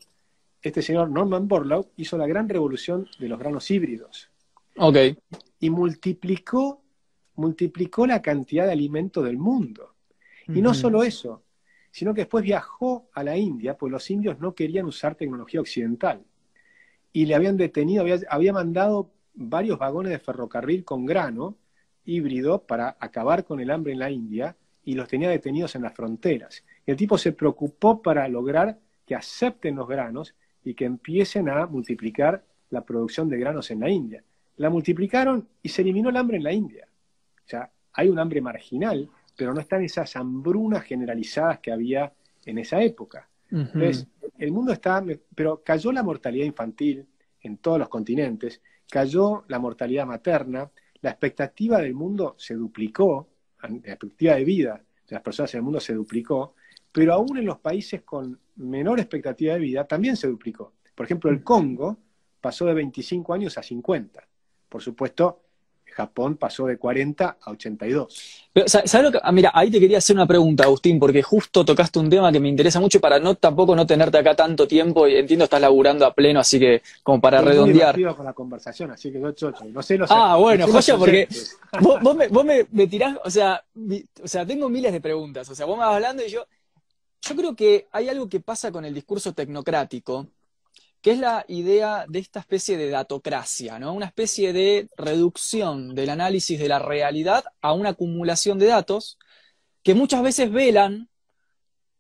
este señor Norman Borlaug hizo la gran revolución de los granos híbridos. Ok. Y multiplicó, multiplicó la cantidad de alimento del mundo. Y no solo eso, sino que después viajó a la India, pues los indios no querían usar tecnología occidental. Y le habían detenido, había, mandado varios vagones de ferrocarril con grano híbrido para acabar con el hambre en la India y los tenía detenidos en las fronteras. El tipo se preocupó para lograr que acepten los granos y que empiecen a multiplicar la producción de granos en la India. La multiplicaron y se eliminó el hambre en la India. O sea, hay un hambre marginal, pero no están esas hambrunas generalizadas que había en esa época. Entonces, el mundo está, pero cayó la mortalidad infantil en todos los continentes, cayó la mortalidad materna, la expectativa del mundo se duplicó, la expectativa de vida de las personas en el mundo se duplicó, pero aún en los países con menor expectativa de vida también se duplicó. Por ejemplo, el Congo pasó de 25 años a 50. Por supuesto, Japón pasó de 40 a 82. ¿sabes lo que? Ah, mira, ahí te quería hacer una pregunta, Agustín, porque justo tocaste un tema que me interesa mucho para no tampoco no tenerte acá tanto tiempo y entiendo estás laburando a pleno, así que como para redondear. con la conversación, así que no sé, no sé. Ah, bueno, porque vos, me, me, tirás, o sea, o sea, tengo miles de preguntas, o sea, vos me vas hablando y yo, yo creo que hay algo que pasa con el discurso tecnocrático, que es la idea de esta especie de datocracia, ¿no? Una especie de reducción del análisis de la realidad a una acumulación de datos que muchas veces velan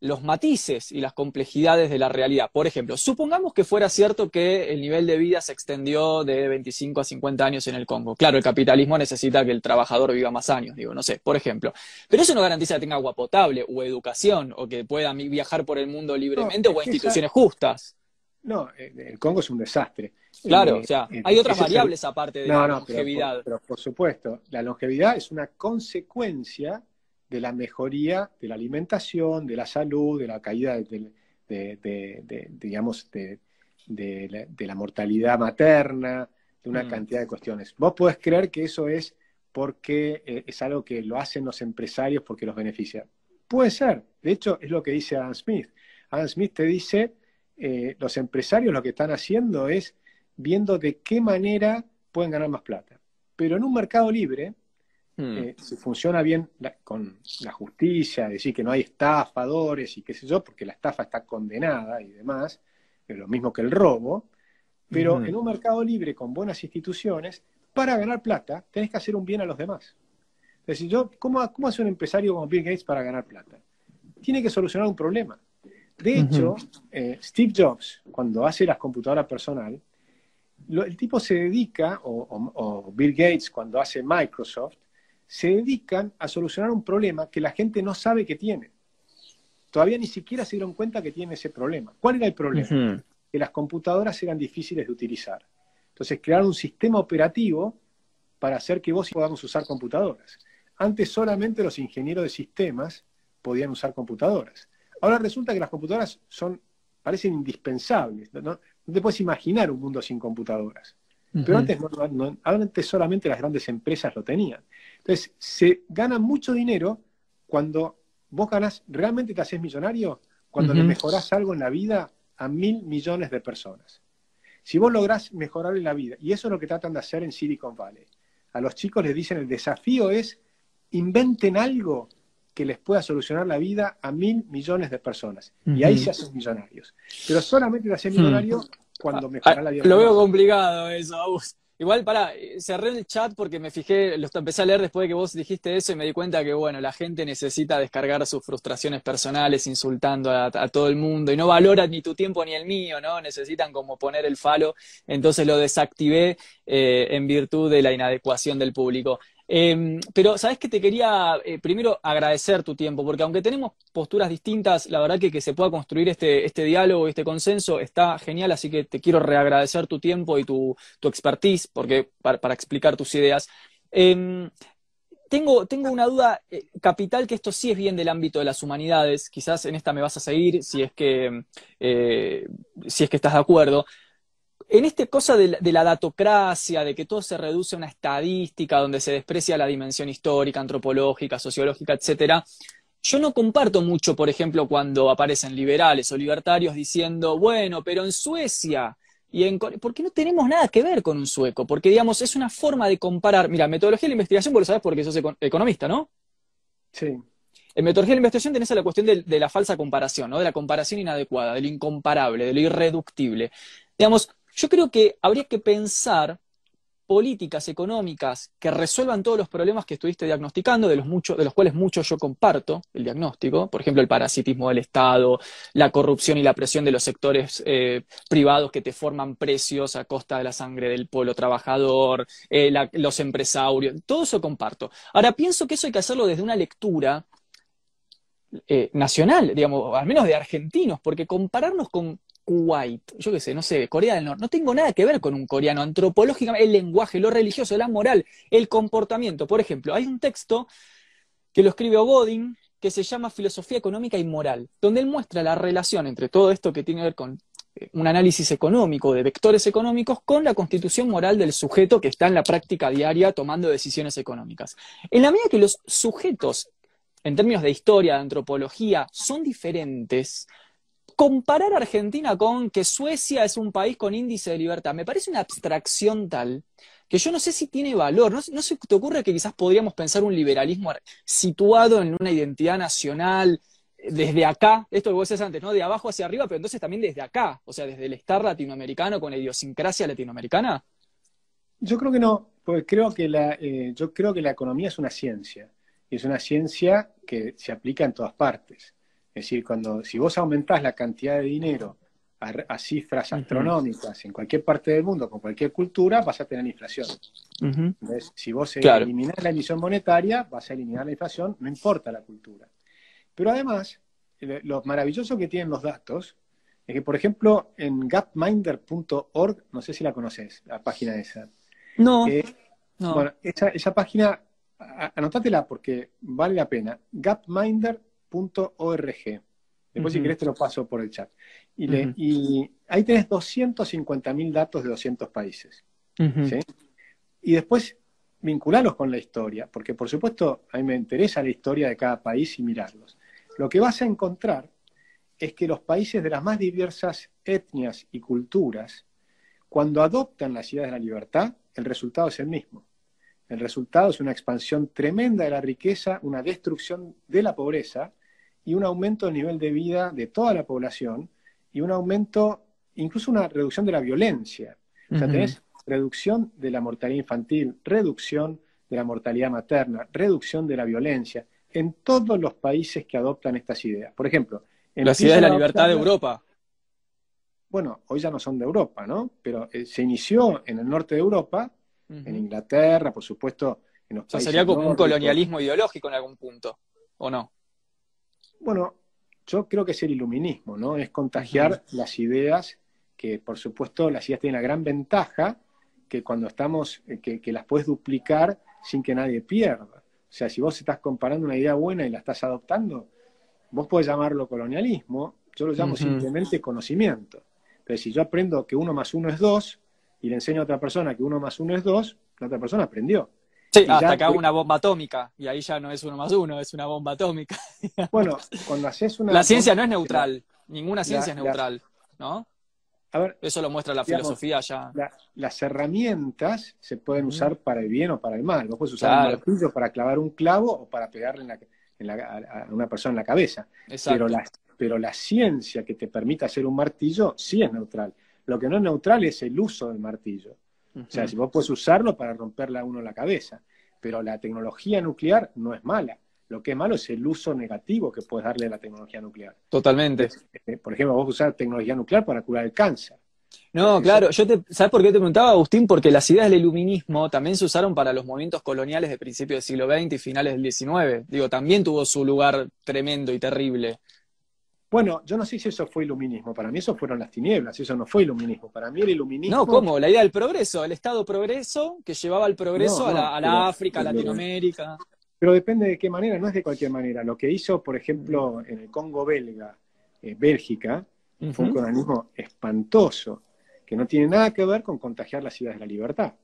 los matices y las complejidades de la realidad. Por ejemplo, supongamos que fuera cierto que el nivel de vida se extendió de 25 a 50 años en el Congo. Claro, el capitalismo necesita que el trabajador viva más años, digo, no sé, por ejemplo. Pero eso no garantiza que tenga agua potable o educación o que pueda viajar por el mundo libremente o instituciones justas. No, eh, el Congo es un desastre. Claro, eh, o sea, eh, hay otras variables aparte de la longevidad. pero por supuesto, la longevidad es una consecuencia de la mejoría de la alimentación, de la salud, de la caída de, digamos, de, la, mortalidad materna, de una mm. cantidad de cuestiones. Vos podés creer que eso es porque eh, es algo que lo hacen los empresarios porque los beneficia. Puede ser. De hecho, es lo que dice Adam Smith. Adam Smith te dice, eh, los empresarios lo que están haciendo es viendo de qué manera pueden ganar más plata. Pero en un mercado libre, Hmm. Eh, si funciona bien con la justicia, decir que no hay estafadores y qué sé yo, porque la estafa está condenada y demás, es lo mismo que el robo, pero en un mercado libre con buenas instituciones, para ganar plata, tenés que hacer un bien a los demás. Es decir, yo, ¿cómo, cómo hace un empresario como Bill Gates para ganar plata? Tiene que solucionar un problema. De hecho, eh, Steve Jobs, cuando hace las computadoras personal, el tipo se dedica, o Bill Gates cuando hace Microsoft, se dedican a solucionar un problema que la gente no sabe que tiene. Todavía ni siquiera se dieron cuenta que tiene ese problema. ¿Cuál era el problema? Que las computadoras eran difíciles de utilizar. Entonces crearon un sistema operativo para hacer que vos y podamos usar computadoras. Antes solamente los ingenieros de sistemas podían usar computadoras. Ahora resulta que las computadoras son, parecen indispensables. No, te puedes imaginar un mundo sin computadoras. Pero antes, antes solamente las grandes empresas lo tenían. Entonces, se gana mucho dinero cuando vos ganás, realmente te haces millonario, cuando le mejorás algo en la vida a mil millones de personas. Si vos lográs mejorar en la vida, y eso es lo que tratan de hacer en Silicon Valley, a los chicos les dicen el desafío es inventen algo que les pueda solucionar la vida a mil millones de personas. Y ahí se hacen millonarios. Pero solamente se hacen millonarios cuando mejora la vida. Lo veo complicado eso, Augusto. Igual, para, cerré el chat porque me fijé, lo empecé a leer después de que vos dijiste eso y me di cuenta que, bueno, la gente necesita descargar sus frustraciones personales insultando a, todo el mundo y no valora ni tu tiempo ni el mío, ¿no? Necesitan como poner el falo. Entonces lo desactivé eh, en virtud de la inadecuación del público. Em, pero, ¿sabes que Te quería eh, primero agradecer tu tiempo, porque aunque tenemos posturas distintas, la verdad que que se pueda construir este, este diálogo, este consenso, está genial, así que te quiero reagradecer tu tiempo y tu, tu expertise porque, para, explicar tus ideas. Em, tengo, tengo, una duda eh, capital, que esto sí es bien del ámbito de las humanidades, quizás en esta me vas a seguir si es que, eh, si es que estás de acuerdo en este cosa de, la datocracia, de que todo se reduce a una estadística donde se desprecia la dimensión histórica, antropológica, sociológica, etcétera, yo no comparto mucho, por ejemplo, cuando aparecen liberales o libertarios diciendo, bueno, pero en Suecia y en porque no tenemos nada que ver con un sueco, porque digamos, es una forma de comparar, mira, metodología de la investigación, vos lo sabes porque sos economista, ¿no? Sí. En metodología de la investigación tenés la cuestión de, de, la falsa comparación, ¿no? De la comparación inadecuada, de lo incomparable, de lo irreductible. Digamos, yo creo que habría que pensar políticas económicas que resuelvan todos los problemas que estuviste diagnosticando, de los, de los cuales muchos yo comparto el diagnóstico, por ejemplo, el parasitismo del Estado, la corrupción y la presión de los sectores eh, privados que te forman precios a costa de la sangre del pueblo trabajador, eh, los empresarios, todo eso comparto. Ahora, pienso que eso hay que hacerlo desde una lectura eh, nacional, digamos, al menos de argentinos, porque compararnos con Kuwait, yo qué sé, no sé, Corea del Norte. No tengo nada que ver con un coreano. Antropológicamente, el lenguaje, lo religioso, la moral, el comportamiento. Por ejemplo, hay un texto que lo escribe Godin que se llama Filosofía Económica y Moral, donde él muestra la relación entre todo esto que tiene que ver con eh, un análisis económico, de vectores económicos, con la constitución moral del sujeto que está en la práctica diaria tomando decisiones económicas. En la medida que los sujetos, en términos de historia, de antropología, son diferentes, comparar Argentina con que Suecia es un país con índice de libertad me parece una abstracción tal que yo no sé si tiene valor. ¿No, se te ocurre que quizás podríamos pensar un liberalismo situado en una identidad nacional desde acá? Esto que vos decías antes, ¿no? De abajo hacia arriba, pero entonces también desde acá, o sea, desde el estar latinoamericano con la idiosincrasia latinoamericana. Yo creo que no, porque creo que la, eh, yo creo que la economía es una ciencia, y es una ciencia que se aplica en todas partes. Es decir, cuando, si vos aumentás la cantidad de dinero a, cifras astronómicas en cualquier parte del mundo, con cualquier cultura, vas a tener inflación. si vos eliminás la emisión monetaria, vas a eliminar la inflación, no importa la cultura. Pero además, lo maravilloso que tienen los datos es que, por ejemplo, en gapminder.org, no sé si la conoces, la página esa. No. Eh, bueno, esa, esa página, anótatela porque vale la pena. Gapminder .org. Después, si querés, te lo paso por el chat. Y, y ahí tenés 250.000 datos de 200 países. Y después, vincularlos con la historia, porque por supuesto a mí me interesa la historia de cada país y mirarlos. Lo que vas a encontrar es que los países de las más diversas etnias y culturas, cuando adoptan las ideas de la libertad, el resultado es el mismo. El resultado es una expansión tremenda de la riqueza, una destrucción de la pobreza y un aumento del nivel de vida de toda la población y un aumento, incluso una reducción de la violencia. O sea, tenés reducción de la mortalidad infantil, reducción de la mortalidad materna, reducción de la violencia en todos los países que adoptan estas ideas. Por ejemplo, en las ideas de la libertad de Europa. Bueno, hoy ya no son de Europa, ¿no? Pero eh, se inició en el norte de Europa, en Inglaterra, por supuesto, en los países. sería como un colonialismo ideológico en algún punto, ¿o no? Bueno, yo creo que es el iluminismo, ¿no? Es contagiar las ideas, que por supuesto las ideas tienen la gran ventaja que cuando estamos, eh, que, las puedes duplicar sin que nadie pierda. O sea, si vos estás comparando una idea buena y la estás adoptando, vos podés llamarlo colonialismo, yo lo llamo simplemente conocimiento. Pero si yo aprendo que uno más uno es dos y le enseño a otra persona que uno más uno es dos, la otra persona aprendió. Sí, hasta que hago una bomba atómica, y ahí ya no es uno más uno, es una bomba atómica. Bueno, cuando haces una... La ciencia no es neutral, ninguna ciencia es neutral, ¿no? A ver, Eso lo muestra la filosofía ya. las herramientas se pueden usar para el bien o para el mal. Vos puedes usar un martillo para clavar un clavo o para pegarle a una persona en la cabeza. Pero la, pero la ciencia que te permite hacer un martillo sí es neutral. Lo que no es neutral es el uso del martillo. O sea, si vos puedes usarlo para romperle a uno la cabeza, pero la tecnología nuclear no es mala. Lo que es malo es el uso negativo que puedes darle a la tecnología nuclear. Totalmente. Eh, por ejemplo, vos usar tecnología nuclear para curar el cáncer. No, claro, yo te, ¿sabes por qué te preguntaba, Agustín? Porque las ideas del iluminismo también se usaron para los movimientos coloniales de principios del siglo XX y finales del XIX. Digo, también tuvo su lugar tremendo y terrible. Bueno, yo no sé si eso fue iluminismo. Para mí eso fueron las tinieblas. Eso no fue iluminismo. Para mí el iluminismo. No, ¿cómo? La idea del progreso, el Estado progreso que llevaba el progreso a la, África, a Latinoamérica. Pero depende de qué manera, no es de cualquier manera. Lo que hizo, por ejemplo, en el Congo belga, eh, Bélgica, fue un organismo espantoso, que no tiene nada que ver con contagiar las ideas de la libertad.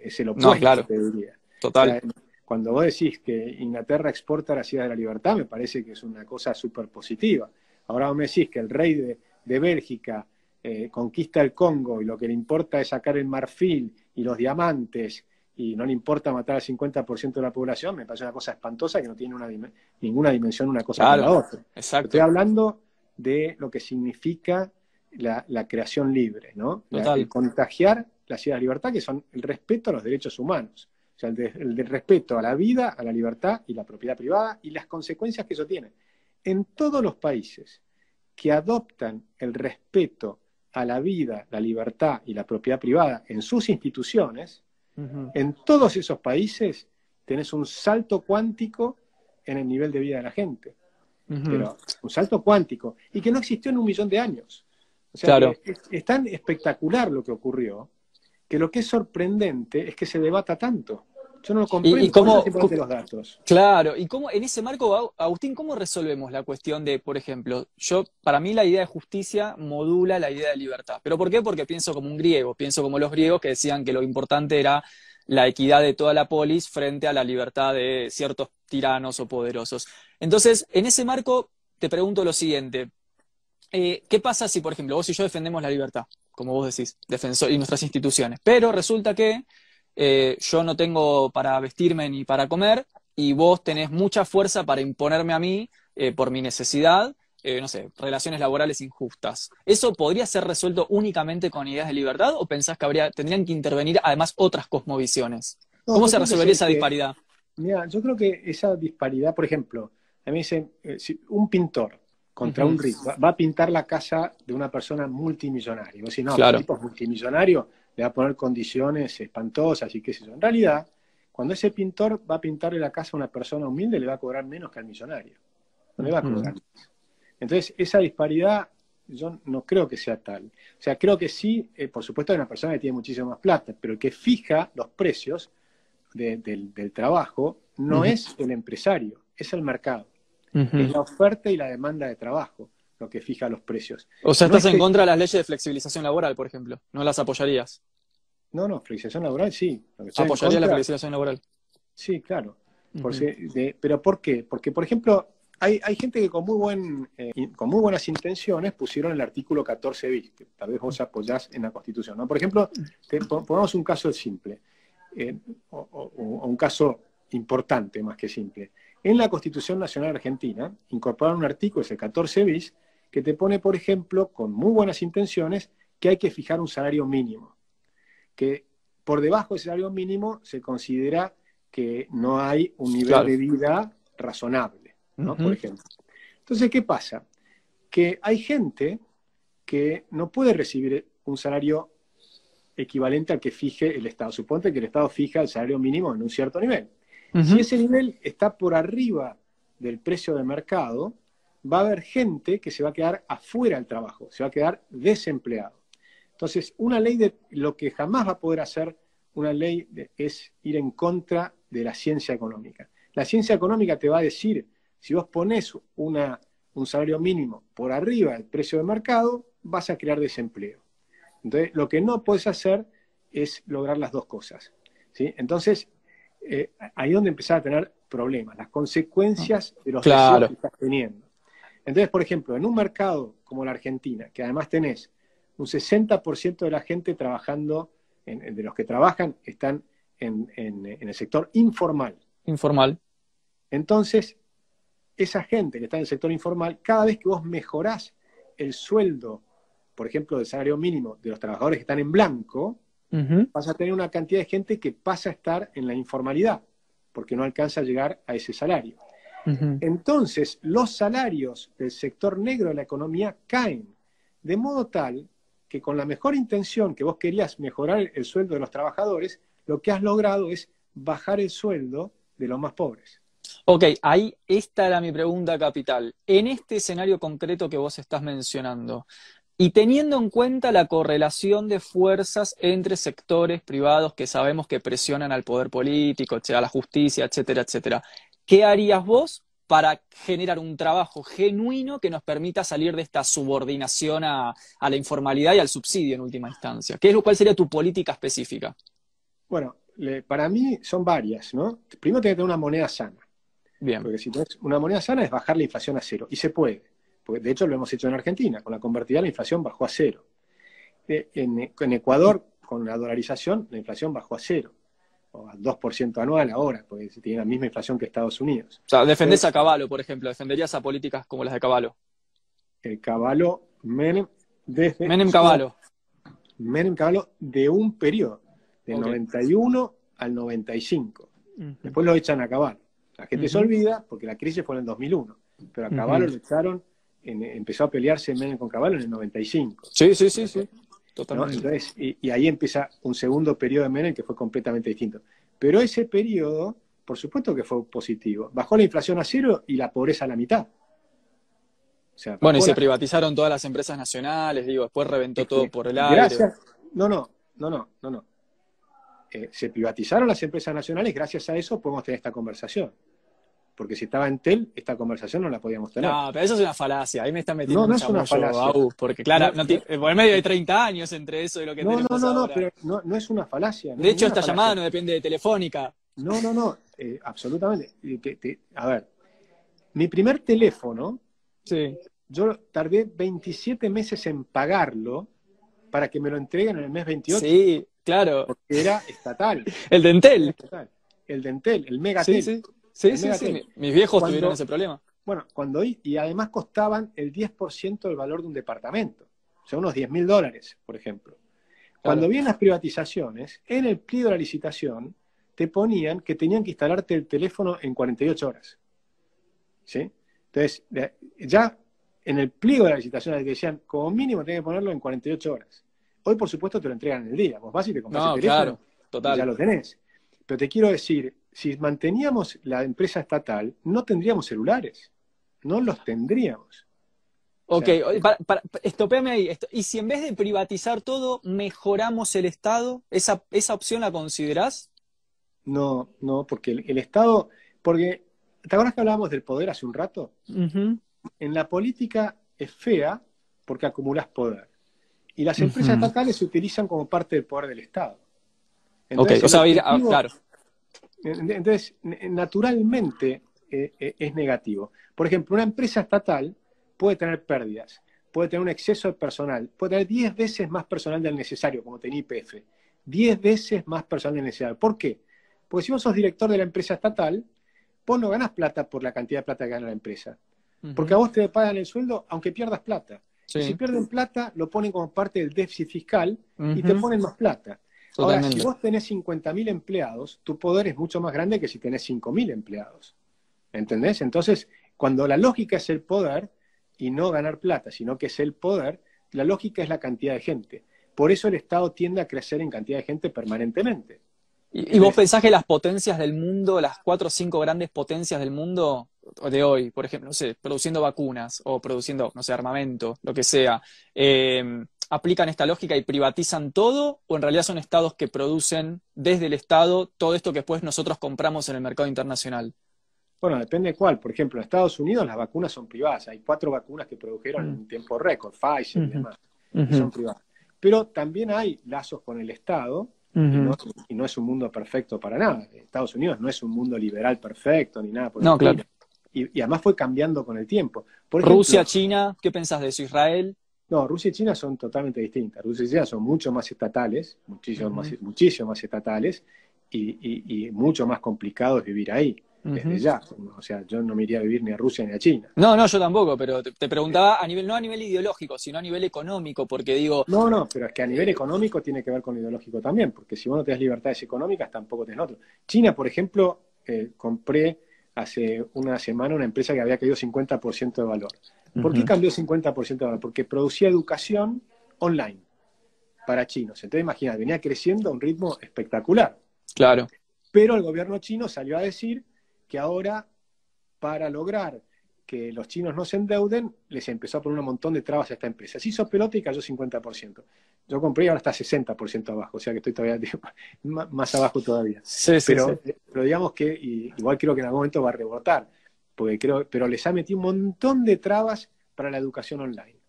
es el opuesto, claro. te diría. Total. cuando vos decís que Inglaterra exporta las ideas de la libertad, me parece que es una cosa súper positiva. Ahora vos me decís que el rey de, Bélgica eh, conquista el Congo y lo que le importa es sacar el marfil y los diamantes y no le importa matar al 50% de la población, me parece una cosa espantosa que no tiene una ninguna dimensión una cosa con la otra. Exacto. Estoy hablando de lo que significa la, creación libre, ¿no? el contagiar la ciudad de libertad, que son el respeto a los derechos humanos. O sea, el, respeto a la vida, a la libertad y la propiedad privada y las consecuencias que eso tiene. En todos los países que adoptan el respeto a la vida, la libertad y la propiedad privada en sus instituciones, en todos esos países tenés un salto cuántico en el nivel de vida de la gente. Pero un salto cuántico. Y que no existió en un millón de años. O sea, es, tan espectacular lo que ocurrió, que lo que es sorprendente es que se debata tanto. Yo no lo comprendo. ¿Y, cómo, los datos. Claro, y cómo, en ese marco, Agustín, ¿cómo resolvemos la cuestión de, por ejemplo, yo, para mí la idea de justicia modula la idea de libertad. ¿Pero por qué? Porque pienso como un griego, pienso como los griegos que decían que lo importante era la equidad de toda la polis frente a la libertad de ciertos tiranos o poderosos. Entonces, en ese marco, te pregunto lo siguiente. Eh, ¿Qué pasa si, por ejemplo, vos y yo defendemos la libertad, como vos decís, defensor, y nuestras instituciones, pero resulta que eh, yo no tengo para vestirme ni para comer y vos tenés mucha fuerza para imponerme a mí eh, por mi necesidad, no sé, relaciones laborales injustas. ¿Eso podría ser resuelto únicamente con ideas de libertad o pensás que habría, tendrían que intervenir además otras cosmovisiones? ¿Cómo se resolvería esa disparidad? Mira, yo creo que esa disparidad, por ejemplo, a mí dicen, un pintor contra un rico. Va, a pintar la casa de una persona multimillonaria. O si no, claro. tipo multimillonario le va a poner condiciones espantosas y qué sé yo. En realidad, cuando ese pintor va a pintarle la casa a una persona humilde, le va a cobrar menos que al millonario. No le va a cobrar más. Entonces, esa disparidad yo no creo que sea tal. O sea, creo que sí, eh, por supuesto, hay una persona que tiene muchísimo más plata, pero el que fija los precios del, trabajo no es el empresario, es el mercado. Es la oferta y la demanda de trabajo lo que fija los precios. O sea, estás en contra de las leyes de flexibilización laboral, por ejemplo. ¿No las apoyarías? No, no, flexibilización laboral sí. ¿Apoyaría la flexibilización laboral? Sí, claro. pero ¿por qué? Porque, por ejemplo, hay, gente que con muy, buen, eh, con muy buenas intenciones pusieron el artículo 14 bis, que tal vez vos apoyás en la Constitución. ¿no? Por ejemplo, pongamos un caso simple, eh, o, un caso importante más que simple. En la Constitución Nacional Argentina incorporaron un artículo, ese 14 bis, que te pone, por ejemplo, con muy buenas intenciones, que hay que fijar un salario mínimo. Que por debajo del salario mínimo se considera que no hay un nivel de vida razonable, ¿no? Por ejemplo. Entonces, ¿qué pasa? Que hay gente que no puede recibir un salario equivalente al que fije el Estado. Suponte que el Estado fija el salario mínimo en un cierto nivel. Si ese nivel está por arriba del precio de mercado, va a haber gente que se va a quedar afuera del trabajo, se va a quedar desempleado. Entonces, una ley de lo que jamás va a poder hacer una ley es ir en contra de la ciencia económica. La ciencia económica te va a decir, si vos pones una, un salario mínimo por arriba del precio de mercado, vas a crear desempleo. Entonces, lo que no puedes hacer es lograr las dos cosas. ¿sí? Entonces, eh, ahí es donde empezar a tener problemas, las consecuencias de los claro. que estás teniendo. Entonces, por ejemplo, en un mercado como la Argentina, que además tenés un 60% de la gente trabajando, de los que trabajan, están en, el sector informal. Informal. Entonces, esa gente que está en el sector informal, cada vez que vos mejorás el sueldo, por ejemplo, del salario mínimo de los trabajadores que están en blanco, vas a tener una cantidad de gente que pasa a estar en la informalidad, porque no alcanza a llegar a ese salario. Entonces, los salarios del sector negro de la economía caen, de modo tal que con la mejor intención que vos querías mejorar el sueldo de los trabajadores, lo que has logrado es bajar el sueldo de los más pobres. Ok, ahí esta era mi pregunta capital. En este escenario concreto que vos estás mencionando, y teniendo en cuenta la correlación de fuerzas entre sectores privados que sabemos que presionan al poder político, a la justicia, etcétera, etcétera, ¿qué harías vos para generar un trabajo genuino que nos permita salir de esta subordinación a, la informalidad y al subsidio en última instancia? ¿Qué es, ¿Cuál sería tu política específica? Bueno, para mí son varias, ¿no? Primero tiene que tener una moneda sana. Bien. Porque si tienes una moneda sana es bajar la inflación a cero. Y se puede. Porque de hecho lo hemos hecho en Argentina. Con la convertida la inflación bajó a cero. Eh, en, Ecuador, con la dolarización, la inflación bajó a cero. O a 2% anual ahora, porque se tiene la misma inflación que Estados Unidos. O sea, defendés a Caballo, por ejemplo. ¿Defenderías a políticas como las de Caballo? El Caballo, Menem, desde... Menem Caballo. Menem Caballo de un periodo, del 91 al 95. Después lo echan a Caballo. La gente se olvida porque la crisis fue en el 2001, pero a Caballo lo echaron, empezó a pelearse Menem con Caballo en el 95. Sí, sí, sí, sí. Totalmente. y, ahí empieza un segundo periodo de Menem que fue completamente distinto. Pero ese periodo, por supuesto que fue positivo. Bajó la inflación a cero y la pobreza a la mitad. bueno, y se privatizaron todas las empresas nacionales, digo, después reventó todo por el aire. Gracias. No, no, no, no, no, no. Eh, se privatizaron las empresas nacionales, gracias a eso podemos tener esta conversación. Porque si estaba en TEL, esta conversación no la podíamos tener. No, pero eso es una falacia. Ahí me está metiendo No, no es una falacia. porque claro, no, por medio de 30 años entre eso y lo que no, tenemos No, no, no, pero no, es una falacia. de hecho, esta llamada no depende de Telefónica. No, no, no, eh, absolutamente. a ver, mi primer teléfono, sí. yo tardé 27 meses en pagarlo para que me lo entreguen en el mes 28. Sí, Claro. Porque era estatal. el Dentel. El Dentel, el Megatel. Sí, sí, sí, sí, Mis viejos tuvieron ese problema. Bueno, cuando y además costaban el 10% del valor de un departamento. O sea, unos 10 mil dólares, por ejemplo. Cuando vienen las privatizaciones, en el pliego de la licitación, te ponían que tenían que instalarte el teléfono en 48 horas. ¿Sí? Entonces, ya en el pliego de la licitación decían, como mínimo tenés que ponerlo en 48 horas. Hoy, por supuesto, te lo entregan en el día. Vos vas y te compras el teléfono total. y ya lo tenés. Pero te quiero decir, si manteníamos la empresa estatal, no tendríamos celulares. No los tendríamos. Ok, para, ahí. ¿Y si en vez de privatizar todo, mejoramos el Estado? ¿Esa, esa opción la considerás? No, no, porque el, Estado. Porque, ¿te acuerdas que hablábamos del poder hace un rato? En la política es fea porque acumulas poder. Y las empresas estatales se utilizan como parte del poder del Estado. Entonces, o sea, ah, claro. Entonces, naturalmente eh, eh, es negativo. Por ejemplo, una empresa estatal puede tener pérdidas, puede tener un exceso de personal, puede tener 10 veces más personal del necesario, como tenía IPF. 10 veces más personal del necesario. ¿Por qué? Porque si vos sos director de la empresa estatal, vos no ganas plata por la cantidad de plata que gana la empresa. Porque a vos te pagan el sueldo aunque pierdas plata. Si pierden plata, lo ponen como parte del déficit fiscal y te ponen más plata. Ahora, si vos tenés 50.000 empleados, tu poder es mucho más grande que si tenés 5.000 empleados. ¿Entendés? Entonces, cuando la lógica es el poder y no ganar plata, sino que es el poder, la lógica es la cantidad de gente. Por eso el Estado tiende a crecer en cantidad de gente permanentemente. ¿Y, vos pensás que las potencias del mundo, las cuatro o cinco grandes potencias del mundo de hoy, por ejemplo, no sé, produciendo vacunas o produciendo, no sé, armamento, lo que sea, em, aplican esta lógica y privatizan todo o en realidad son estados que producen desde el Estado todo esto que después nosotros compramos en el mercado internacional? Bueno, depende de cuál. Por ejemplo, en Estados Unidos las vacunas son privadas. Hay cuatro vacunas que produjeron en mm. tiempo récord, Pfizer y demás, son privadas. Pero también hay lazos con el Estado y, no, es un mundo perfecto para nada. Estados Unidos no es un mundo liberal perfecto ni nada por No, claro. Y, además fue cambiando con el tiempo. Rusia, China, ¿qué pensás de eso? ¿Israel? No, Rusia y China son totalmente distintas. Rusia y China son mucho más estatales, muchísimo, más, muchísimo más estatales y, mucho más complicados vivir ahí desde ya. O sea, yo no me iría a vivir ni a Rusia ni a China. No, no, yo tampoco, pero te, preguntaba a nivel, no a nivel ideológico, sino a nivel económico, porque digo. No, no, pero es que a nivel económico tiene que ver con ideológico también, porque si vos no te das libertades económicas, tampoco tenés otro. China, por ejemplo, eh, compré hace una semana una empresa que había caído 50% de valor. ¿Por qué cambió 50% de valor? Porque producía educación online para chinos. Entonces, imagínate, venía creciendo a un ritmo espectacular. Claro. Pero el gobierno chino salió a decir que ahora, para lograr que los chinos no se endeuden, les empezó a poner un montón de trabas a esta empresa. Se hizo pelota y cayó 50%. Yo compré y ahora está 60% abajo, o sea que estoy todavía más abajo todavía. Sí, sí, pero, pero digamos que igual creo que en algún momento va a rebotar, porque creo, pero les ha metido un montón de trabas para la educación online.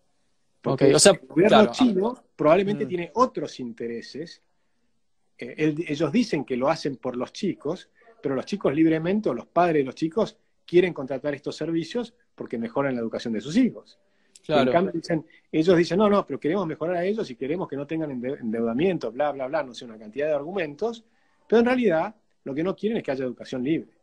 Porque o sea, el gobierno chino probablemente mm. tiene otros intereses. Eh, ellos dicen que lo hacen por los chicos, pero los chicos libremente o los padres de los chicos quieren contratar estos servicios porque mejoran la educación de sus hijos. En cambio, dicen, ellos dicen, no, no, pero queremos mejorar a ellos y queremos que no tengan endeudamiento, bla, bla, bla, no sé, una cantidad de argumentos, pero en realidad lo que no quieren es que haya educación libre.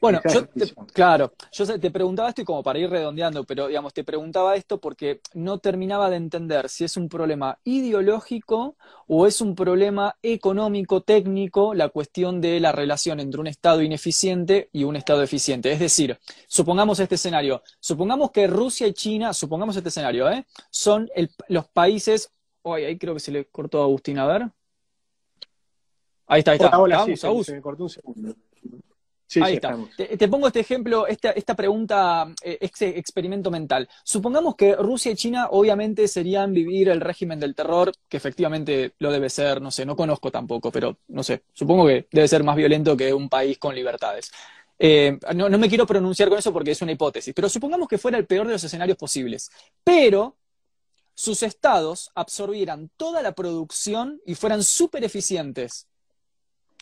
Bueno, yo claro, yo te preguntaba esto y como para ir redondeando, pero digamos, te preguntaba esto porque no terminaba de entender si es un problema ideológico o es un problema económico, técnico, la cuestión de la relación entre un Estado ineficiente y un Estado eficiente. Es decir, supongamos este escenario, supongamos que Rusia y China, supongamos este escenario, ¿eh? son los países, hoy ahí creo que se le cortó a Agustín, a ver. Ahí está, ahí está. Hola, se me cortó un segundo. Ahí está. Te, pongo este ejemplo, esta, esta pregunta, eh, este experimento mental. Supongamos que Rusia y China obviamente serían vivir el régimen del terror, que efectivamente lo debe ser, no sé, no conozco tampoco, pero no sé, supongo que debe ser más violento que un país con libertades. Eh, no, no me quiero pronunciar con eso porque es una hipótesis, pero supongamos que fuera el peor de los escenarios posibles. Pero sus estados absorbieran toda la producción y fueran súper eficientes.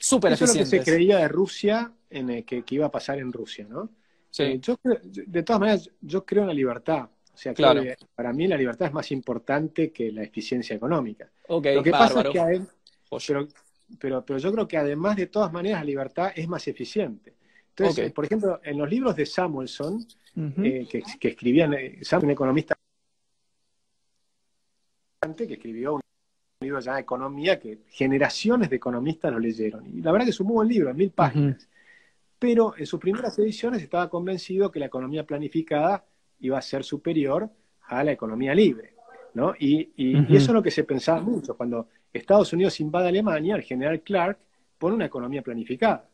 Súper eficientes. Eso es lo que se creía de Rusia en el que, iba a pasar en Rusia, ¿no? Sí. Eh, yo, de todas maneras, yo creo en la libertad. O sea, claro. para mí la libertad es más importante que la eficiencia económica. Lo que pasa es que pero, pero, yo creo que además de todas maneras la libertad es más eficiente. Entonces, por ejemplo, en los libros de Samuelson, eh, que, escribían, eh, Samuelson, un economista que escribió un libro llamado Economía, que generaciones de economistas lo leyeron. Y la verdad que es un muy buen libro, en mil páginas pero en sus primeras ediciones estaba convencido que la economía planificada iba a ser superior a la economía libre. ¿no? Y, eso es lo que se pensaba mucho. Cuando Estados Unidos invade Alemania, el general Clark pone una economía planificada.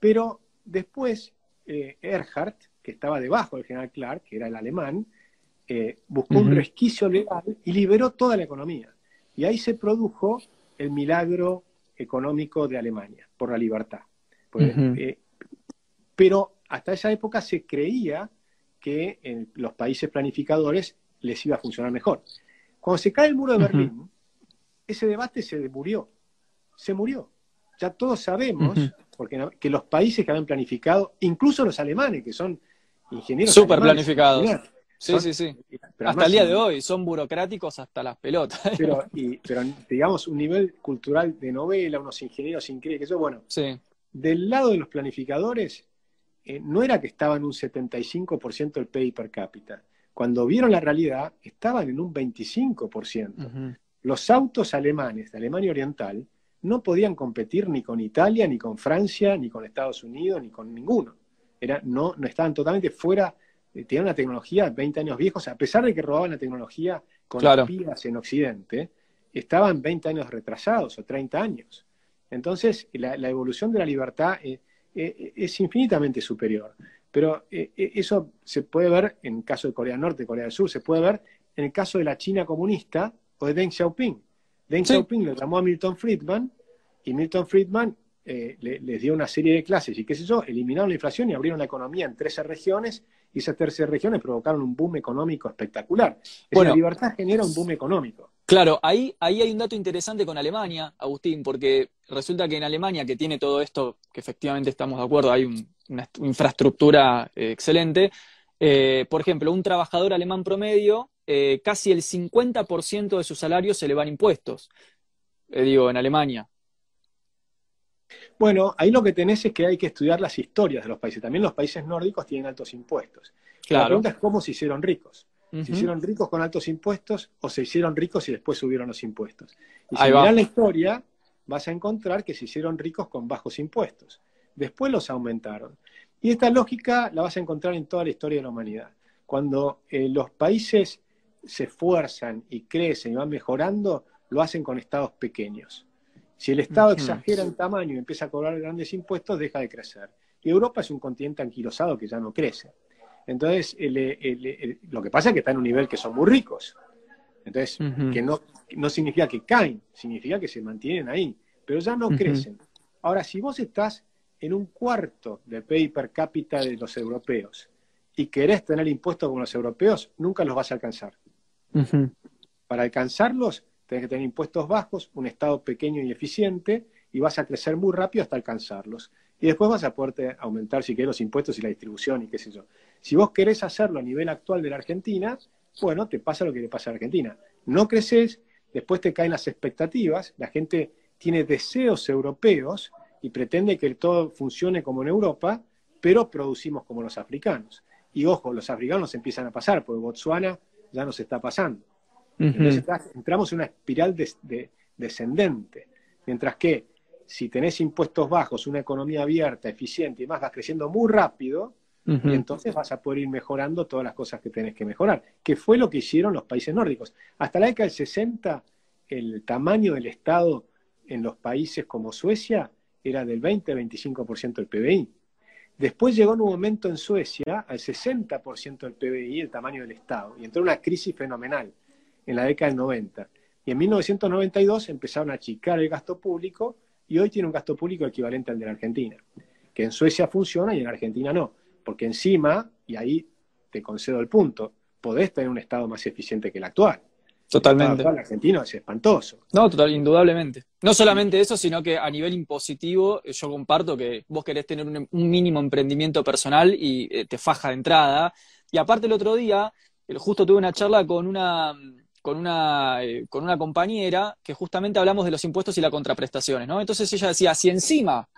Pero después eh, Erhard, que estaba debajo del general Clark, que era el alemán, eh, buscó un resquicio legal y liberó toda la economía. Y ahí se produjo el milagro económico de Alemania, por la libertad. Pues, pero hasta esa época se creía que en los países planificadores les iba a funcionar mejor. Cuando se cae el muro de Berlín, ese debate se murió, se murió. Ya todos sabemos porque, que los países que habían planificado, incluso los alemanes, que son ingenieros. Súper planificados. Sí, sí, sí. hasta el día de hoy son burocráticos hasta las pelotas. Pero, pero digamos, un nivel cultural de novela, unos ingenieros increíbles, que eso, bueno, sí. del lado de los planificadores, eh, no era que estaban un 75% del PIB per cápita. Cuando vieron la realidad, estaban en un 25%. Los autos alemanes de Alemania Oriental no podían competir ni con Italia, ni con Francia, ni con Estados Unidos, ni con ninguno. Era, no, no estaban totalmente fuera, eh, tenían una tecnología 20 años viejos, a pesar de que robaban la tecnología con las las en Occidente, estaban 20 años retrasados o 30 años. Entonces, la, evolución de la libertad eh, eh, eh, es infinitamente superior. Pero eh, eso se puede ver en el caso de Corea del Norte, Corea del Sur, se puede ver en el caso de la China comunista o de Deng Xiaoping. Deng Xiaoping lo llamó a Milton Friedman y Milton Friedman les dio una serie de clases y qué sé yo, eliminaron la inflación y abrieron la economía en 13 regiones y esas 13 regiones provocaron un boom económico espectacular. Bueno, la libertad genera un boom económico. Claro, ahí, ahí hay un dato interesante con Alemania, Agustín, porque resulta que en Alemania, que tiene todo esto, que efectivamente estamos de acuerdo, hay una infraestructura eh, excelente, eh, por ejemplo, un trabajador alemán promedio eh, casi el 50% de su salario se le van impuestos. Digo, en Alemania. Bueno, ahí lo que tenés es que hay que estudiar las historias de los países. También los países nórdicos tienen altos impuestos. La pregunta es cómo se hicieron ricos. ¿Se hicieron ricos con altos impuestos o se hicieron ricos y después subieron los impuestos? Y si miras la historia, vas a encontrar que se hicieron ricos con bajos impuestos. Después los aumentaron. Y esta lógica la vas a encontrar en toda la historia de la humanidad. Cuando eh, los países se esfuerzan y crecen y van mejorando, lo hacen con estados pequeños. Si el Estado exagera en tamaño y empieza a cobrar grandes impuestos, deja de crecer. Y Europa es un continente anquilosado que ya no crece. Entonces, lo que pasa es que está en un nivel que son muy ricos. Entonces, que no, no significa que caen, significa que se mantienen ahí, pero ya no crecen. Ahora, si vos estás en un cuarto de PIB per cápita de los europeos y querés tener impuestos como los europeos, nunca los vas a alcanzar. Para alcanzarlos, tenés que tener impuestos bajos, un Estado pequeño y eficiente, y vas a crecer muy rápido hasta alcanzarlos. Y después vas a poder aumentar, si querés, los impuestos y la distribución y qué sé yo. Si vos querés hacerlo a nivel actual de la Argentina, bueno, te pasa lo que le pasa a Argentina. No creces, después te caen las expectativas, la gente tiene deseos europeos y pretende que todo funcione como en Europa, pero producimos como los africanos. Y ojo, los africanos empiezan a pasar, porque Botswana ya nos está pasando. Entonces entramos en una espiral descendente. Mientras que si tenés impuestos bajos, una economía abierta, eficiente y más, vas creciendo muy rápido, y entonces vas a poder ir mejorando todas las cosas que tenés que mejorar, que fue lo que hicieron los países nórdicos. Hasta la década del 60, el tamaño del Estado en los países como Suecia era del 20-25% del PBI. Después llegó en un momento en Suecia al 60% del PBI, el tamaño del Estado, y entró una crisis fenomenal en la década del 90. Y en 1992 empezaron a achicar el gasto público y hoy tiene un gasto público equivalente al de la Argentina, que en Suecia funciona y en Argentina no porque encima, y ahí te concedo el punto, podés tener un Estado más eficiente que el actual. Totalmente. El, argentino es espantoso. No, total, indudablemente. No solamente eso, sino que a nivel impositivo, eh, yo comparto que vos querés tener un, mínimo emprendimiento personal y eh, te faja de entrada. Y aparte el otro día, justo tuve una charla con una, con una, eh, con una compañera que justamente hablamos de los impuestos y las contraprestaciones, ¿no? Entonces ella decía, si encima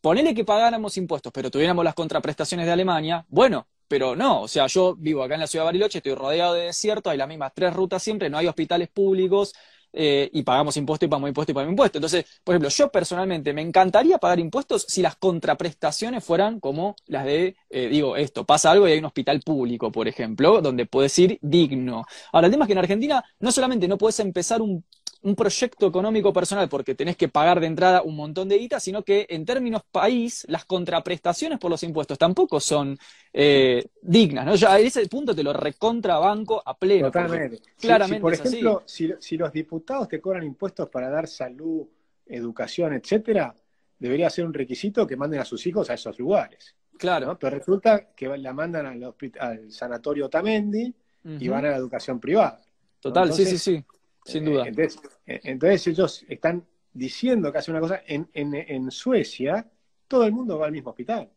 ponele que pagáramos impuestos, pero tuviéramos las contraprestaciones de Alemania, bueno, pero no, o sea, yo vivo acá en la ciudad de Bariloche, estoy rodeado de desierto, hay las mismas tres rutas siempre, no hay hospitales públicos, eh, y pagamos impuestos y pagamos impuestos y pagamos impuestos. Entonces, por ejemplo, yo personalmente me encantaría pagar impuestos si las contraprestaciones fueran como las de, eh, digo, esto, pasa algo y hay un hospital público, por ejemplo, donde puedes ir digno. Ahora, el tema es que en Argentina no solamente no puedes empezar un un proyecto económico personal porque tenés que pagar de entrada un montón de guita, sino que en términos país, las contraprestaciones por los impuestos tampoco son eh, dignas, ¿no? Ya a ese punto te lo recontrabanco a pleno. Totalmente. Claramente. por ejemplo, Si, los diputados te cobran impuestos para dar salud, educación, etcétera, debería ser un requisito que manden a sus hijos a esos lugares. Claro. Pero resulta que la mandan al, al sanatorio Tamendi y van a la educación privada. Total, sí, sí, sí. Sin duda. Eh, entonces, ellos están diciendo que hace una cosa. En, en, Suecia, todo el mundo va al mismo hospital.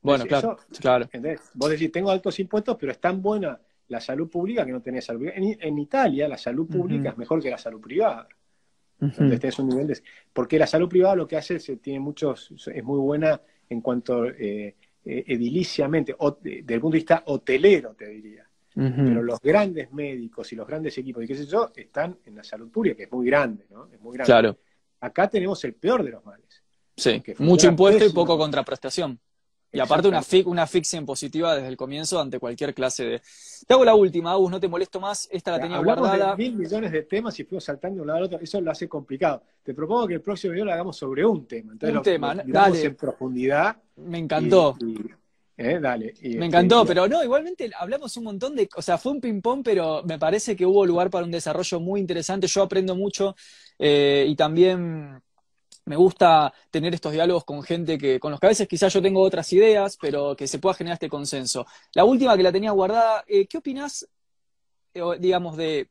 Bueno, claro, claro. vos decís, tengo altos impuestos, pero es tan buena la salud pública que no tenés salud pública. En, Italia, la salud pública es mejor que la salud privada. Entonces un nivel de... Porque la salud privada lo que hace es, tiene muchos, es muy buena en cuanto eh, eh, ediliciamente, o, desde el punto de vista hotelero, te diría. Pero los grandes médicos y los grandes equipos y qué sé yo están en la salud pública, que es muy grande, ¿no? Es muy grande. Claro. Acá tenemos el peor de los males. Sí, mucho impuesto y poco contraprestación. Y aparte una, una asfixia impositiva desde el comienzo ante cualquier clase de... Te hago la última, Agus, no te molesto más, esta la tenía Hablamos guardada. de mil millones de temas y fuimos saltando de un lado al otro, eso lo hace complicado. Te propongo que el próximo video lo hagamos sobre un tema. Entonces un tema, dale. en profundidad. Me encantó. Eh, dale. me encantó, pero no, igualmente hablamos un montón de, o sea, fue un ping-pong, pero me parece que hubo lugar para un desarrollo muy interesante. Yo aprendo mucho eh, y también me gusta tener estos diálogos con gente que, con los que a veces quizás yo tengo otras ideas, pero que se pueda generar este consenso. La última que la tenía guardada, eh, ¿qué opinas, digamos, de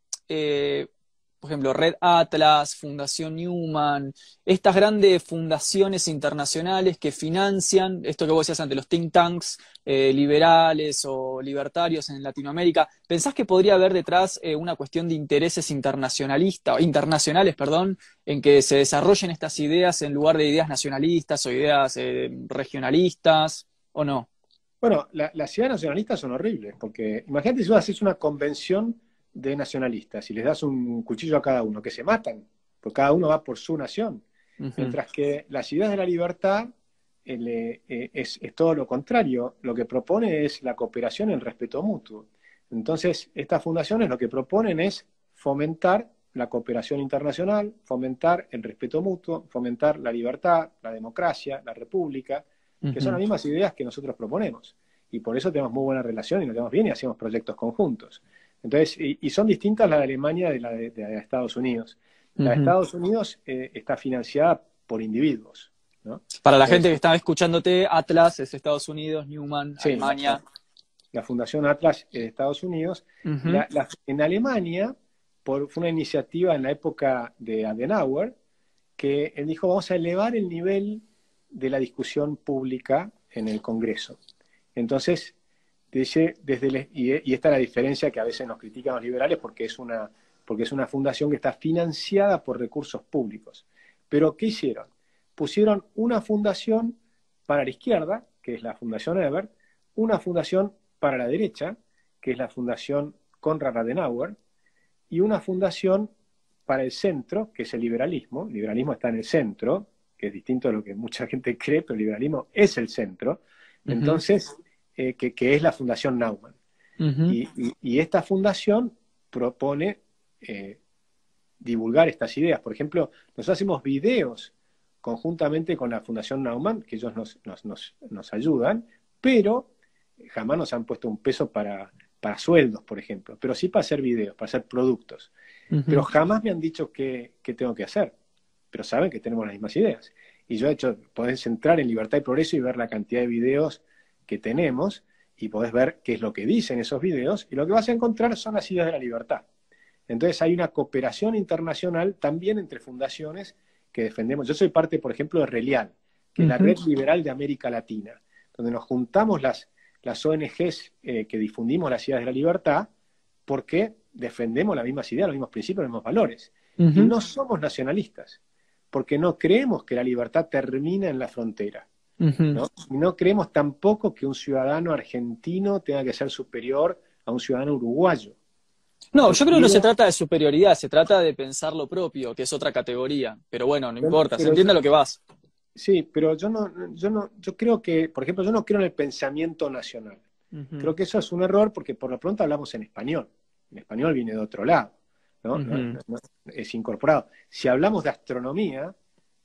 por ejemplo, Red Atlas, Fundación Newman, estas grandes fundaciones internacionales que financian esto que vos decías antes, los think tanks eh, liberales o libertarios en Latinoamérica, ¿pensás que podría haber detrás eh, una cuestión de intereses internacionalistas, internacionales, perdón, en que se desarrollen estas ideas en lugar de ideas nacionalistas o ideas eh, regionalistas, o no? Bueno, las ideas nacionalistas son horribles, porque imagínate si vos haces una convención de nacionalistas y les das un cuchillo a cada uno, que se matan, porque cada uno va por su nación. Mientras que las ideas de la libertad eh, eh, es, todo lo contrario, lo que propone es la cooperación y el respeto mutuo. Entonces, estas fundaciones lo que proponen es fomentar la cooperación internacional, fomentar el respeto mutuo, fomentar la libertad, la democracia, la república, que son las mismas ideas que nosotros proponemos. Y por eso tenemos muy buena relación y nos tenemos bien y hacemos proyectos conjuntos. Entonces, y, son distintas las de Alemania de la de, Estados Unidos. La de Estados Unidos eh, está financiada por individuos. Para la gente que está escuchándote, Atlas es Estados Unidos, Newman, Alemania. La, Fundación Atlas es de Estados Unidos. en Alemania, por, fue una iniciativa en la época de Adenauer, que él dijo, vamos a elevar el nivel de la discusión pública en el Congreso. Entonces, desde y, esta es la diferencia que a veces nos critican los liberales porque es, una, porque es una fundación que está financiada por recursos públicos. Pero, ¿qué hicieron? Pusieron una fundación para la izquierda, que es la Fundación Ever, una fundación para la derecha, que es la Fundación Konrad Adenauer, y una fundación para el centro, que es el liberalismo. El liberalismo está en el centro, que es distinto a lo que mucha gente cree, pero el liberalismo es el centro. Entonces, eh, que, es la Fundación Naumann. y, esta fundación propone eh, divulgar estas ideas. Por ejemplo, nosotros hacemos videos conjuntamente con la Fundación Naumann, que ellos nos, ayudan, pero jamás nos han puesto un peso para, sueldos, por ejemplo, pero sí para hacer videos, para hacer productos. Pero jamás me han dicho qué, tengo que hacer, pero saben que tenemos las mismas ideas. Y yo he hecho, podés entrar en Libertad y Progreso y ver la cantidad de videos que tenemos y podés ver qué es lo que dicen esos videos y lo que vas a encontrar son las ideas de la libertad. Entonces hay una cooperación internacional también entre fundaciones que defendemos. Yo soy parte, por ejemplo, de Relial, que es la red liberal de América Latina, donde nos juntamos las, las ONGs eh, que difundimos las ideas de la libertad porque defendemos las mismas ideas, los mismos principios, los mismos valores. Y no somos nacionalistas, porque no creemos que la libertad termina en la frontera. ¿No? Y no creemos tampoco que un ciudadano argentino tenga que ser superior a un ciudadano uruguayo. No, yo creo que no se trata de superioridad, se trata de pensar lo propio, que es otra categoría. Pero bueno, no importa, se entiende lo que vas. Sí, pero yo no, yo no, yo creo que, por ejemplo, yo no creo en el pensamiento nacional. Creo que eso es un error porque por lo pronto hablamos en español. En español viene de otro lado, ¿no? es incorporado. Si hablamos de astronomía,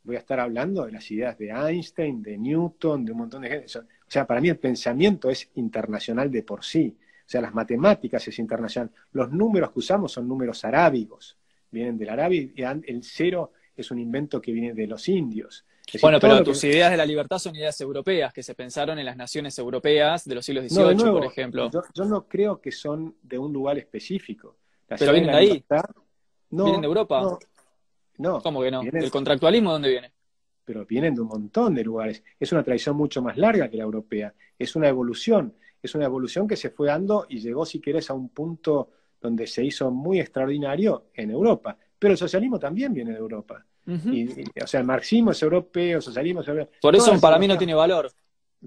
voy a estar hablando de las ideas de Einstein, de Newton, de un montón de gente. O sea, para mí el pensamiento es internacional de por sí. O sea, las matemáticas es internacional. Los números que usamos son números arábigos. Vienen del árabe y el cero es un invento que viene de los indios. bueno, pero tus ideas de la libertad son ideas europeas que se pensaron en las naciones europeas de los siglos XVIII, por ejemplo. Yo, no creo que son de un lugar específico. pero vienen de ahí. no, vienen de Europa. No. ¿Cómo que no? ¿El contractualismo dónde viene? Pero vienen de un montón de lugares. Es una tradición mucho más larga que la europea. Es una evolución. Es una evolución que se fue dando y llegó, si quieres, a un punto donde se hizo muy extraordinario en Europa. Pero el socialismo también viene de Europa. y, o sea, el marxismo es europeo, el socialismo es europeo. Por eso para mí no tiene valor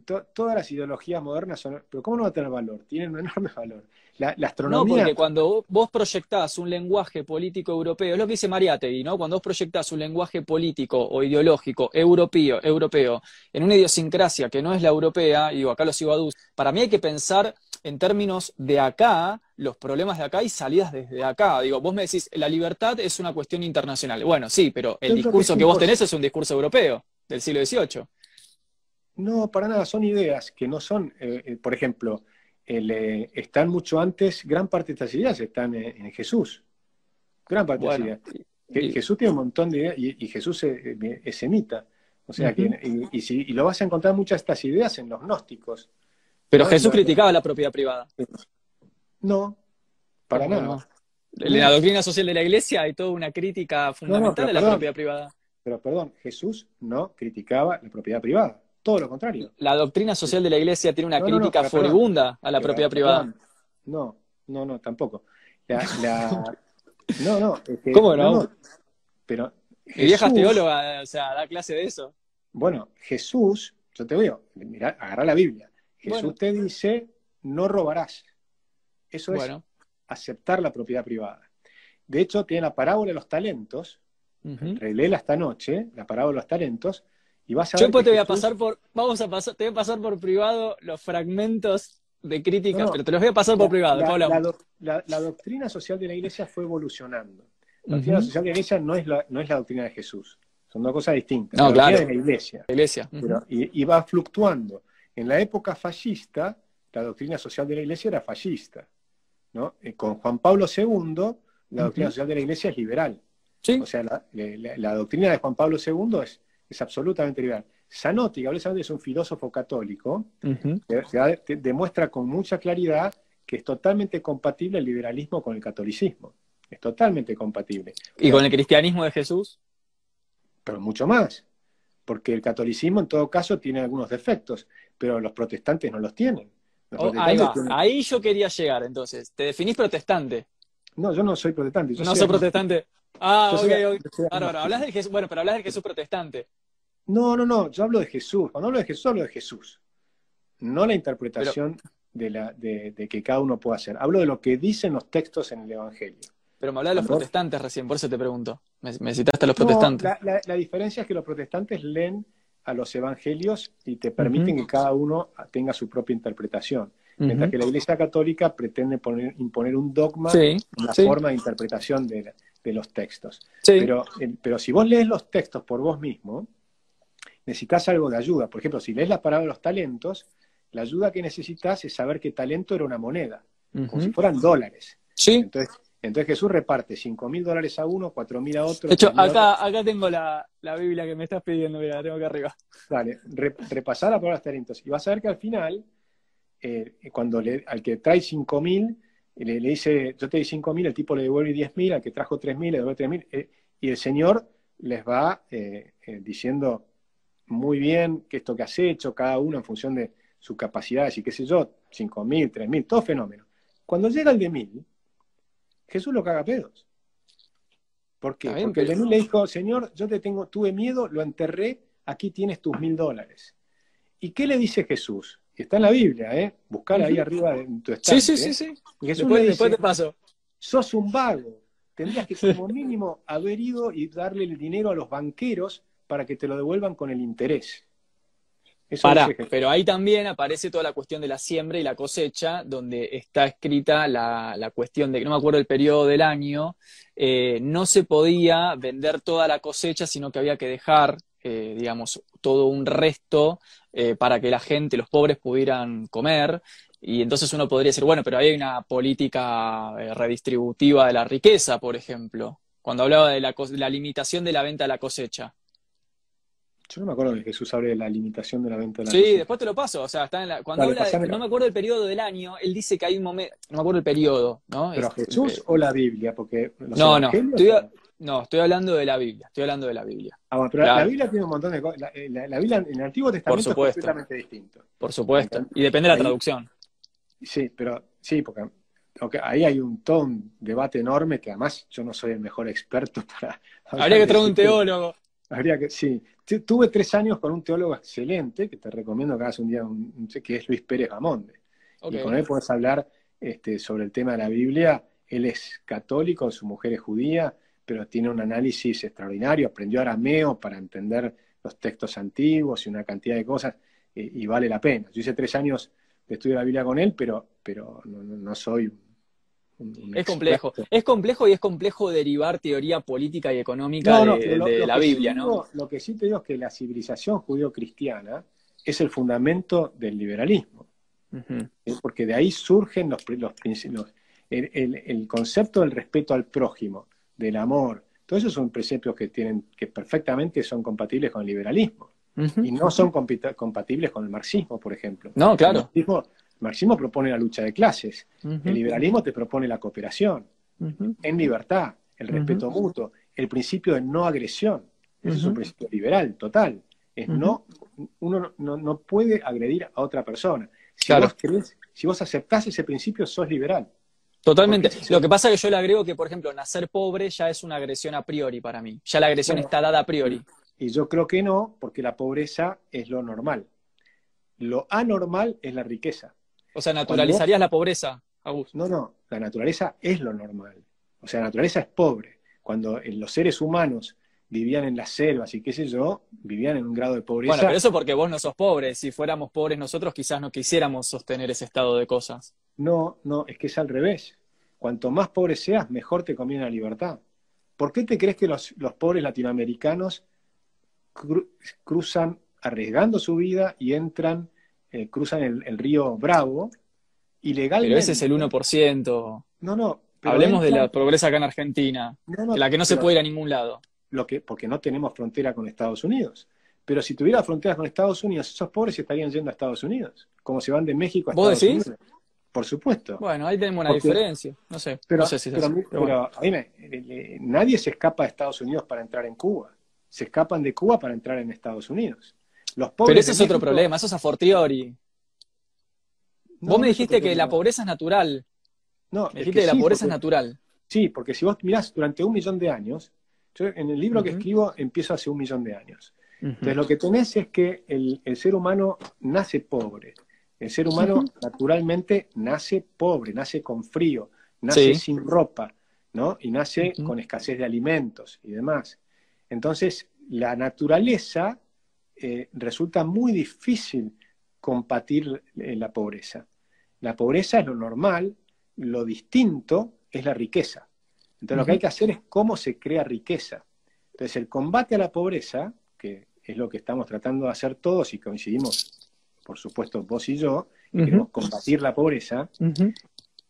todas las ideologías modernas son, pero ¿cómo no va a tener valor? Tienen un enorme valor. La, astronomía... No, porque cuando vos proyectás un lenguaje político europeo, es lo que dice Mariátegui, ¿no? Cuando vos proyectás un lenguaje político o ideológico europeo, europeo en una idiosincrasia que no es la europea, y digo, acá lo sigo a Dus, para mí hay que pensar en términos de acá, los problemas de acá y salidas desde acá. Digo, vos me decís, la libertad es una cuestión internacional. Bueno, sí, pero el discurso que, vos tenés es un discurso europeo del siglo XVIII. No, para nada, son ideas que no son, eh, eh, por ejemplo, eh, están mucho antes, gran parte de estas ideas están en, Jesús. Gran parte de estas ideas. Jesús tiene un montón de ideas y, Jesús es, semita. O sea, que, y, si, lo vas a encontrar muchas de estas ideas en los gnósticos. Pero Jesús criticaba la propiedad privada. No, para nada. En la doctrina social de la iglesia hay toda una crítica fundamental de la propiedad privada. Pero perdón, Jesús no criticaba la propiedad privada, todo lo contrario. La doctrina social de la iglesia tiene una crítica furibunda a la propiedad privada. No, no, no, tampoco. no, no. ¿Cómo no? Pero Mi vieja teóloga, o sea, da clase de eso. Bueno, Jesús, yo te digo, mira, agarra la Biblia. Jesús te dice, no robarás. Eso es aceptar la propiedad privada. De hecho, tiene la parábola de los talentos, uh esta noche, la parábola de los talentos, y vas a Yo después te voy a pasar por, vamos a pasar, te voy a pasar por privado los fragmentos de crítica, pero te los voy a pasar por privado. La, la, doctrina social de la iglesia fue evolucionando. La doctrina social de la iglesia no es la, no es la doctrina de Jesús. Son dos cosas distintas. No, la claro. de la iglesia. iglesia. y, va fluctuando. En la época fascista, la doctrina social de la iglesia era fascista. ¿no? Eh, con Juan Pablo II, la doctrina social de la iglesia es liberal. O sea, la, doctrina de Juan Pablo II es, es absolutamente liberal. Zanotti, que es un filósofo católico, que demuestra con mucha claridad que es totalmente compatible el liberalismo con el catolicismo. Es totalmente compatible. ¿Y con el cristianismo de Jesús? Pero mucho más. Porque el catolicismo en todo caso tiene algunos defectos, pero los protestantes no los tienen. Oh, ahí, yo quería llegar entonces. ¿Te definís protestante? No, yo no soy protestante. no soy protestante. Ah, ok, Hablas del Jesús, bueno, pero hablas del Jesús protestante. No, no, no, yo hablo de Jesús. Cuando hablo de Jesús, hablo de Jesús. No la interpretación de, la, de, que cada uno pueda hacer. Hablo de lo que dicen los textos en el Evangelio. Pero me hablaba de los protestantes recién, por eso te pregunto. Me, citaste a los protestantes. La, diferencia es que los protestantes leen a los evangelios y te permiten que cada uno tenga su propia interpretación. Mientras que la Iglesia Católica pretende poner, imponer un dogma, una forma de interpretación de, los textos. Pero, eh, pero si vos lees los textos por vos mismo, necesitas algo de ayuda. Por ejemplo, si lees la parábola de los talentos, la ayuda que necesitas es saber que talento era una moneda, como si fueran dólares. Sí. Entonces, entonces Jesús reparte 5 mil dólares a uno, 4 mil a otro. De hecho, acá, acá tengo la, Biblia que me estás pidiendo, mira, la tengo acá arriba. Dale, repasar la parábola de los talentos. Y vas a ver que al final, eh, cuando le, al que trae 5 mil, le, dice, yo te di 5 mil, el tipo le devuelve 10 mil, al que trajo 3 mil, le devuelve 3 mil, eh, y el Señor les va eh, diciendo, muy bien que esto que has hecho, cada uno en función de sus capacidades y qué sé yo, 5.000, 3.000, todo fenómeno. Cuando llega el de 1.000, Jesús lo caga pedos. ¿Por qué? Porque el de 1.000 le dijo, Señor, yo te tengo, tuve miedo, lo enterré, aquí tienes tus mil dólares. ¿Y qué le dice Jesús? Está en la Biblia, ¿eh? Buscar ahí arriba en tu estante. Sí, sí, sí, ¿eh? sí. Jesús le dice, te paso. Sos un vago. Tendrías que como mínimo haber ido y darle el dinero a los banqueros para que te lo devuelvan con el interés. Para, pero ahí también aparece toda la cuestión de la siembra y la cosecha, donde está escrita la, cuestión de que no me acuerdo el periodo del año, eh, no se podía vender toda la cosecha, sino que había que dejar, eh, digamos, todo un resto eh, para que la gente, los pobres, pudieran comer. Y entonces uno podría decir, bueno, pero hay una política redistributiva de la riqueza, por ejemplo, cuando hablaba de la, de la limitación de la venta de la cosecha. Yo no me acuerdo de Jesús hable de la limitación de la venta de la Sí, después te lo paso. O sea, está en la, cuando habla no me acuerdo el periodo del año, él dice que hay un momento, no me acuerdo el periodo, ¿no? ¿Pero Jesús eh, o la Biblia? Porque no, no, estoy, no, estoy hablando de la Biblia, estoy hablando de la Biblia. Ah, bueno, pero la, Biblia tiene un montón de cosas. La, eh, la, Biblia en el Antiguo Testamento es completamente distinto. Por supuesto, y depende de la traducción. Sí, pero sí, porque ahí hay un, todo un debate enorme que además yo no soy el mejor experto para... Habría que traer un teólogo. Habría que, sí. Tuve tres años con un teólogo excelente, que te recomiendo que hagas un día, un, que es Luis Pérez Bamonde. Y con él puedes hablar este, sobre el tema de la Biblia. Él es católico, su mujer es judía, pero tiene un análisis extraordinario. Aprendió arameo para entender los textos antiguos y una cantidad de cosas, y, vale la pena. Yo hice tres años de estudio de la Biblia con él, pero, pero no, no soy es complejo. Es complejo y es complejo derivar teoría política y económica de, la Biblia, ¿no? lo que sí te digo es que la civilización judío-cristiana es el fundamento del liberalismo. Porque de ahí surgen los, los, el, concepto del respeto al prójimo, del amor. Todos esos son preceptos que tienen, que perfectamente son compatibles con el liberalismo. Y no son compatibles con el marxismo, por ejemplo. No, claro marxismo propone la lucha de clases, el liberalismo te propone la cooperación. en libertad, el respeto mutuo, el principio de no agresión. Ese es un principio liberal, total. Es no, uno no, puede agredir a otra persona. Si vos crees, si vos aceptás ese principio, sos liberal. Totalmente. Lo que pasa es que yo le agrego que, por ejemplo, nacer pobre ya es una agresión a priori para mí. Ya la agresión está dada a priori. Y yo creo que no, porque la pobreza es lo normal. Lo anormal es la riqueza. O sea, naturalizarías la pobreza, Augusto. No, no, la naturaleza es lo normal. O sea, la naturaleza es pobre. Cuando los seres humanos vivían en las selvas y qué sé yo, vivían en un grado de pobreza. Bueno, pero eso porque vos no sos pobre. Si fuéramos pobres nosotros, quizás no quisiéramos sostener ese estado de cosas. No, no, es que es al revés. Cuanto más pobre seas, mejor te conviene la libertad. ¿Por qué te crees que los, pobres latinoamericanos cruzan arriesgando su vida y entran, eh, cruzan el, río Bravo ilegalmente? Pero ese es el 1%. No, no. Hablemos de la pobreza acá en Argentina, de la que no se puede ir a ningún lado. Lo que, porque no tenemos frontera con Estados Unidos. Pero si tuviera fronteras con Estados Unidos, esos pobres estarían yendo a Estados Unidos, como se van de México a Estados Unidos. Por supuesto. Bueno, ahí tenemos una diferencia. No sé. Pero, sé si pero, nadie se escapa de Estados Unidos para entrar en Cuba. Se escapan de Cuba para entrar en Estados Unidos. Los pero ese es otro problema, eso es a fortiori. Vos me dijiste que la pobreza es natural. No, me dijiste que, la pobreza es natural. Sí, porque si vos mirás durante un millón de años, yo en el libro que escribo empiezo hace un millón de años. Entonces lo que tenés es que el ser humano nace pobre. El ser humano naturalmente nace pobre, nace con frío, nace sin ropa, ¿no? Y nace con escasez de alimentos y demás. Entonces, la naturaleza eh, resulta muy difícil combatir eh, la pobreza. La pobreza es lo normal, lo distinto es la riqueza. Entonces, lo que hay que hacer es cómo se crea riqueza. Entonces, el combate a la pobreza, que es lo que estamos tratando de hacer todos y coincidimos por supuesto vos y yo, queremos combatir la pobreza,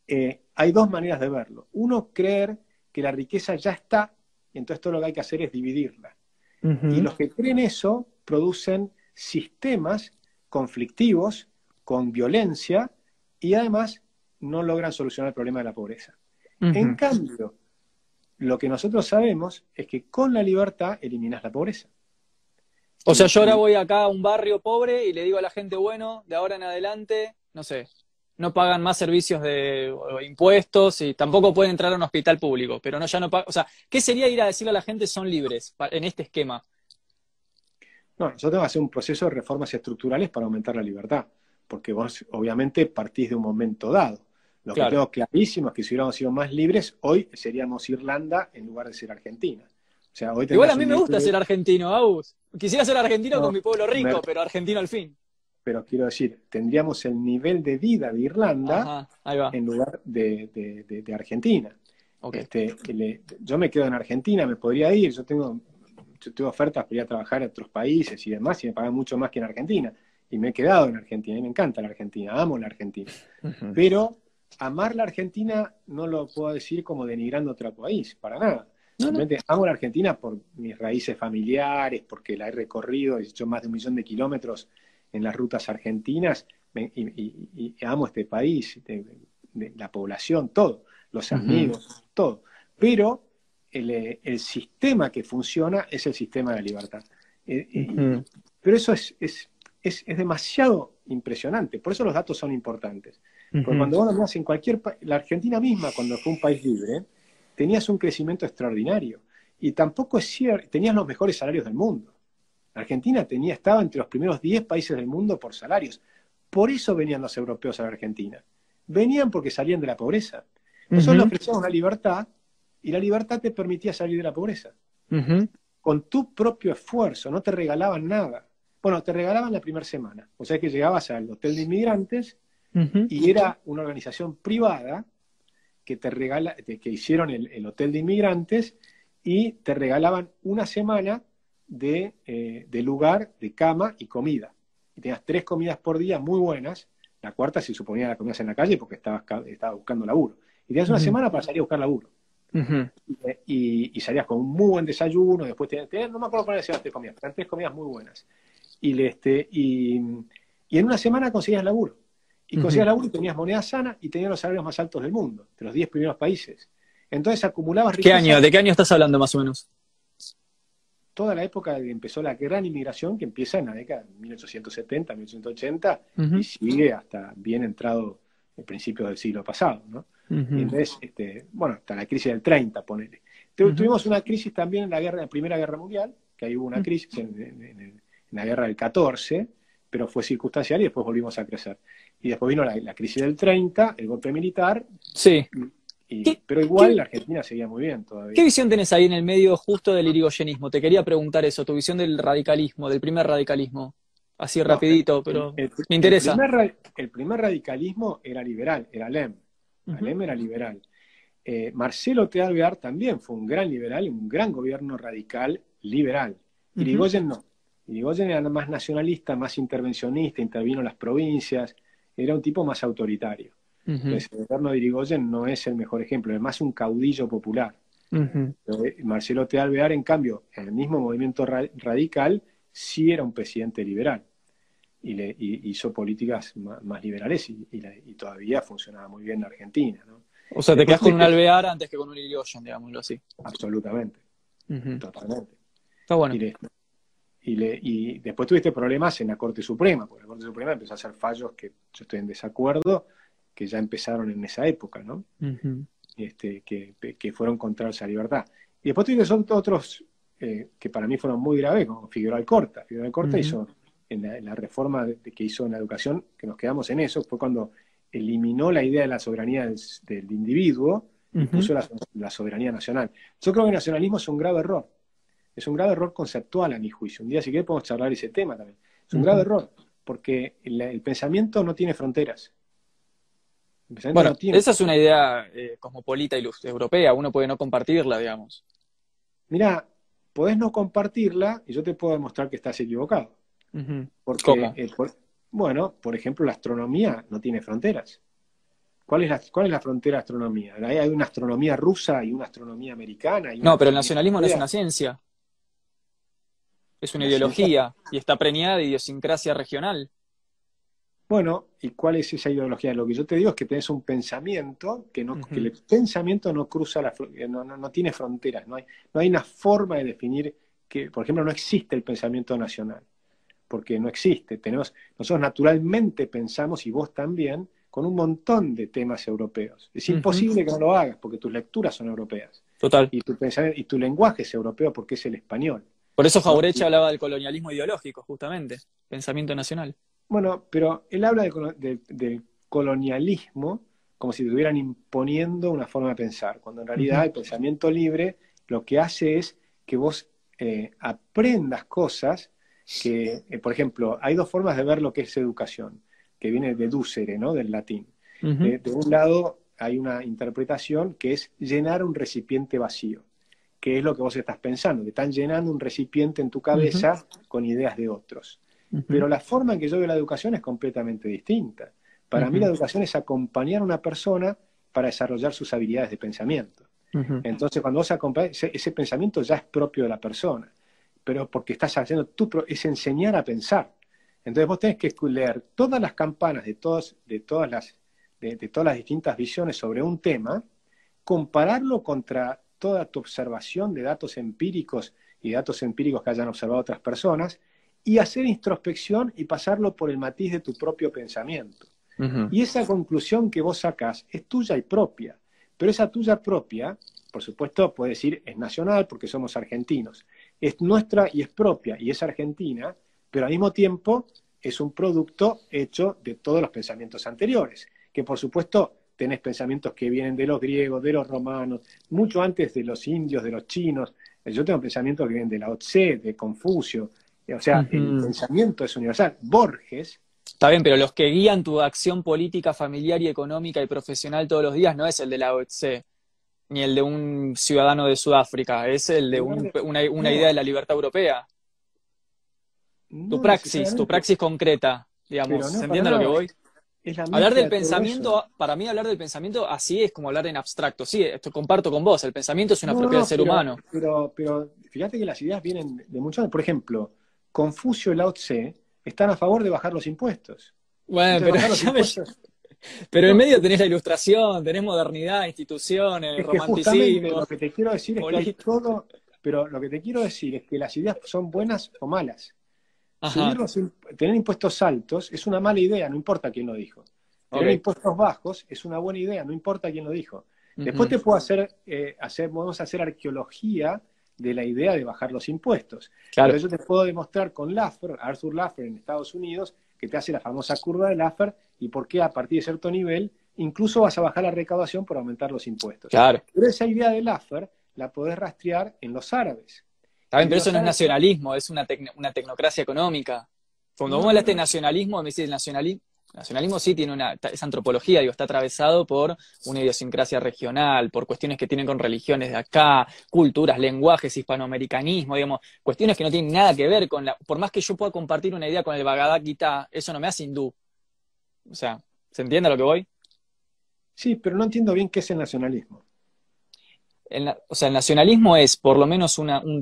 eh, hay dos maneras de verlo. Uno, creer que la riqueza ya está y entonces todo lo que hay que hacer es dividirla. Y los que creen eso producen sistemas conflictivos con violencia y además no logran solucionar el problema de la pobreza. En cambio, lo que nosotros sabemos es que con la libertad eliminas la pobreza. O sea, yo ahora voy acá a un barrio pobre y le digo a la gente, bueno, de ahora en adelante, no sé, no pagan más servicios de impuestos y tampoco pueden entrar a un hospital público, pero no ya no pagan. O sea, ¿qué sería ir a decirle a la gente son libres en este esquema? No, nosotros tenemos que hacer un proceso de reformas estructurales para aumentar la libertad, porque vos obviamente partís de un momento dado. Lo que tengo clarísimo es que si hubiéramos sido más libres, hoy seríamos Irlanda en lugar de ser Argentina. Igual a mí me gusta ser argentino, Agus. Quisiera ser argentino con mi pueblo rico, pero argentino al fin. Pero quiero decir, tendríamos el nivel de vida de Irlanda en lugar de, Argentina. Este, yo me quedo en Argentina, me podría ir, yo tengo, tengo ofertas para ir a trabajar en otros países y demás, y me pagan mucho más que en Argentina. Y me he quedado en Argentina, y me encanta la Argentina, amo la Argentina. Pero amar la Argentina no lo puedo decir como denigrando otro país, para nada. Realmente amo la Argentina por mis raíces familiares, porque la he recorrido, he hecho más de un millón de kilómetros en las rutas argentinas y, amo este país, la población, todo, los amigos, todo. Pero el, sistema que funciona es el sistema de la libertad. Eh, eh, pero eso es, es, es, demasiado impresionante, por eso los datos son importantes. Porque cuando vos mirás en cualquier país, la Argentina misma, cuando fue un país libre, tenías un crecimiento extraordinario. Y tampoco es cierto, tenías los mejores salarios del mundo. Argentina tenía, estaba entre los primeros 10 países del mundo por salarios. Por eso venían los europeos a la Argentina. Venían porque salían de la pobreza. Nosotros le ofrecíamos la libertad y la libertad te permitía salir de la pobreza. Con tu propio esfuerzo, no te regalaban nada. Bueno, te regalaban la primera semana. O sea que llegabas al hotel de inmigrantes y era una organización privada que te regala, que hicieron el, hotel de inmigrantes y te regalaban una semana de, eh, de, lugar, de cama y comida. Y tenías tres comidas por día muy buenas. La cuarta se suponía la comías en la calle porque estabas, estaba buscando laburo. Y tenías una semana para salir a buscar laburo. y, salías con un muy buen desayuno, después tenías, no me acuerdo cuáles eran tres comidas, eran tres comidas muy buenas. Y, este, y, y en una semana conseguías laburo. Y conseguías laburo y tenías moneda sana y tenías los salarios más altos del mundo, de los 10 primeros países. Entonces acumulabas riqueza. ¿Qué año? ¿De qué año estás hablando más o menos? Toda la época que empezó la gran inmigración, que empieza en la década de 1870, 1880, y sigue hasta bien entrado el principio del siglo pasado, ¿no? entonces, este, bueno, hasta la crisis del 30, ponele. Tuvimos una crisis también en la, guerra, la Primera Guerra Mundial, que ahí hubo una crisis en, la guerra del 14, pero fue circunstancial y después volvimos a crecer. Y después vino la, crisis del 30, el golpe militar. Sí. pero igual la Argentina seguía muy bien todavía. ¿Qué visión tenés ahí en el medio justo del irigoyenismo? Te quería preguntar eso, tu visión del radicalismo, del primer radicalismo. Así rapidito, pero me interesa. El primer, radicalismo era liberal, era Lem. Lem era liberal. Eh, Marcelo T. también fue un gran liberal, un gran gobierno radical liberal. Irigoyen no. Irigoyen era más nacionalista, más intervencionista, intervino en las provincias, era un tipo más autoritario. Entonces, el gobierno de Irigoyen no es el mejor ejemplo, es más un caudillo popular. Marcelo T. Alvear, en cambio, en el mismo movimiento radical, sí era un presidente liberal y, le, hizo políticas más, liberales y, todavía funcionaba muy bien en Argentina. O sea, te quedas con un Alvear antes que con un Irigoyen, digámoslo así. Absolutamente. Totalmente. Está bueno. Y, después tuviste problemas en la Corte Suprema, porque la Corte Suprema empezó a hacer fallos que yo estoy en desacuerdo, que ya empezaron en esa época, ¿no? este, que, fueron contra esa libertad. Y después tuviste otros eh, que para mí fueron muy graves, como Figueroa Alcorta. Figueroa Alcorta hizo, en la, reforma que hizo en la educación, que nos quedamos en eso, fue cuando eliminó la idea de la soberanía del, individuo y puso la, soberanía nacional. Yo creo que el nacionalismo es un grave error. Es un grave error conceptual a mi juicio. Un día si querés podemos charlar ese tema también. Es un grave error, porque el, pensamiento no tiene fronteras. bueno, esa es una idea eh, cosmopolita y europea, uno puede no compartirla, digamos. Mira, podés no compartirla y yo te puedo demostrar que estás equivocado. ¿Cómo? bueno, por ejemplo, la astronomía no tiene fronteras. ¿Cuál es la, cuál es la frontera de astronomía? Hay una astronomía rusa y una astronomía americana. no, pero el nacionalismo no es una ciencia es una ideología y está preñada de idiosincrasia regional. Bueno, ¿y cuál es esa ideología? Lo que yo te digo es que tenés un pensamiento que, no, que el pensamiento no cruza la no, no, no, tiene fronteras, no hay, no hay una forma de definir que, por ejemplo, no existe el pensamiento nacional, porque no existe. Tenemos, nosotros naturalmente pensamos, y vos también, con un montón de temas europeos. Es imposible que no lo hagas, porque tus lecturas son europeas. Total. Y tu, y tu lenguaje es europeo porque es el español. Por eso Jaureche hablaba del colonialismo ideológico, justamente, pensamiento nacional. Bueno, pero él habla del colonialismo como si te estuvieran imponiendo una forma de pensar, cuando en realidad el pensamiento libre lo que hace es que vos eh, aprendas cosas que, eh, por ejemplo, hay dos formas de ver lo que es educación, que viene de ducere, ¿no? Del latín. Eh, de un lado hay una interpretación que es llenar un recipiente vacío qué es lo que vos estás pensando. Te están llenando un recipiente en tu cabeza con ideas de otros. Pero la forma en que yo veo la educación es completamente distinta. Para mí la educación es acompañar a una persona para desarrollar sus habilidades de pensamiento. Entonces, cuando vos acompañas, ese, pensamiento ya es propio de la persona, pero porque estás haciendo tú, es enseñar a pensar. Entonces vos tenés que leer todas las campanas de, todos, de, todas las, de todas las distintas visiones sobre un tema, compararlo contra toda tu observación de datos empíricos y datos empíricos que hayan observado otras personas y hacer introspección y pasarlo por el matiz de tu propio pensamiento. Y esa conclusión que vos sacás es tuya y propia, pero esa tuya propia, por supuesto, puede decir es nacional porque somos argentinos, es nuestra y es propia y es argentina, pero al mismo tiempo es un producto hecho de todos los pensamientos anteriores, que por supuesto tenés pensamientos que vienen de los griegos, de los romanos, mucho antes de los indios, de los chinos. Yo tengo pensamientos que vienen de Lao Tse, de Confucio. O sea, el pensamiento es universal. Borges. Está bien, pero los que guían tu acción política, familiar y económica y profesional todos los días no es el de Lao Tse, ni el de un ciudadano de Sudáfrica, es el de una, idea de la libertad europea. tu praxis, tu praxis concreta, digamos. ¿Se entiende lo que voy? Hablar del pensamiento, para mí hablar del pensamiento así es como hablar en abstracto. Sí, esto comparto con vos, el pensamiento es una propiedad del ser humano. Pero, pero fíjate que las ideas vienen de muchos Por ejemplo, Confucio y Lao Tse están a favor de bajar los impuestos. Bueno, pero Pero en medio tenés la ilustración, tenés modernidad, instituciones, romanticismo. Lo que te quiero decir es que todo, pero lo que te quiero decir es que las ideas son buenas o malas. Tener impuestos altos es una mala idea, no importa quién lo dijo. Tener impuestos bajos es una buena idea, no importa quién lo dijo. Después te puedo hacer, eh, hacer, podemos hacer arqueología de la idea de bajar los impuestos. Claro. yo te puedo demostrar con Laffer, Arthur Laffer en Estados Unidos, que te hace la famosa curva de Laffer y por qué a partir de cierto nivel incluso vas a bajar la recaudación por aumentar los impuestos. Claro. Pero esa idea de Laffer la podés rastrear en los árabes. Está pero eso no es nacionalismo, es una, una tecnocracia económica. Cuando vos hablaste de nacionalismo, me decís nacionalismo, nacionalismo sí tiene una, es antropología, digo, está atravesado por una idiosincrasia regional, por cuestiones que tienen con religiones de acá, culturas, lenguajes, hispanoamericanismo, digamos, cuestiones que no tienen nada que ver con la, por más que yo pueda compartir una idea con el Bhagavad Gita, eso no me hace hindú. O sea, ¿se entiende a lo que voy? Sí, pero no entiendo bien qué es el nacionalismo o sea, el nacionalismo es por lo menos una, un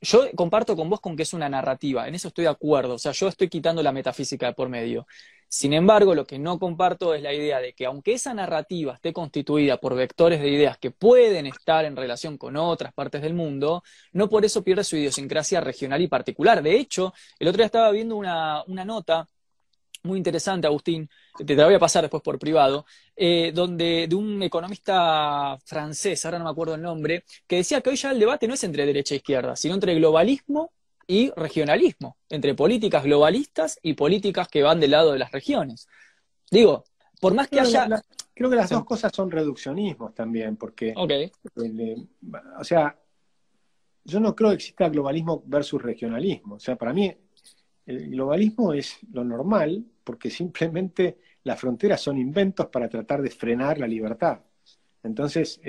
yo comparto con vos con que es una narrativa, en eso estoy de acuerdo, o sea, yo estoy quitando la metafísica de por medio. Sin embargo, lo que no comparto es la idea de que aunque esa narrativa esté constituida por vectores de ideas que pueden estar en relación con otras partes del mundo, no por eso pierde su idiosincrasia regional y particular. De hecho, el otro día estaba viendo una, una nota muy interesante, Agustín, te la voy a pasar después por privado, eh, donde de un economista francés, ahora no me acuerdo el nombre, que decía que hoy ya el debate no es entre derecha e izquierda, sino entre globalismo y regionalismo, entre políticas globalistas y políticas que van del lado de las regiones. Digo, por más que haya... creo que las dos cosas son reduccionismos también, porque... Okay. o sea, yo no creo que exista globalismo versus regionalismo. O sea, para mí el globalismo es lo normal porque simplemente las fronteras son inventos para tratar de frenar la libertad. Entonces,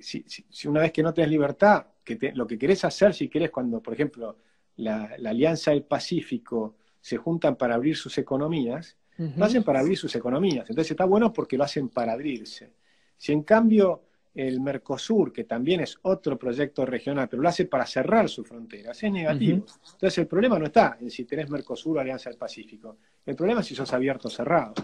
si, una vez que no tenés libertad, que lo que querés hacer, si querés, cuando, por ejemplo, la, Alianza del Pacífico se juntan para abrir sus economías, lo hacen para abrir sus economías. Entonces está bueno porque lo hacen para abrirse. Si en cambio el Mercosur, que también es otro proyecto regional, pero lo hace para cerrar sus fronteras, es negativo. Entonces el problema no está en si tenés Mercosur o Alianza del Pacífico. El problema es si sos abierto o cerrado.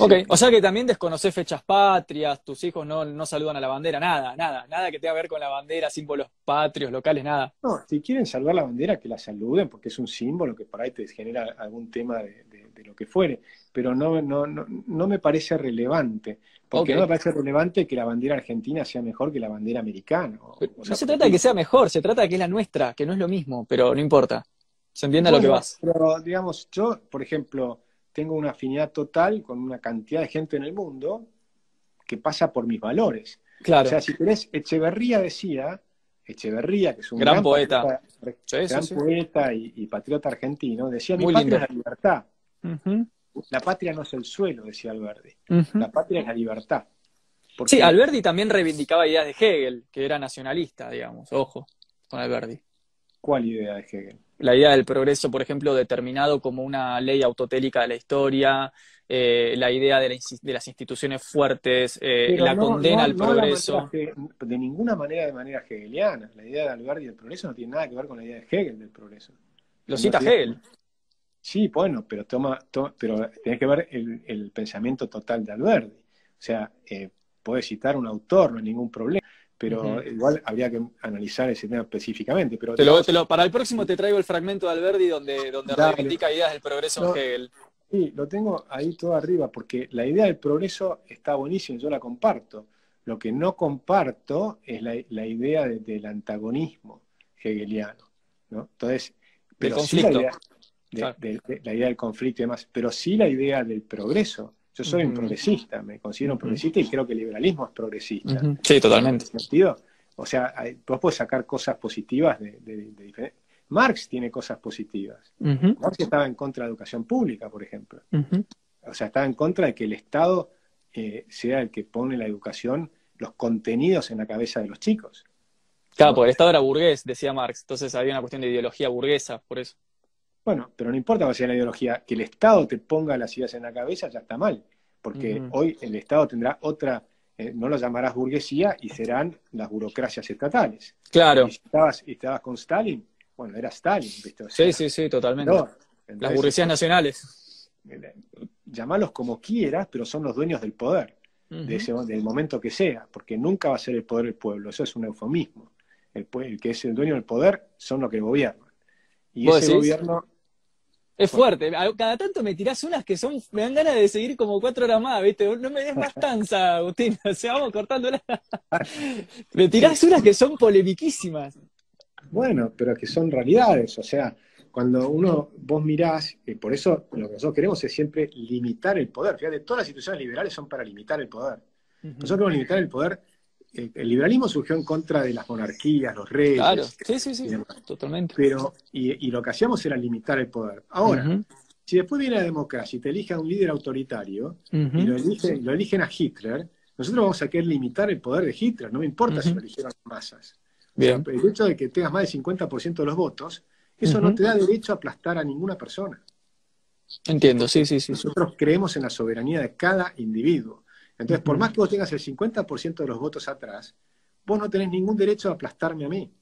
ok, o sea que también desconoces fechas patrias, tus hijos no, no saludan a la bandera, nada, nada, nada que tenga que ver con la bandera, símbolos patrios, locales, nada. No, si quieren saludar la bandera, que la saluden, porque es un símbolo que por ahí te genera algún tema de, lo que fuere, pero no, no, no, no me parece relevante. Porque no me parece relevante que la bandera argentina sea mejor que la bandera americana. no se trata de que sea mejor, se trata de que es la nuestra, que no es lo mismo, pero no importa. Se entiende a lo que vas. Pero, digamos, yo, por ejemplo, tengo una afinidad total con una cantidad de gente en el mundo que pasa por mis valores. Claro. O sea, si querés, Echeverría decía, Echeverría, que es un gran, poeta, gran poeta y, patriota argentino, decía, mi patria es la libertad. La patria no es el suelo, decía Alberti. La patria es la libertad. Sí, Alberti también reivindicaba ideas de Hegel, que era nacionalista, digamos. Ojo, con Alberti. ¿Cuál idea de Hegel? La idea del progreso, por ejemplo, determinado como una ley autotélica de la historia, eh, la idea de, las instituciones fuertes, eh, la condena al progreso. de ninguna manera de manera hegeliana. La idea de Alberti del progreso no tiene nada que ver con la idea de Hegel del progreso. Lo cita Hegel. Sí, bueno, pero toma, pero tiene que ver el, pensamiento total de Alberti. O sea, eh, puede citar un autor, no hay ningún problema, pero igual habría que analizar ese tema específicamente. Pero para el próximo te traigo el fragmento de Alberti donde, donde reivindica ideas del progreso en Hegel. Sí, lo tengo ahí todo arriba, porque la idea del progreso está buenísima, yo la comparto. Lo que no comparto es la, idea del antagonismo hegeliano. ¿no? Entonces, pero conflicto de, la idea del conflicto y demás, pero sí la idea del progreso. Yo soy un progresista, me considero un progresista y creo que el liberalismo es progresista. Sí, totalmente. En sentido, o sea, vos podés sacar cosas positivas de, diferentes... Marx tiene cosas positivas. Marx estaba en contra de la educación pública, por ejemplo. O sea, estaba en contra de que el Estado eh, sea el que pone la educación, los contenidos en la cabeza de los chicos. Claro, porque el Estado era burgués, decía Marx. Entonces había una cuestión de ideología burguesa, por eso. Bueno, pero no importa cuál sea la ideología, que el Estado te ponga las ideas en la cabeza ya está mal, porque hoy el Estado tendrá otra, eh, no lo llamarás burguesía y serán las burocracias estatales. Claro. Y si estabas, con Stalin, bueno, era Stalin, ¿viste? sí, sí, sí, totalmente. las burguesías nacionales. llamarlos como quieras, pero son los dueños del poder, de ese, del momento que sea, porque nunca va a ser el poder del pueblo, eso es un eufemismo. El, el que es el dueño del poder son los que gobiernan. Y ese gobierno es fuerte. Cada tanto me tirás unas que son, me dan ganas de seguir como cuatro horas más, ¿viste? No me des más tanza, Agustín. O sea, vamos cortándola. me tirás unas que son polemiquísimas. Bueno, pero que son realidades. O sea, cuando uno, vos mirás, y por eso lo que nosotros queremos es siempre limitar el poder. Fíjate, todas las instituciones liberales son para limitar el poder. Nosotros queremos limitar el poder el, liberalismo surgió en contra de las monarquías, los reyes. Claro, sí, sí, sí, totalmente. Pero, y, lo que hacíamos era limitar el poder. Ahora, si después viene la democracia y te elige a un líder autoritario y lo, eligen a Hitler, nosotros vamos a querer limitar el poder de Hitler, no me importa si lo eligieron las masas. Bien. el hecho de que tengas más del 50% de los votos, eso no te da derecho a aplastar a ninguna persona. Entiendo, sí, sí, sí. Nosotros creemos en la soberanía de cada individuo. Entonces, por más que vos tengas el 50% de los votos atrás, vos no tenés ningún derecho a aplastarme a mí.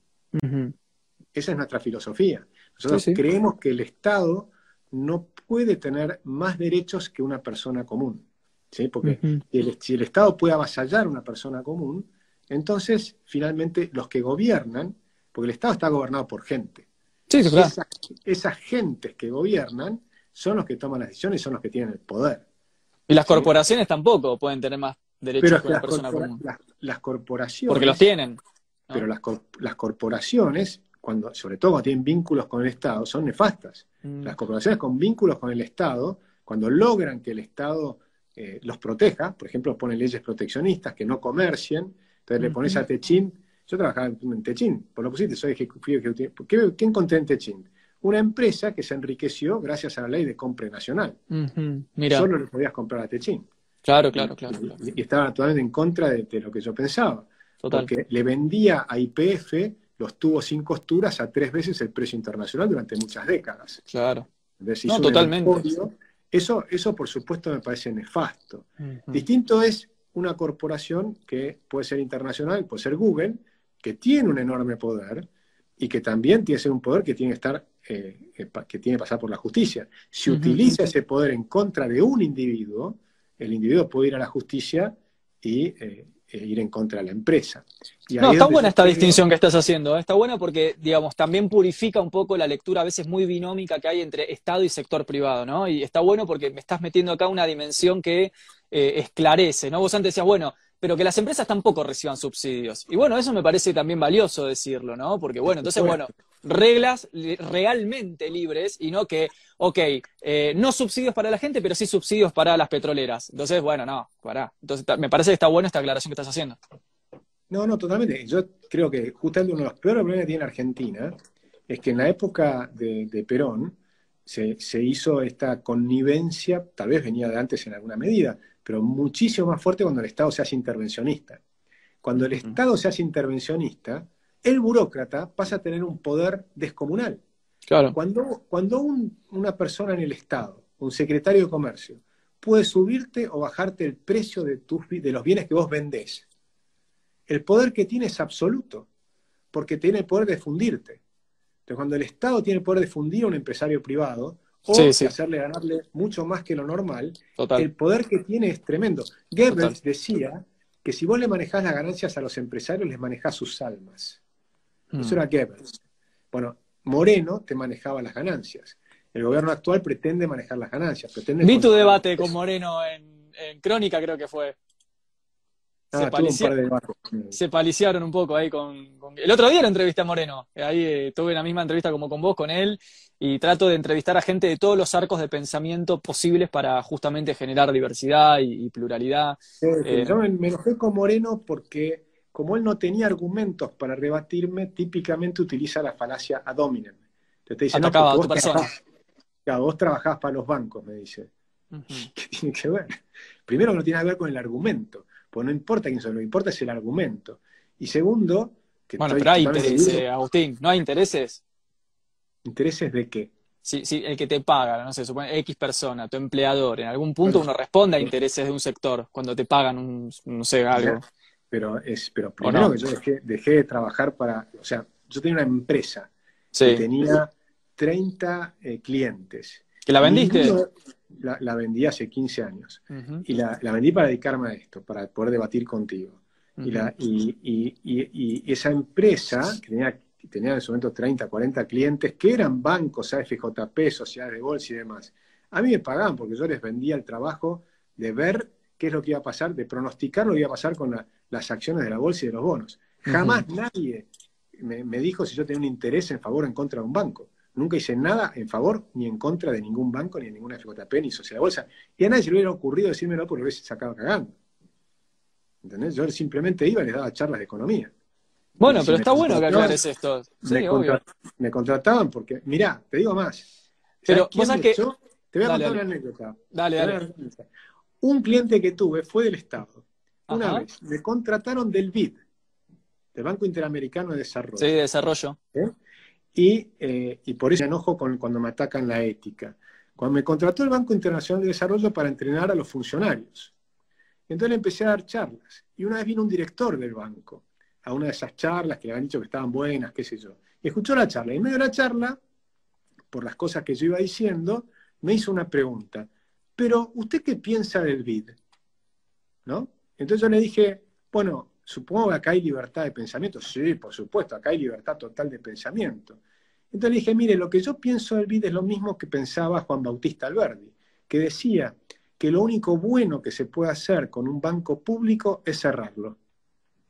Esa es nuestra filosofía. Nosotros creemos que el Estado no puede tener más derechos que una persona común. ¿sí? Porque si, el, Estado puede avasallar a una persona común, entonces finalmente los que gobiernan, porque el Estado está gobernado por gente. Sí, claro. esas gentes que gobiernan son los que toman las decisiones y son los que tienen el poder. Y las corporaciones tampoco pueden tener más derechos que una persona común. Las, corporaciones. Porque los tienen. Pero las, las, corporaciones, cuando, sobre todo cuando tienen vínculos con el Estado, son nefastas. Mm. Las corporaciones con vínculos con el Estado, cuando logran que el Estado eh, los proteja, por ejemplo, ponen leyes proteccionistas que no comercien, entonces le pones a Techín. Yo trabajaba en Techín, por lo pusiste, soy ejecutivo. ¿Qué, ¿Qué encontré en Techín? Una empresa que se enriqueció gracias a la ley de compra nacional. Solo le podías comprar a Techín. Claro, claro, claro. Y, estaba totalmente en contra de, lo que yo pensaba. Porque le vendía a IPF los tubos sin costuras a tres veces el precio internacional durante muchas décadas. Claro. no, totalmente. Eso, eso, por supuesto, me parece nefasto. Distinto es una corporación que puede ser internacional, puede ser Google, que tiene un enorme poder y que también tiene que ser un poder que tiene que estar eh, eh, que tiene que pasar por la justicia. Si utiliza ese poder en contra de un individuo, el individuo puede ir a la justicia y eh, ir en contra de la empresa. no, está buena esta distinción que estás haciendo. Está buena porque, digamos, también purifica un poco la lectura a veces muy binómica que hay entre Estado y sector privado, ¿no? Y está bueno porque me estás metiendo acá una dimensión que esclarece, ¿no? Vos antes decías, bueno, pero que las empresas tampoco reciban subsidios. Y bueno, eso me parece también valioso decirlo, ¿no? Porque bueno, entonces, bueno, reglas realmente libres y no que, ok, eh, no subsidios para la gente, pero sí subsidios para las petroleras. Entonces, bueno, no, pará. Entonces, me parece que está buena esta aclaración que estás haciendo. No, no, totalmente. Yo creo que justamente uno de los peores problemas que tiene Argentina es que en la época de, Perón se, se, hizo esta connivencia, tal vez venía de antes en alguna medida, pero muchísimo más fuerte cuando el Estado se hace intervencionista. Cuando el Estado se hace intervencionista, el burócrata pasa a tener un poder descomunal. Claro. Cuando, cuando una persona en el Estado, un secretario de comercio, puede subirte o bajarte el precio de, tus, de los bienes que vos vendés, el poder que tiene es absoluto, porque tiene el poder de fundirte. Entonces, cuando el Estado tiene el poder de fundir a un empresario privado, o hacerle ganarle mucho más que lo normal, el poder que tiene es tremendo. Goebbels decía que si vos le manejás las ganancias a los empresarios, les manejás sus almas. Eso era Goebbels. Bueno, Moreno te manejaba las ganancias. El gobierno actual pretende manejar las ganancias. Pretende Vi tu debate con Moreno en, Crónica, creo que fue. Ah, se, paliciaron un poco ahí con, El otro día la entrevisté a Moreno. Ahí eh, tuve la misma entrevista como con vos, con él. Y trato de entrevistar a gente de todos los arcos de pensamiento posibles para justamente generar diversidad y, pluralidad. Eh, yo me enojé con Moreno porque como él no tenía argumentos para rebatirme, típicamente utiliza la falacia ad hominem. te dice, no, vos, vos trabajás para los bancos, me dice. ¿Qué tiene que ver? Primero no tiene que ver con el argumento, pues no importa quién son, lo que importa es el argumento. Y segundo, que Bueno, pero hay intereses, Agustín, ¿no hay intereses? ¿Intereses de qué? Sí, sí, el que te paga, no sé, supone X persona, tu empleador, en algún punto uno responde a intereses de un sector cuando te pagan un, no sé, algo pero es pero primero que yo dejé, de trabajar para, o sea, yo tenía una empresa que tenía 30 eh, clientes. ¿Que la vendiste? la, vendí hace 15 años. Y la, vendí para dedicarme a esto, para poder debatir contigo. y, la, y, esa empresa, que tenía, tenía en ese momento 30, 40 clientes, que eran bancos, AFJP, sociedades de bolsa y demás, a mí me pagaban porque yo les vendía el trabajo de ver qué es lo que iba a pasar, de pronosticar lo que iba a pasar con las acciones de la bolsa y de los bonos. Jamás nadie me, me, dijo si yo tenía un interés en favor o en contra de un banco. Nunca hice nada en favor ni en contra de ningún banco, ni de ninguna FJP, ni sociedad de bolsa. Y a nadie se le hubiera ocurrido decírmelo porque lo hubiese sacado cagando. ¿Entendés? Yo simplemente iba y les daba charlas de economía. Bueno, pero está bueno que aclares esto. me, contrataban porque, mirá, te digo más. Pero vos sabés que... Te voy a contar una anécdota. Dale, dale. Un cliente que tuve fue del Estado. Una vez me contrataron del BID, del Banco Interamericano de Desarrollo. Sí, desarrollo. ¿Eh? Eh, y, por eso me enojo con, cuando me atacan la ética. Cuando me contrató el Banco Internacional de Desarrollo para entrenar a los funcionarios. Entonces le empecé a dar charlas. Y una vez vino un director del banco a una de esas charlas que le habían dicho que estaban buenas, qué sé yo. Y escuchó la charla. Y en medio de la charla, por las cosas que yo iba diciendo, me hizo una pregunta. Pero, ¿usted qué piensa del BID? ¿No? Entonces yo le dije, bueno, supongo que acá hay libertad de pensamiento. Sí, por supuesto, acá hay libertad total de pensamiento. Entonces le dije, mire, lo que yo pienso del BID es lo mismo que pensaba Juan Bautista Alberdi, que decía que lo único bueno que se puede hacer con un banco público es cerrarlo.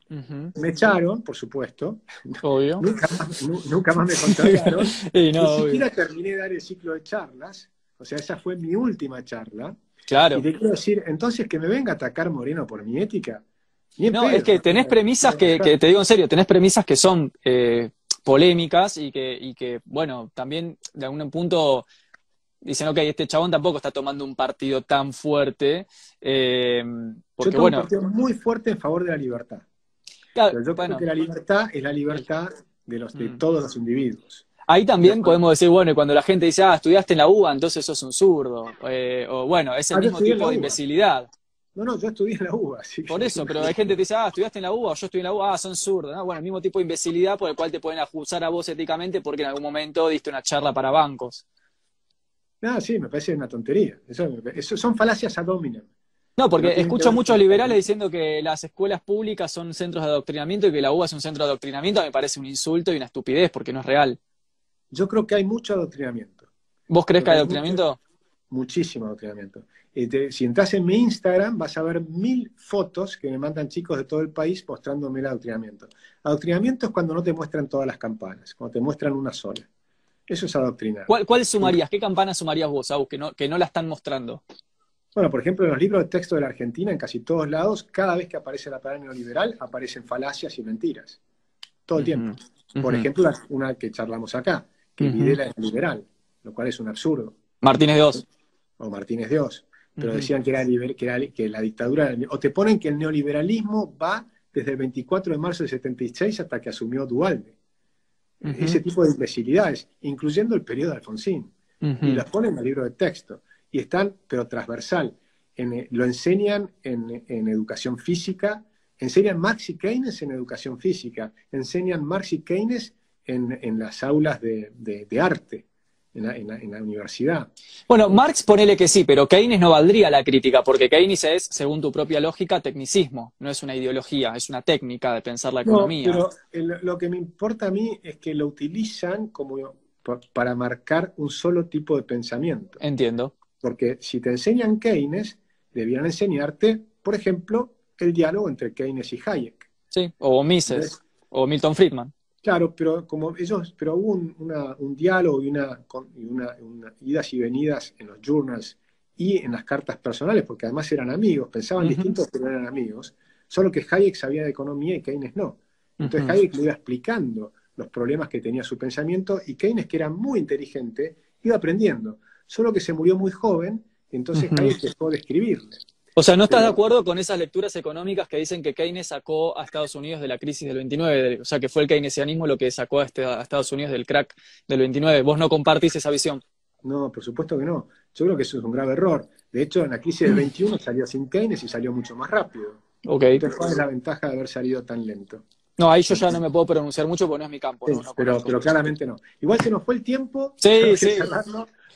Me echaron, por supuesto. Obvio. nunca, más, me contrataron. Ni siquiera terminé de dar el ciclo de charlas. O sea, esa fue mi última charla. Claro. Y te quiero decir, entonces que me venga a atacar Moreno por mi ética, no, es que tenés premisas que, te digo en serio, tenés premisas que son eh, polémicas y que, y que, bueno, también de algún punto dicen, ok, este chabón tampoco está tomando un partido tan fuerte. Eh, porque, yo tomo bueno, un partido muy fuerte en favor de la libertad. Claro, yo creo que la libertad es la libertad de, los, de mm. todos los individuos. Ahí también podemos decir, bueno, y cuando la gente dice, ah, estudiaste en la UBA, entonces sos un zurdo. Eh, o bueno, es el ah, mismo tipo de imbecilidad. No, no, yo estudié en la UBA. Por eso, pero hay gente que dice, ah, estudiaste en la UBA o yo estudié en la UBA, ah, son zurdos. Bueno, el mismo tipo de imbecilidad por el cual te pueden acusar a vos éticamente porque en algún momento diste una charla para bancos. Ah, sí, me parece una tontería. Eso, son falacias ad hominem. No, porque escucho muchos liberales diciendo que las escuelas públicas son centros de adoctrinamiento y que la UBA es un centro de adoctrinamiento. Me parece un insulto y una estupidez porque no es real. Yo creo que hay mucho adoctrinamiento. ¿Vos crees que hay adoctrinamiento? muchísimo adoctrinamiento. Eh, si entras en mi Instagram vas a ver mil fotos que me mandan chicos de todo el país mostrándome el adoctrinamiento. Adoctrinamiento es cuando no te muestran todas las campanas, cuando te muestran una sola. Eso es adoctrinar. ¿Cuál, sumarías? ¿Qué campanas sumarías vos, Agus, que no, que no la están mostrando? Bueno, por ejemplo, en los libros de texto de la Argentina, en casi todos lados, cada vez que aparece la palabra neoliberal, aparecen falacias y mentiras. Todo el tiempo. Por ejemplo, una que charlamos acá, que Videla es liberal, lo cual es un absurdo. Martínez II o Martínez Dios, pero decían que, era, que, que la dictadura, o te ponen que el neoliberalismo va desde el 24 de marzo del 76 hasta que asumió Dualde. Ese tipo de imbecilidades, incluyendo el periodo de Alfonsín. Y las ponen en el libro de texto. Y están, pero transversal. Eh, lo enseñan en, educación física, enseñan Marx y Keynes en educación física, enseñan Marx y Keynes en, las aulas de arte en la, universidad. Bueno, Marx ponele que sí, pero Keynes no valdría la crítica, porque Keynes es, según tu propia lógica, tecnicismo, no es una ideología, es una técnica de pensar la economía. pero lo que me importa a mí es que lo utilizan como para marcar un solo tipo de pensamiento. Entiendo. Porque si te enseñan Keynes, debían enseñarte, por ejemplo, el diálogo entre Keynes y Hayek. Sí, o Mises, o Milton Friedman. Claro, pero como ellos, pero hubo un, diálogo y una, idas y venidas en los journals y en las cartas personales, porque además eran amigos, pensaban distintos, pero eran amigos, solo que Hayek sabía de economía y Keynes no. Entonces Hayek le iba explicando los problemas que tenía su pensamiento y Keynes, que era muy inteligente, iba aprendiendo, solo que se murió muy joven, entonces Hayek dejó de escribirle. O sea, ¿no estás de acuerdo con esas lecturas económicas que dicen que Keynes sacó a Estados Unidos de la crisis del 29? O sea, que fue el keynesianismo lo que sacó este, a, Estados Unidos del crack del 29. ¿Vos no compartís esa visión? No, por supuesto que no. Yo creo que eso es un grave error. De hecho, en la crisis del 21 salió sin Keynes y salió mucho más rápido. Ok. ¿cuál es la ventaja de haber salido tan lento? No, ahí yo ya no me puedo pronunciar mucho porque no es mi campo. pero, pero claramente no. Igual se nos fue el tiempo. Sí, sí.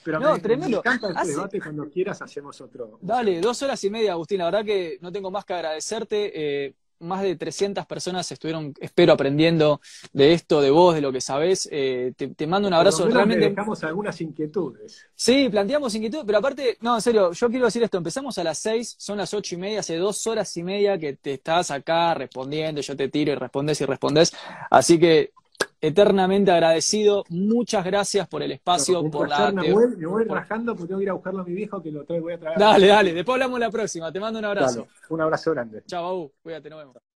Pero no, me, tremendo. me encanta este debate, cuando quieras hacemos otro. Dale, dos horas y media, Agustín. La verdad que no tengo más que agradecerte. Eh, más de 300 personas estuvieron, espero, aprendiendo de esto, de vos, de lo que sabés. Eh, te, mando un abrazo. Realmente dejamos algunas inquietudes. Sí, planteamos inquietudes, pero aparte, no, en serio, yo quiero decir esto, empezamos a las 6, son las ocho y media, hace dos horas y media que te estás acá respondiendo, yo te tiro y respondes y respondes. Así que eternamente agradecido. Muchas gracias por el espacio, por la. Me voy, me voy rajando porque tengo que ir a buscarlo a mi viejo que lo traigo, voy a traer. Dale, dale, después hablamos la próxima. Te mando un abrazo. un abrazo grande. Chao, Cuídate, nos vemos.